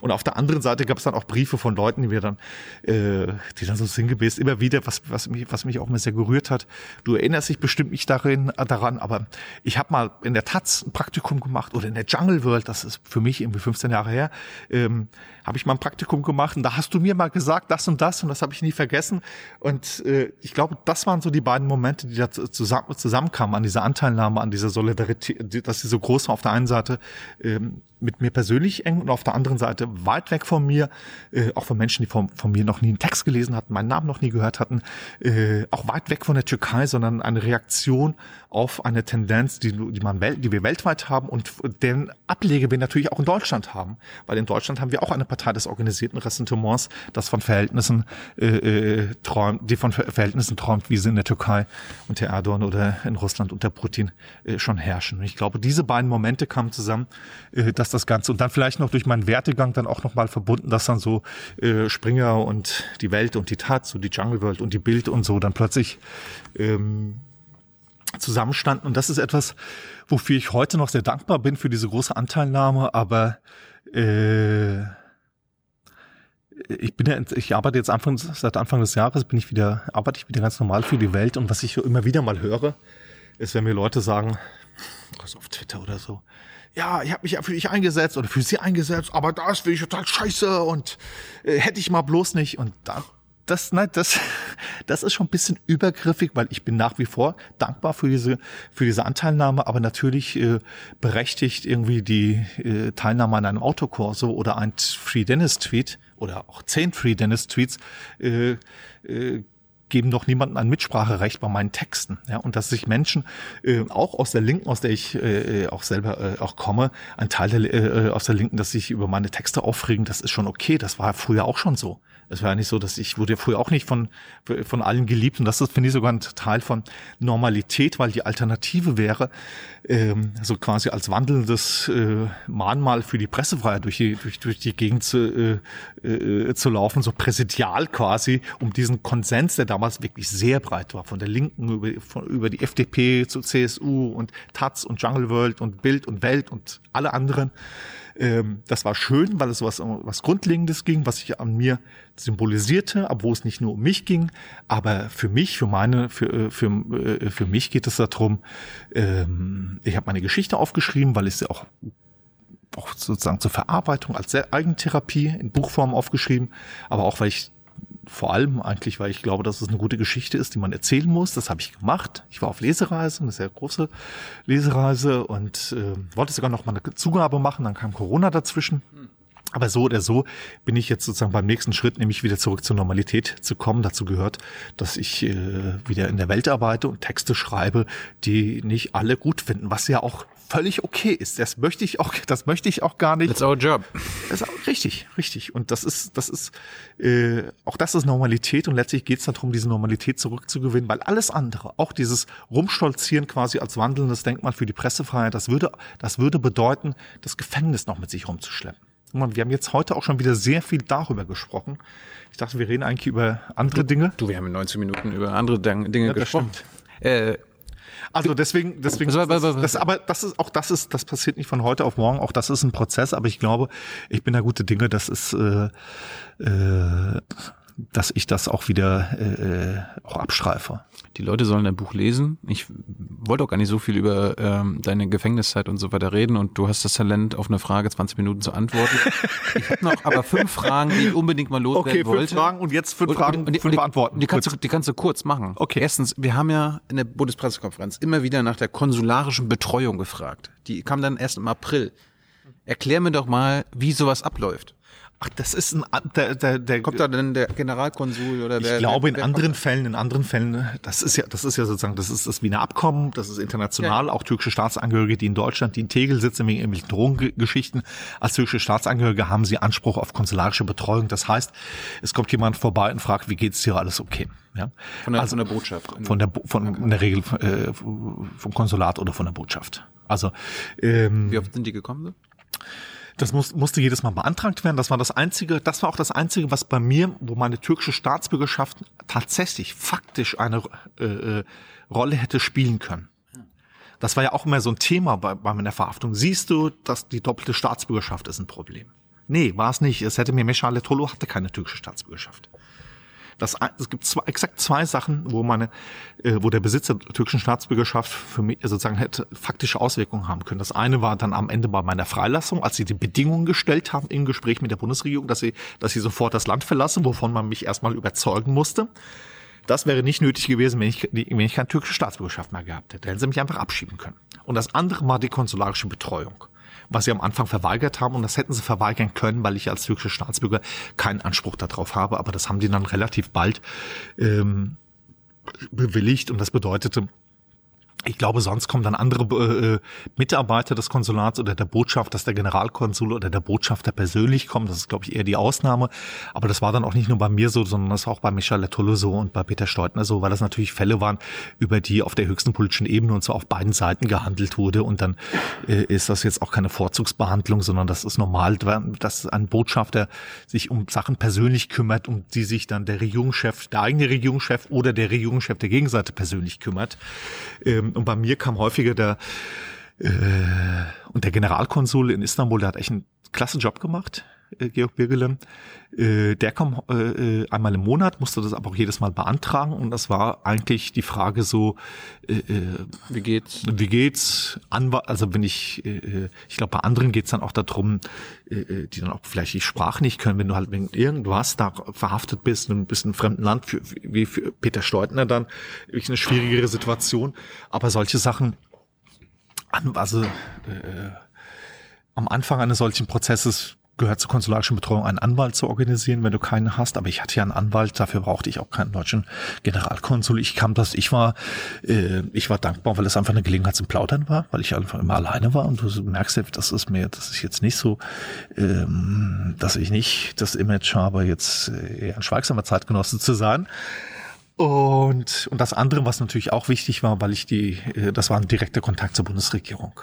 Und auf der anderen Seite gab es dann auch Briefe von Leuten, die wir dann, äh, die dann so sinngemäß immer wieder, was, was, mich, was mich auch immer sehr gerührt hat. Du erinnerst dich bestimmt nicht darin, daran, aber ich habe mal in der Taz ein Praktikum gemacht oder in der Jungle World, das ist für mich irgendwie 15 Jahre her, ähm, habe ich mal ein Praktikum gemacht und da hast du mir mal gesagt, das und das und das habe ich nie vergessen. Und äh, ich glaube, das waren so die beiden Momente, die da zusammen, zusammenkamen an dieser Anteilnahme, an dieser Solidarität, dass sie so groß war auf der einen Seite ähm, mit mir persönlich eng und auf der anderen Seite weit weg von mir, äh, auch von Menschen, die von, von mir noch nie einen Text gelesen hatten, meinen Namen noch nie gehört hatten, äh, auch weit weg von der Türkei, sondern eine Reaktion auf eine Tendenz, die, die, man, die wir weltweit haben und deren Ablege wir natürlich auch in Deutschland haben. Weil in Deutschland haben wir auch eine Partei des organisierten Ressentiments, das von Verhältnissen äh, äh, träumt, die von Verhältnissen träumt, wie sie in der Türkei unter Erdogan oder in Russland unter Putin äh, schon herrschen. Und ich glaube, diese beiden Momente kamen zusammen, äh, dass das Ganze und dann vielleicht noch durch meinen Wertegang dann auch nochmal verbunden, dass dann so äh, Springer und die Welt und die Tat, so die Jungle World und die Bild und so dann plötzlich ähm, zusammenstanden. Und das ist etwas, wofür ich heute noch sehr dankbar bin für diese große Anteilnahme. Aber äh, ich bin ja, ich arbeite jetzt Anfang, seit Anfang des Jahres bin ich wieder, arbeite ich wieder ganz normal für die Welt. Und was ich immer wieder mal höre, ist, wenn mir Leute sagen, auf Twitter oder so, ja, ich habe mich ja für dich eingesetzt oder für sie eingesetzt, aber das finde ich total scheiße und äh, hätte ich mal bloß nicht. Und da das, nein, das, das ist schon ein bisschen übergriffig, weil ich bin nach wie vor dankbar für diese, für diese Anteilnahme, aber natürlich äh, berechtigt irgendwie die äh, Teilnahme an einem Autokorso oder ein Free Dennis Tweet oder auch zehn Free Dennis Tweets äh, äh, geben doch niemandem ein Mitspracherecht bei meinen Texten. Ja, und dass sich Menschen äh, auch aus der Linken, aus der ich äh, auch selber äh, auch komme, ein Teil der, äh, aus der Linken, dass sich über meine Texte aufregen, das ist schon okay. Das war früher auch schon so. Es war ja nicht so, dass ich wurde ja früher auch nicht von, von allen geliebt und das ist, finde ich, sogar ein Teil von Normalität, weil die Alternative wäre, ähm, so quasi als wandelndes äh, Mahnmal für die Pressefreiheit durch die, durch, durch die Gegend zu, äh, äh, zu laufen, so präsidial quasi, um diesen Konsens, der damals wirklich sehr breit war, von der Linken über, von, über die FDP zu CSU und Taz und Jungle World und Bild und Welt und alle anderen, ähm, das war schön, weil es was, was Grundlegendes ging, was sich an mir symbolisierte, obwohl es nicht nur um mich ging, aber für mich, für meine, für, äh, für, äh, für mich geht es darum, ähm, ich habe meine Geschichte aufgeschrieben, weil ich sie auch auch sozusagen zur Verarbeitung als Eigentherapie in Buchform aufgeschrieben, aber auch weil ich vor allem eigentlich, weil ich glaube, dass es eine gute Geschichte ist, die man erzählen muss. Das habe ich gemacht. Ich war auf Lesereise, eine sehr große Lesereise und äh, wollte sogar noch mal eine Zugabe machen. Dann kam Corona dazwischen. Aber so oder so bin ich jetzt sozusagen beim nächsten Schritt, nämlich wieder zurück zur Normalität zu kommen. Dazu gehört, dass ich äh, wieder in der Welt arbeite und Texte schreibe, die nicht alle gut finden, was ja auch völlig okay ist. Das möchte ich auch, das möchte ich auch gar nicht. That's our job. Das ist auch richtig, richtig. Und das ist, das ist, äh, auch das ist Normalität und letztlich geht es darum, diese Normalität zurückzugewinnen, weil alles andere, auch dieses Rumstolzieren quasi als wandelndes Denkmal für die Pressefreiheit, das würde, das würde bedeuten, das Gefängnis noch mit sich rumzuschleppen. Wir haben jetzt heute auch schon wieder sehr viel darüber gesprochen. Ich dachte, wir reden eigentlich über andere Dinge. Du, wir haben in 19 Minuten über andere Dinge ja, gesprochen. Äh, also deswegen, deswegen, das, das, das, aber das ist auch das ist, das passiert nicht von heute auf morgen. Auch das ist ein Prozess. Aber ich glaube, ich bin da gute Dinge. Das ist äh, äh, dass ich das auch wieder äh, äh, auch abstreife. Die Leute sollen dein Buch lesen. Ich wollte auch gar nicht so viel über ähm, deine Gefängniszeit und so weiter reden und du hast das Talent, auf eine Frage 20 Minuten zu antworten. ich habe noch aber fünf Fragen, die ich unbedingt mal loswerden okay, wollte. Okay, fünf Fragen und jetzt fünf Fragen, und, und, fünf die, Antworten. Die kannst, du, die kannst du kurz machen. Okay. Erstens, wir haben ja in der Bundespressekonferenz immer wieder nach der konsularischen Betreuung gefragt. Die kam dann erst im April. Erklär mir doch mal, wie sowas abläuft. Ach, das ist ein der, der, der kommt da denn der Generalkonsul oder der? Ich glaube in anderen Fällen, in anderen Fällen, das ist ja, das ist ja sozusagen, das ist das Wiener Abkommen, das ist international, ja. auch türkische Staatsangehörige, die in Deutschland, die in Tegel sitzen wegen irgendwelchen Drogengeschichten, als türkische Staatsangehörige haben sie Anspruch auf konsularische Betreuung. Das heißt, es kommt jemand vorbei und fragt, wie geht's dir, alles okay? Ja? Von der, also, von der Botschaft. Von der, von in der Regel äh, vom Konsulat oder von der Botschaft. Also ähm, wie oft sind die gekommen? Das muss, musste jedes Mal beantragt werden. Das war das einzige, das war auch das einzige, was bei mir, wo meine türkische Staatsbürgerschaft tatsächlich faktisch eine äh, äh, Rolle hätte spielen können. Das war ja auch immer so ein Thema bei, bei meiner Verhaftung. Siehst du, dass die doppelte Staatsbürgerschaft ist ein Problem? Nee, war es nicht. Es hätte mir Meshale Tolo hatte keine türkische Staatsbürgerschaft. Das, es gibt zwei, exakt zwei Sachen, wo meine, äh, wo der Besitzer der türkischen Staatsbürgerschaft für mich sozusagen hätte faktische Auswirkungen haben können. Das eine war dann am Ende bei meiner Freilassung, als sie die Bedingungen gestellt haben im Gespräch mit der Bundesregierung, dass sie, dass sie sofort das Land verlassen, wovon man mich erstmal überzeugen musste. Das wäre nicht nötig gewesen, wenn ich, wenn ich keine türkische Staatsbürgerschaft mehr gehabt hätte. Da hätten sie mich einfach abschieben können. Und das andere war die konsularische Betreuung was sie am Anfang verweigert haben. Und das hätten sie verweigern können, weil ich als türkischer Staatsbürger keinen Anspruch darauf habe. Aber das haben die dann relativ bald ähm, bewilligt. Und das bedeutete, ich glaube, sonst kommen dann andere äh, Mitarbeiter des Konsulats oder der Botschaft, dass der Generalkonsul oder der Botschafter persönlich kommt. Das ist, glaube ich, eher die Ausnahme. Aber das war dann auch nicht nur bei mir so, sondern das war auch bei Michel Letolle so und bei Peter Steutner so, weil das natürlich Fälle waren, über die auf der höchsten politischen Ebene und so auf beiden Seiten gehandelt wurde. Und dann äh, ist das jetzt auch keine Vorzugsbehandlung, sondern das ist normal, dass ein Botschafter sich um Sachen persönlich kümmert, um die sich dann der Regierungschef, der eigene Regierungschef oder der Regierungschef der Gegenseite persönlich kümmert. Ähm, und bei mir kam häufiger der äh, und der Generalkonsul in Istanbul, der hat echt einen klasse Job gemacht, äh, Georg Birgele. Äh, der kam äh, einmal im Monat, musste das aber auch jedes Mal beantragen und das war eigentlich die Frage so, äh, äh wie geht's? Wie geht's? Anwalt, also wenn ich, äh, ich glaube bei anderen geht's dann auch darum, äh, die dann auch vielleicht die Sprache nicht können, wenn du halt wegen irgendwas da verhaftet bist, und bist in einem fremden Land, für, wie für Peter Steutner dann, wirklich eine schwierigere Situation. Aber solche Sachen, also äh, am Anfang eines solchen Prozesses gehört zur konsularischen Betreuung, einen Anwalt zu organisieren, wenn du keinen hast. Aber ich hatte ja einen Anwalt, dafür brauchte ich auch keinen deutschen Generalkonsul. Ich kam das, ich war, äh, ich war dankbar, weil es einfach eine Gelegenheit zum Plaudern war, weil ich einfach immer alleine war. Und du merkst ja, das ist mir, das ist jetzt nicht so, ähm, dass ich nicht das Image habe, jetzt äh, eher ein schweigsamer Zeitgenosse zu sein. Und, und das andere, was natürlich auch wichtig war, weil ich die, äh, das war ein direkter Kontakt zur Bundesregierung.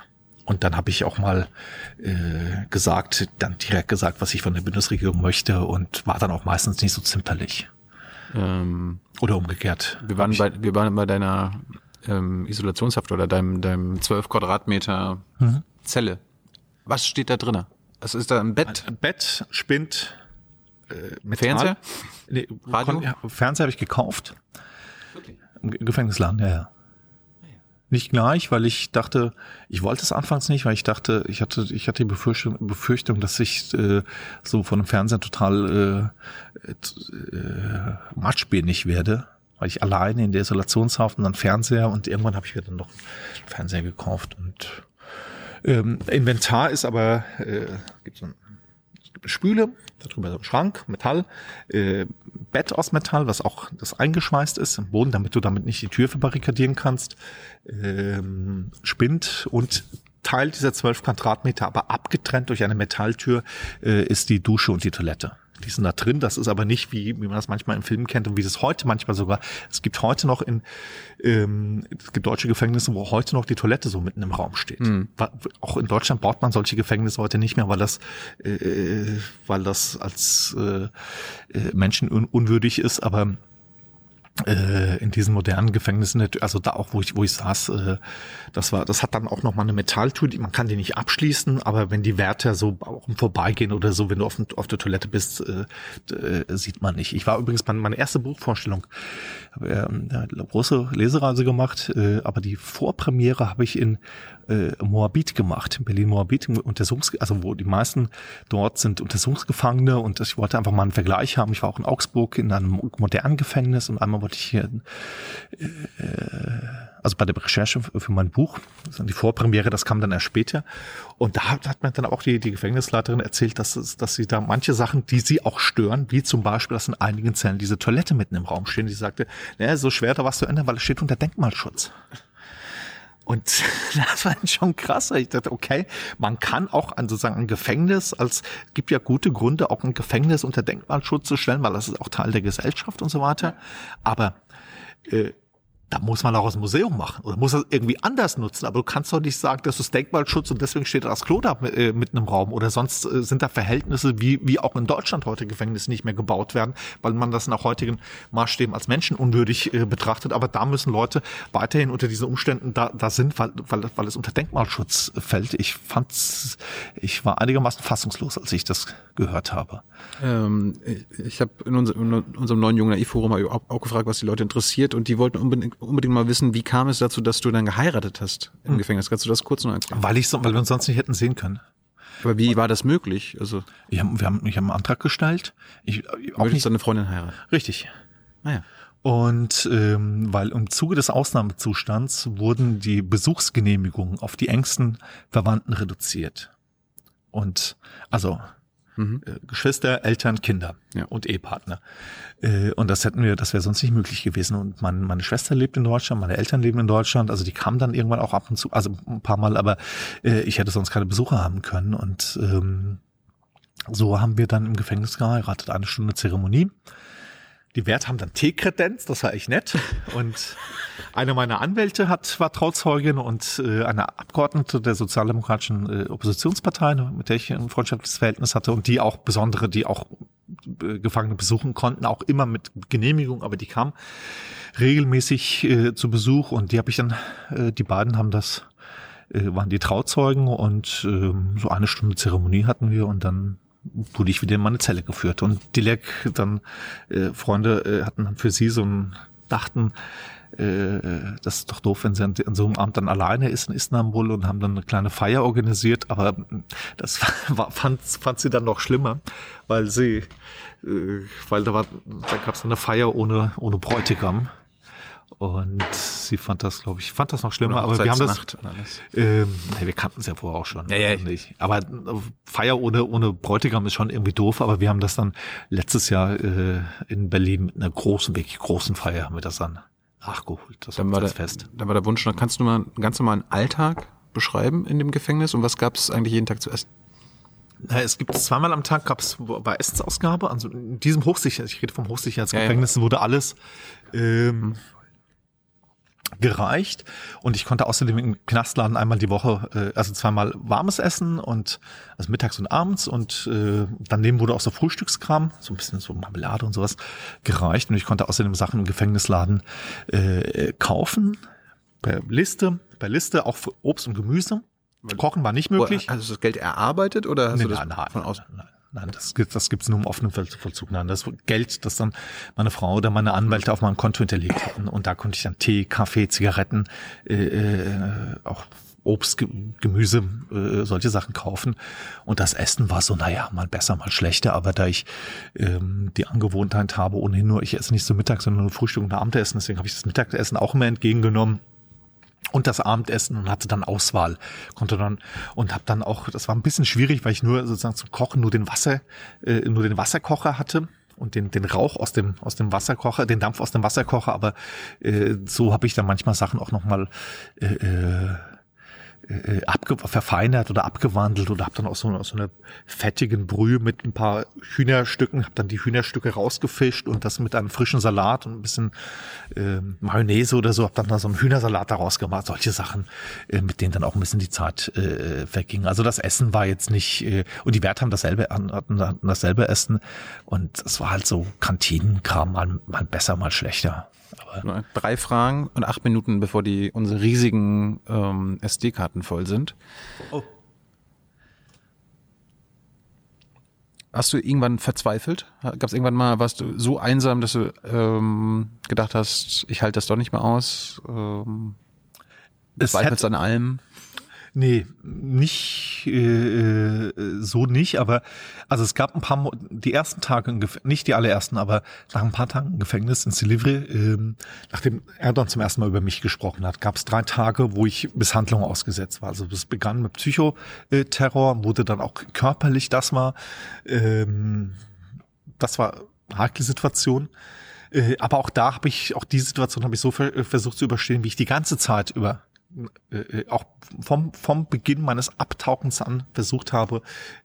Und dann habe ich auch mal äh, gesagt, dann direkt gesagt, was ich von der Bundesregierung möchte und war dann auch meistens nicht so zimperlich. Ähm, oder umgekehrt. Wir waren, bei, wir waren bei deiner ähm, Isolationshaft oder deinem, deinem 12 Quadratmeter mhm. Zelle. Was steht da drin? Was ist da ein Bett? Ein Bett, Spind, äh, Metall. Fernseher? Nee, Radio? ja, Fernseher habe ich gekauft. Okay. Im Gefängnisladen, ja, ja nicht gleich, weil ich dachte, ich wollte es anfangs nicht, weil ich dachte, ich hatte, ich hatte die Befürchtung, Befürchtung dass ich äh, so von dem Fernseher total äh, äh, matschbenig werde, weil ich alleine in der Isolationshaft und dann Fernseher und irgendwann habe ich mir dann noch einen Fernseher gekauft und ähm, Inventar ist aber äh, gibt so ein Spüle, darüber so ein Schrank, Metall, äh, Bett aus Metall, was auch das eingeschweißt ist im Boden, damit du damit nicht die Tür verbarrikadieren kannst, ähm, Spind und Teil dieser zwölf Quadratmeter, aber abgetrennt durch eine Metalltür, äh, ist die Dusche und die Toilette die sind da drin. Das ist aber nicht, wie, wie man das manchmal im Film kennt und wie es heute manchmal sogar. Es gibt heute noch in, ähm, es gibt deutsche Gefängnisse, wo heute noch die Toilette so mitten im Raum steht. Mhm. Auch in Deutschland baut man solche Gefängnisse heute nicht mehr, weil das, äh, weil das als äh, äh menschenunwürdig ist. Aber äh, in diesen modernen Gefängnissen, also da auch, wo ich, wo ich saß, äh, das war, das hat dann auch nochmal eine Metalltür, die, man kann die nicht abschließen, aber wenn die Wärter so auch im Vorbeigehen oder so, wenn du auf, auf der Toilette bist, äh, äh, sieht man nicht. Ich war übrigens meine, meine erste Buchvorstellung, habe äh, eine große Lesereise gemacht, aber die Vorpremiere habe ich in äh, Moabit gemacht, in Berlin-Moabit, Untersuchungs also wo die meisten dort sind Untersuchungsgefangene und ich wollte einfach mal einen Vergleich haben. Ich war auch in Augsburg in einem modernen Gefängnis und einmal wollte ich hier, äh, also bei der Recherche für mein Buch, die Vorpremiere, das kam dann erst später. Und da hat, hat mir dann auch die, die Gefängnisleiterin erzählt, dass, dass sie da manche Sachen, die sie auch stören, wie zum Beispiel, dass in einigen Zellen diese Toilette mitten im Raum stehen. Die sagte, naja, so schwer da was zu ändern, weil es steht unter Denkmalschutz. Und das war schon krass. Ich dachte, okay, man kann auch an sozusagen ein Gefängnis als, gibt ja gute Gründe, auch ein Gefängnis unter Denkmalschutz zu stellen, weil das ist auch Teil der Gesellschaft und so weiter. Aber äh, da muss man auch dem Museum machen oder muss das irgendwie anders nutzen. Aber du kannst doch nicht sagen, das ist Denkmalschutz und deswegen steht das Klo da äh, mitten im Raum. Oder sonst äh, sind da Verhältnisse, wie, wie auch in Deutschland heute Gefängnisse nicht mehr gebaut werden, weil man das nach heutigen Maßstäben als menschenunwürdig äh, betrachtet. Aber da müssen Leute weiterhin unter diesen Umständen da, da sind, weil, weil, weil es unter Denkmalschutz fällt. Ich fand's, ich war einigermaßen fassungslos, als ich das gehört habe. Ähm, ich habe in, unser, in, unserem neuen Jungen Naiv-Forum auch, auch gefragt, was die Leute interessiert und die wollten unbedingt unbedingt mal wissen, wie kam es dazu, dass du dann geheiratet hast im hm. Gefängnis? Kannst du das kurz noch erklären? Weil ich so, weil wir uns sonst nicht hätten sehen können. Aber wie war das möglich? Also ich hab, wir haben, ich habe einen Antrag gestellt. Ich, auch nicht deine Freundin heiraten? Richtig. Naja. Ah, Und ähm, weil im Zuge des Ausnahmezustands wurden die Besuchsgenehmigungen auf die engsten Verwandten reduziert. Und also Mhm. äh, Geschwister, Eltern, Kinder Ja. und Ehepartner. Äh, und das hätten wir, das wäre sonst nicht möglich gewesen. Und mein, meine Schwester lebt in Deutschland, meine Eltern leben in Deutschland. Also die kamen dann irgendwann auch ab und zu, also ein paar Mal, aber äh, ich hätte sonst keine Besucher haben können. Und ähm, so haben wir dann im Gefängnis geheiratet. Eine Stunde Zeremonie. Die Wert haben dann T-Kredenz, das war echt nett. Und eine meiner Anwälte hat, war Trauzeugin und äh, eine Abgeordnete der Sozialdemokratischen äh, Oppositionspartei, mit der ich ein freundschaftliches Verhältnis hatte und die auch besondere, die auch äh, Gefangene besuchen konnten, auch immer mit Genehmigung, aber die kam regelmäßig äh, zu Besuch und die habe ich dann, äh, die beiden haben das, äh, waren die Trauzeugen und ähm, so eine Stunde Zeremonie hatten wir und dann wurde ich wieder in meine Zelle geführt. Und Dilek dann, äh, Freunde äh, hatten für sie so ein, dachten, äh, das ist doch doof, wenn sie an, so einem Abend dann alleine ist in Istanbul und haben dann eine kleine Feier organisiert, aber das war, fand, fand sie dann noch schlimmer, weil sie, äh, weil da war, da gab es eine Feier ohne, ohne Bräutigam. Und sie fand das, glaube ich, fand das noch schlimmer, aber wir haben das, ähm, nee, wir kannten es ja vorher auch schon. Ja, ja, ich- nicht. Aber äh, Feier ohne, ohne Bräutigam ist schon irgendwie doof, aber wir haben das dann letztes Jahr äh, in Berlin mit einer großen, wirklich großen Feier haben wir das dann nachgeholt. Das Dann war, der, Fest. dann war der Wunsch, noch, kannst du mal einen ganz normalen Alltag beschreiben in dem Gefängnis und was gab es eigentlich jeden Tag zu essen? Na, es gibt zweimal am Tag gab es bei Essensausgabe, also in diesem Hochsicherheits, ich rede vom Hochsicherheitsgefängnis, wurde alles ähm, gereicht und ich konnte außerdem im Knastladen einmal die Woche, äh, also zweimal warmes Essen und also mittags und abends und äh, daneben wurde auch so Frühstückskram, so ein bisschen so Marmelade und sowas gereicht und ich konnte außerdem Sachen im Gefängnisladen äh, kaufen per Liste, per Liste auch für Obst und Gemüse. Kochen war nicht möglich. Hast du das Geld erarbeitet oder hast Nee, du das nein, nein, von außen? Nein, nein, das gibt das gibt's nur im offenen Voll- Vollzug. Nein, das Geld, das dann meine Frau oder meine Anwälte auf meinem Konto hinterlegt hatten. Und da konnte ich dann Tee, Kaffee, Zigaretten, äh, äh, auch Obst, Ge- Gemüse, äh, solche Sachen kaufen. Und das Essen war so, naja, mal besser, mal schlechter. Aber da ich ähm, die Angewohnheit habe, ohnehin nur, ich esse nicht so Mittag, sondern nur Frühstück und Abendessen, deswegen habe ich das Mittagessen auch immer entgegengenommen und das Abendessen und hatte dann Auswahl konnte dann und habe dann auch das war ein bisschen schwierig weil ich nur sozusagen zum Kochen nur den Wasser äh, nur den Wasserkocher hatte und den den Rauch aus dem aus dem Wasserkocher den Dampf aus dem Wasserkocher aber äh, so habe ich dann manchmal Sachen auch noch mal äh, äh, äh, verfeinert oder abgewandelt oder habe dann auch so, so eine fettigen Brühe mit ein paar Hühnerstücken, habe dann die Hühnerstücke rausgefischt und das mit einem frischen Salat und ein bisschen äh, Mayonnaise oder so, habe dann da so einen Hühnersalat daraus gemacht, solche Sachen, äh, mit denen dann auch ein bisschen die Zeit äh, verging. Also das Essen war jetzt nicht, äh, und die Wert haben dasselbe, hatten, hatten dasselbe Essen und es war halt so Kantinenkram, mal, mal besser, mal schlechter. Aber Drei Fragen und acht Minuten, bevor die unsere riesigen ähm, SD-Karten voll sind. Oh. Hast du irgendwann verzweifelt? Gab es irgendwann mal, warst du so einsam, dass du ähm, gedacht hast, ich halte das doch nicht mehr aus? Ähm, es zweifelst an allem? Nee, nicht äh, äh, so nicht, aber also es gab ein paar Mo die ersten Tage im nicht die allerersten, aber nach ein paar Tagen im Gefängnis in Silivri, ähm, nachdem Erdogan zum ersten Mal über mich gesprochen hat, gab es drei Tage, wo ich Misshandlung ausgesetzt war. Also das begann mit Psychoterror, wurde dann auch körperlich, das war ähm, das war heikle Situation. Äh, aber auch da habe ich, auch die Situation habe ich so ver versucht zu überstehen, wie ich die ganze Zeit über äh, auch vom, vom Beginn meines Abtauchens an versucht habe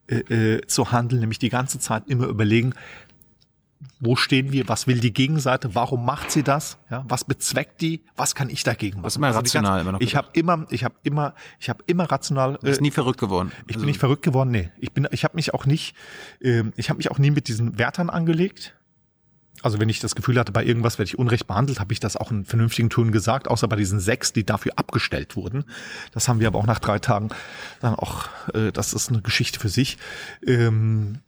äh, äh, zu handeln, nämlich die ganze Zeit immer überlegen, wo stehen wir, was will die Gegenseite, warum macht sie das, ja, was bezweckt die, was kann ich dagegen machen? hast immer die rational ganze, immer noch Ich habe immer, ich habe immer, ich habe immer rational. Du bist äh, nie verrückt geworden. ich Also, bin nicht verrückt geworden, nee. Ich bin, ich habe mich auch nicht, ähm, ich habe mich auch nie mit diesen Wärtern angelegt. Also wenn ich das Gefühl hatte, bei irgendwas werde ich unrecht behandelt, habe ich das auch in vernünftigen Ton gesagt, außer bei diesen sechs, die dafür abgestellt wurden. Das haben wir aber auch nach drei Tagen dann auch, äh, das ist eine Geschichte für sich. Ähm,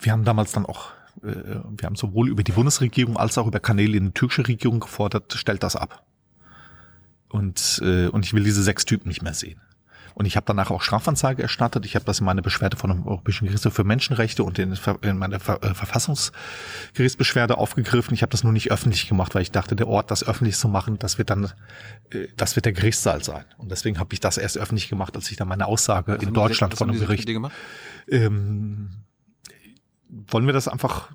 wir haben damals dann auch, äh, wir haben sowohl über die Bundesregierung als auch über Kanäle in die türkische Regierung gefordert, stellt das ab. Und, äh, und ich will diese sechs Typen nicht mehr sehen. Und ich habe danach auch Strafanzeige erstattet. Ich habe das in meiner Beschwerde von dem Europäischen Gerichtshof für Menschenrechte und in, in meiner Ver äh, Verfassungsgerichtsbeschwerde aufgegriffen. Ich habe das nur nicht öffentlich gemacht, weil ich dachte, der Ort, das öffentlich zu machen, das wird dann, äh, das wird der Gerichtssaal sein. Und deswegen habe ich das erst öffentlich gemacht, als ich dann meine Aussage Was in Deutschland von einem Gericht. Ähm, wollen wir das einfach?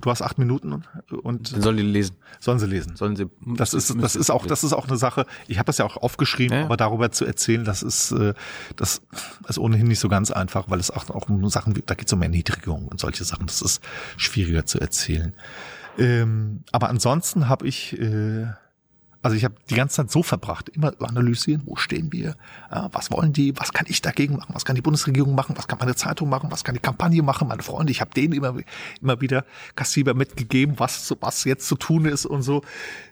Du hast acht Minuten und Dann sollen die lesen. sollen sie lesen. Sollen sie. Das ist, das ist auch, das ist auch eine Sache. Ich habe das ja auch aufgeschrieben, Ja, aber darüber zu erzählen, das ist, äh, das ist ohnehin nicht so ganz einfach, weil es auch, auch um Sachen, da geht es um Erniedrigung und solche Sachen. Das ist schwieriger zu erzählen. Ähm, aber ansonsten habe ich, äh, also ich habe die ganze Zeit so verbracht, immer analysieren, wo stehen wir, was wollen die, was kann ich dagegen machen, was kann die Bundesregierung machen, was kann meine Zeitung machen, was kann die Kampagne machen, meine Freunde, ich habe denen immer, immer wieder Kassiber mitgegeben, was, was jetzt zu tun ist und so.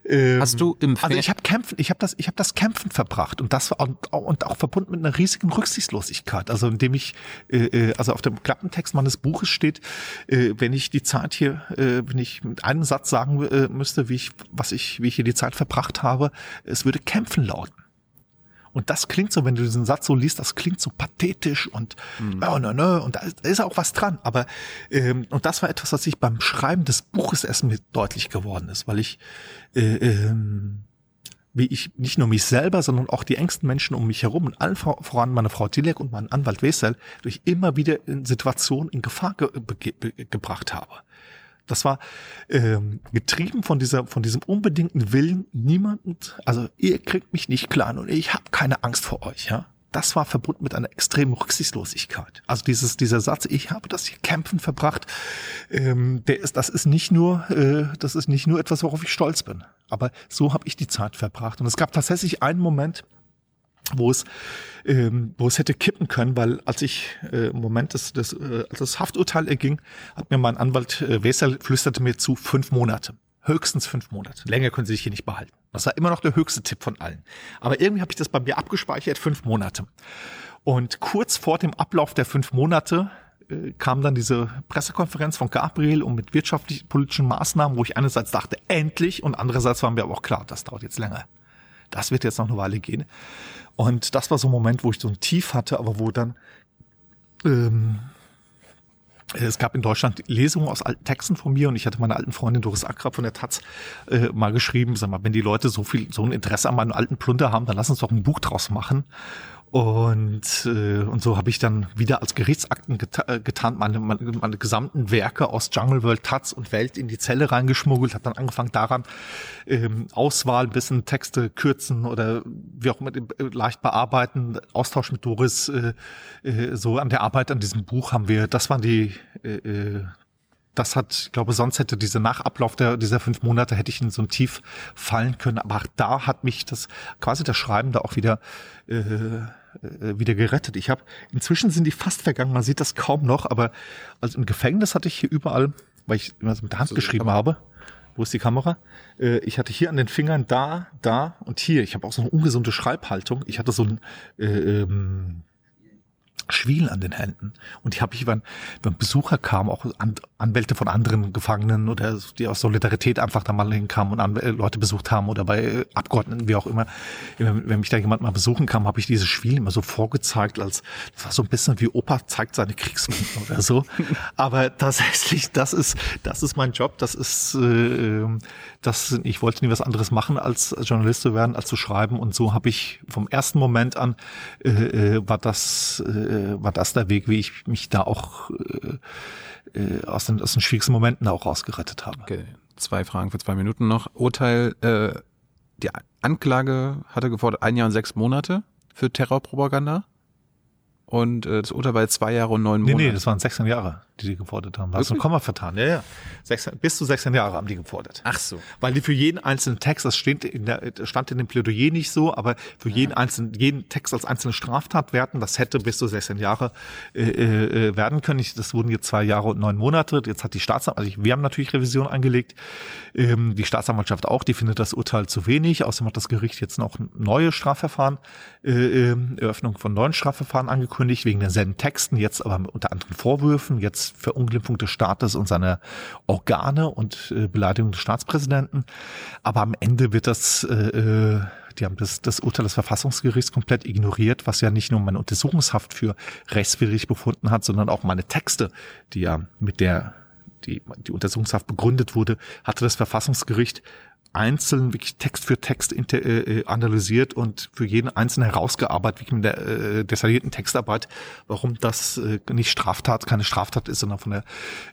Ähm, Hast du im also Fer- ich habe kämpfen, ich habe das, ich habe das Kämpfen verbracht und das war und, und auch verbunden mit einer riesigen Rücksichtslosigkeit. Also indem ich, äh, äh, also auf dem Klappentext meines Buches steht, äh, wenn ich die Zeit hier, äh, wenn ich mit einem Satz sagen äh, müsste, wie ich, was ich, wie ich hier die Zeit verbracht habe, es würde kämpfen lauten. Und das klingt so, wenn du diesen Satz so liest, das klingt so pathetisch und ja, nö, nö, und da ist, da ist auch was dran. Aber ähm, und das war etwas, was sich beim Schreiben des Buches erst mir deutlich geworden ist, weil ich äh, ähm, wie ich nicht nur mich selber, sondern auch die engsten Menschen um mich herum und allen vor- voran meine Frau Tilek und meinen Anwalt Wesel durch immer wieder in Situationen in Gefahr ge ge ge gebracht habe. Das war ähm, getrieben von dieser, von diesem unbedingten Willen, niemanden, also ihr kriegt mich nicht klein und ich habe keine Angst vor euch, ja. Das war verbunden mit einer extremen Rücksichtslosigkeit. Also dieses, dieser Satz, ich habe das hier kämpfen verbracht, ähm, der ist, das ist nicht nur, äh, das ist nicht nur etwas, worauf ich stolz bin. Aber so habe ich die Zeit verbracht. Und es gab tatsächlich einen Moment, wo es, ähm, wo es hätte kippen können, weil als ich äh, im Moment des, des, äh, das Hafturteil erging, hat mir mein Anwalt äh, Wesel flüsterte mir zu fünf Monate. Höchstens fünf Monate. Länger können Sie sich hier nicht behalten. Das war immer noch der höchste Tipp von allen. Aber irgendwie habe ich das bei mir abgespeichert, fünf Monate. Und kurz vor dem Ablauf der fünf Monate äh, kam dann diese Pressekonferenz von Gabriel und mit wirtschaftlich-politischen Maßnahmen, wo ich einerseits dachte, endlich, und andererseits war mir aber auch klar, das dauert jetzt länger. Das wird jetzt noch eine Weile gehen. Und das war so ein Moment, wo ich so ein Tief hatte, aber wo dann ähm, es gab in Deutschland Lesungen aus alten Texten von mir und ich hatte meiner alten Freundin Doris Akrab von der Taz äh, mal geschrieben, sag mal, wenn die Leute so viel, so ein Interesse an meinem alten Plunder haben, dann lass uns doch ein Buch draus machen. Und, äh, und so habe ich dann wieder als Gerichtsakten geta äh, getan, meine, meine, meine gesamten Werke aus Jungle World, Taz und Welt in die Zelle reingeschmuggelt, habe dann angefangen daran, ähm, Auswahl, ein bisschen Texte kürzen oder wie auch immer äh, leicht bearbeiten, Austausch mit Doris, äh, äh, so an der Arbeit an diesem Buch haben wir, das waren die äh, äh, das hat, ich glaube, sonst hätte diese Nachablauf der, dieser fünf Monate hätte ich in so ein Tief fallen können. Aber auch da hat mich das quasi das Schreiben da auch wieder äh, äh, wieder gerettet. Ich habe inzwischen sind die fast vergangen. Man sieht das kaum noch, aber also im Gefängnis hatte ich hier überall, weil ich immer so mit der Hand geschrieben habe. Wo ist die Kamera? Äh, ich hatte hier an den Fingern da, da und hier. Ich habe auch so eine ungesunde Schreibhaltung. Ich hatte so ein äh, ähm, Schwielen an den Händen. Und die habe ich, wenn, wenn Besucher kamen, auch An Anwälte von anderen Gefangenen oder die aus Solidarität einfach da mal hinkamen und Anw äh, Leute besucht haben oder bei äh, Abgeordneten, wie auch immer. Wenn, mich da jemand mal besuchen kam, habe ich dieses Spiel immer so vorgezeigt, als das war so ein bisschen wie Opa zeigt seine Kriegswunden oder so. Aber tatsächlich, das ist, das ist mein Job. Das ist, äh, das, ich wollte nie was anderes machen, als Journalist zu werden, als zu schreiben. Und so habe ich vom ersten Moment an äh, äh, war das äh, war das der Weg, wie ich mich da auch äh, äh, aus, den, aus den schwierigsten Momenten auch rausgerettet habe. Okay, zwei Fragen für zwei Minuten noch. Urteil, äh, die Anklage hatte gefordert ein Jahr und sechs Monate für Terrorpropaganda. Und äh, das Urteil war jetzt zwei Jahre und neun Nee, Monate. nee, das waren 16 Jahre, die die gefordert haben. Da hast du ein Komma vertan. Ja, ja. 16, bis zu 16 Jahre haben die gefordert. Ach so. Weil die für jeden einzelnen Text, das steht in der, stand in dem Plädoyer nicht so, aber für jeden einzelnen, jeden Text als einzelne Straftat werten, das hätte bis zu 16 Jahre äh, äh, werden können. Ich, das wurden jetzt zwei Jahre und neun Monate. Jetzt hat die Staatsanwaltschaft, also ich, wir haben natürlich Revision eingelegt, ähm, die Staatsanwaltschaft auch, die findet das Urteil zu wenig. Außerdem hat das Gericht jetzt noch neue Strafverfahren, äh, äh, Eröffnung von neuen Strafverfahren angekündigt, wegen denselben Texten, jetzt aber unter anderen Vorwürfen, jetzt Verunglimpfung des Staates und seiner Organe und äh, Beleidigung des Staatspräsidenten. Aber am Ende wird das, äh, äh, Die haben das, das Urteil des Verfassungsgerichts komplett ignoriert, was ja nicht nur meine Untersuchungshaft für rechtswidrig befunden hat, sondern auch meine Texte, die ja mit der die, die Untersuchungshaft begründet wurde, hatte das Verfassungsgericht einzeln, wirklich Text für Text inter, äh, analysiert und für jeden einzelnen herausgearbeitet, wirklich mit der äh, detaillierten Textarbeit, warum das äh, nicht Straftat, keine Straftat ist, sondern von der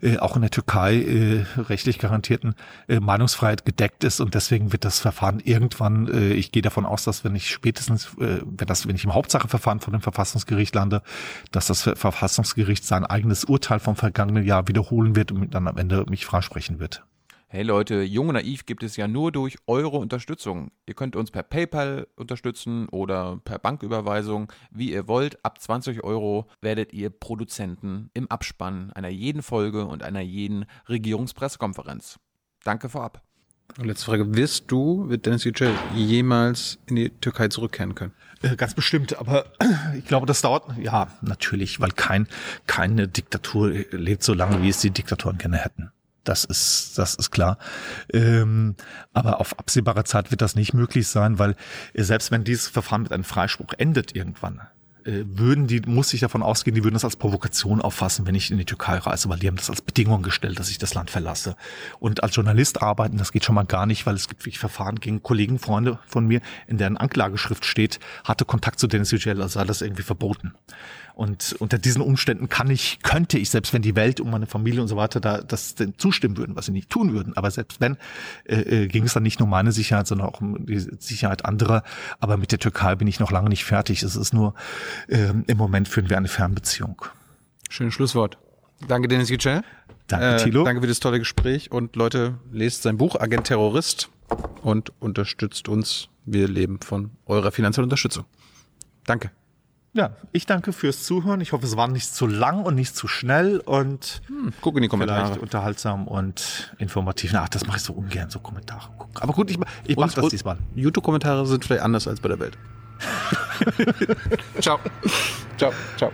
äh, auch in der Türkei äh, rechtlich garantierten äh, Meinungsfreiheit gedeckt ist und deswegen wird das Verfahren irgendwann, äh, ich gehe davon aus, dass wenn ich spätestens, äh, wenn das, wenn ich im Hauptsacheverfahren von dem Verfassungsgericht lande, dass das Verfassungsgericht sein eigenes Urteil vom vergangenen Jahr wiederholen wird und dann am Ende mich freisprechen wird. Hey Leute, Jung und Naiv gibt es ja nur durch eure Unterstützung. Ihr könnt uns per PayPal unterstützen oder per Banküberweisung, wie ihr wollt. Ab 20 Euro werdet ihr Produzenten im Abspann einer jeden Folge und einer jeden Regierungspressekonferenz. Danke vorab. Und letzte Frage, wirst du, wird Dennis Yücel jemals in die Türkei zurückkehren können? Äh, Ganz bestimmt, aber ich glaube, das dauert, ja, natürlich, weil kein, keine Diktatur lebt so lange, wie es die Diktatoren gerne hätten. Das ist, das ist klar. Ähm, aber auf absehbare Zeit wird das nicht möglich sein, weil äh, selbst wenn dieses Verfahren mit einem Freispruch endet irgendwann, äh, würden die, muss ich davon ausgehen, die würden das als Provokation auffassen, wenn ich in die Türkei reise, weil die haben das als Bedingung gestellt, dass ich das Land verlasse. Und als Journalist arbeiten, das geht schon mal gar nicht, weil es gibt wirklich Verfahren gegen Kollegen, Freunde von mir, in deren Anklageschrift steht, hatte Kontakt zu Dennis Yücel, also sei das irgendwie verboten. Und unter diesen Umständen kann ich, könnte ich, selbst wenn die Welt und meine Familie und so weiter da das denn zustimmen würden, was sie nicht tun würden, aber selbst wenn, äh, äh, ging es dann nicht nur um meine Sicherheit, sondern auch um die Sicherheit anderer. Aber mit der Türkei bin ich noch lange nicht fertig. Es ist nur, äh, im Moment führen wir eine Fernbeziehung. Schönes Schlusswort. Danke, Dennis Yücel. Danke, Thilo. Danke für das tolle Gespräch und Leute, lest sein Buch Agent Terrorist und unterstützt uns. Wir leben von eurer finanziellen Unterstützung. Danke. Ja, ich danke fürs Zuhören. Ich hoffe, es war nicht zu lang und nicht zu schnell und Guck in die Kommentare. vielleicht unterhaltsam und informativ. Na, das mache ich so ungern, so Kommentare gucken. Aber gut, ich, ich mache das diesmal. YouTube-Kommentare sind vielleicht anders als bei der Welt. ciao. Ciao. Ciao.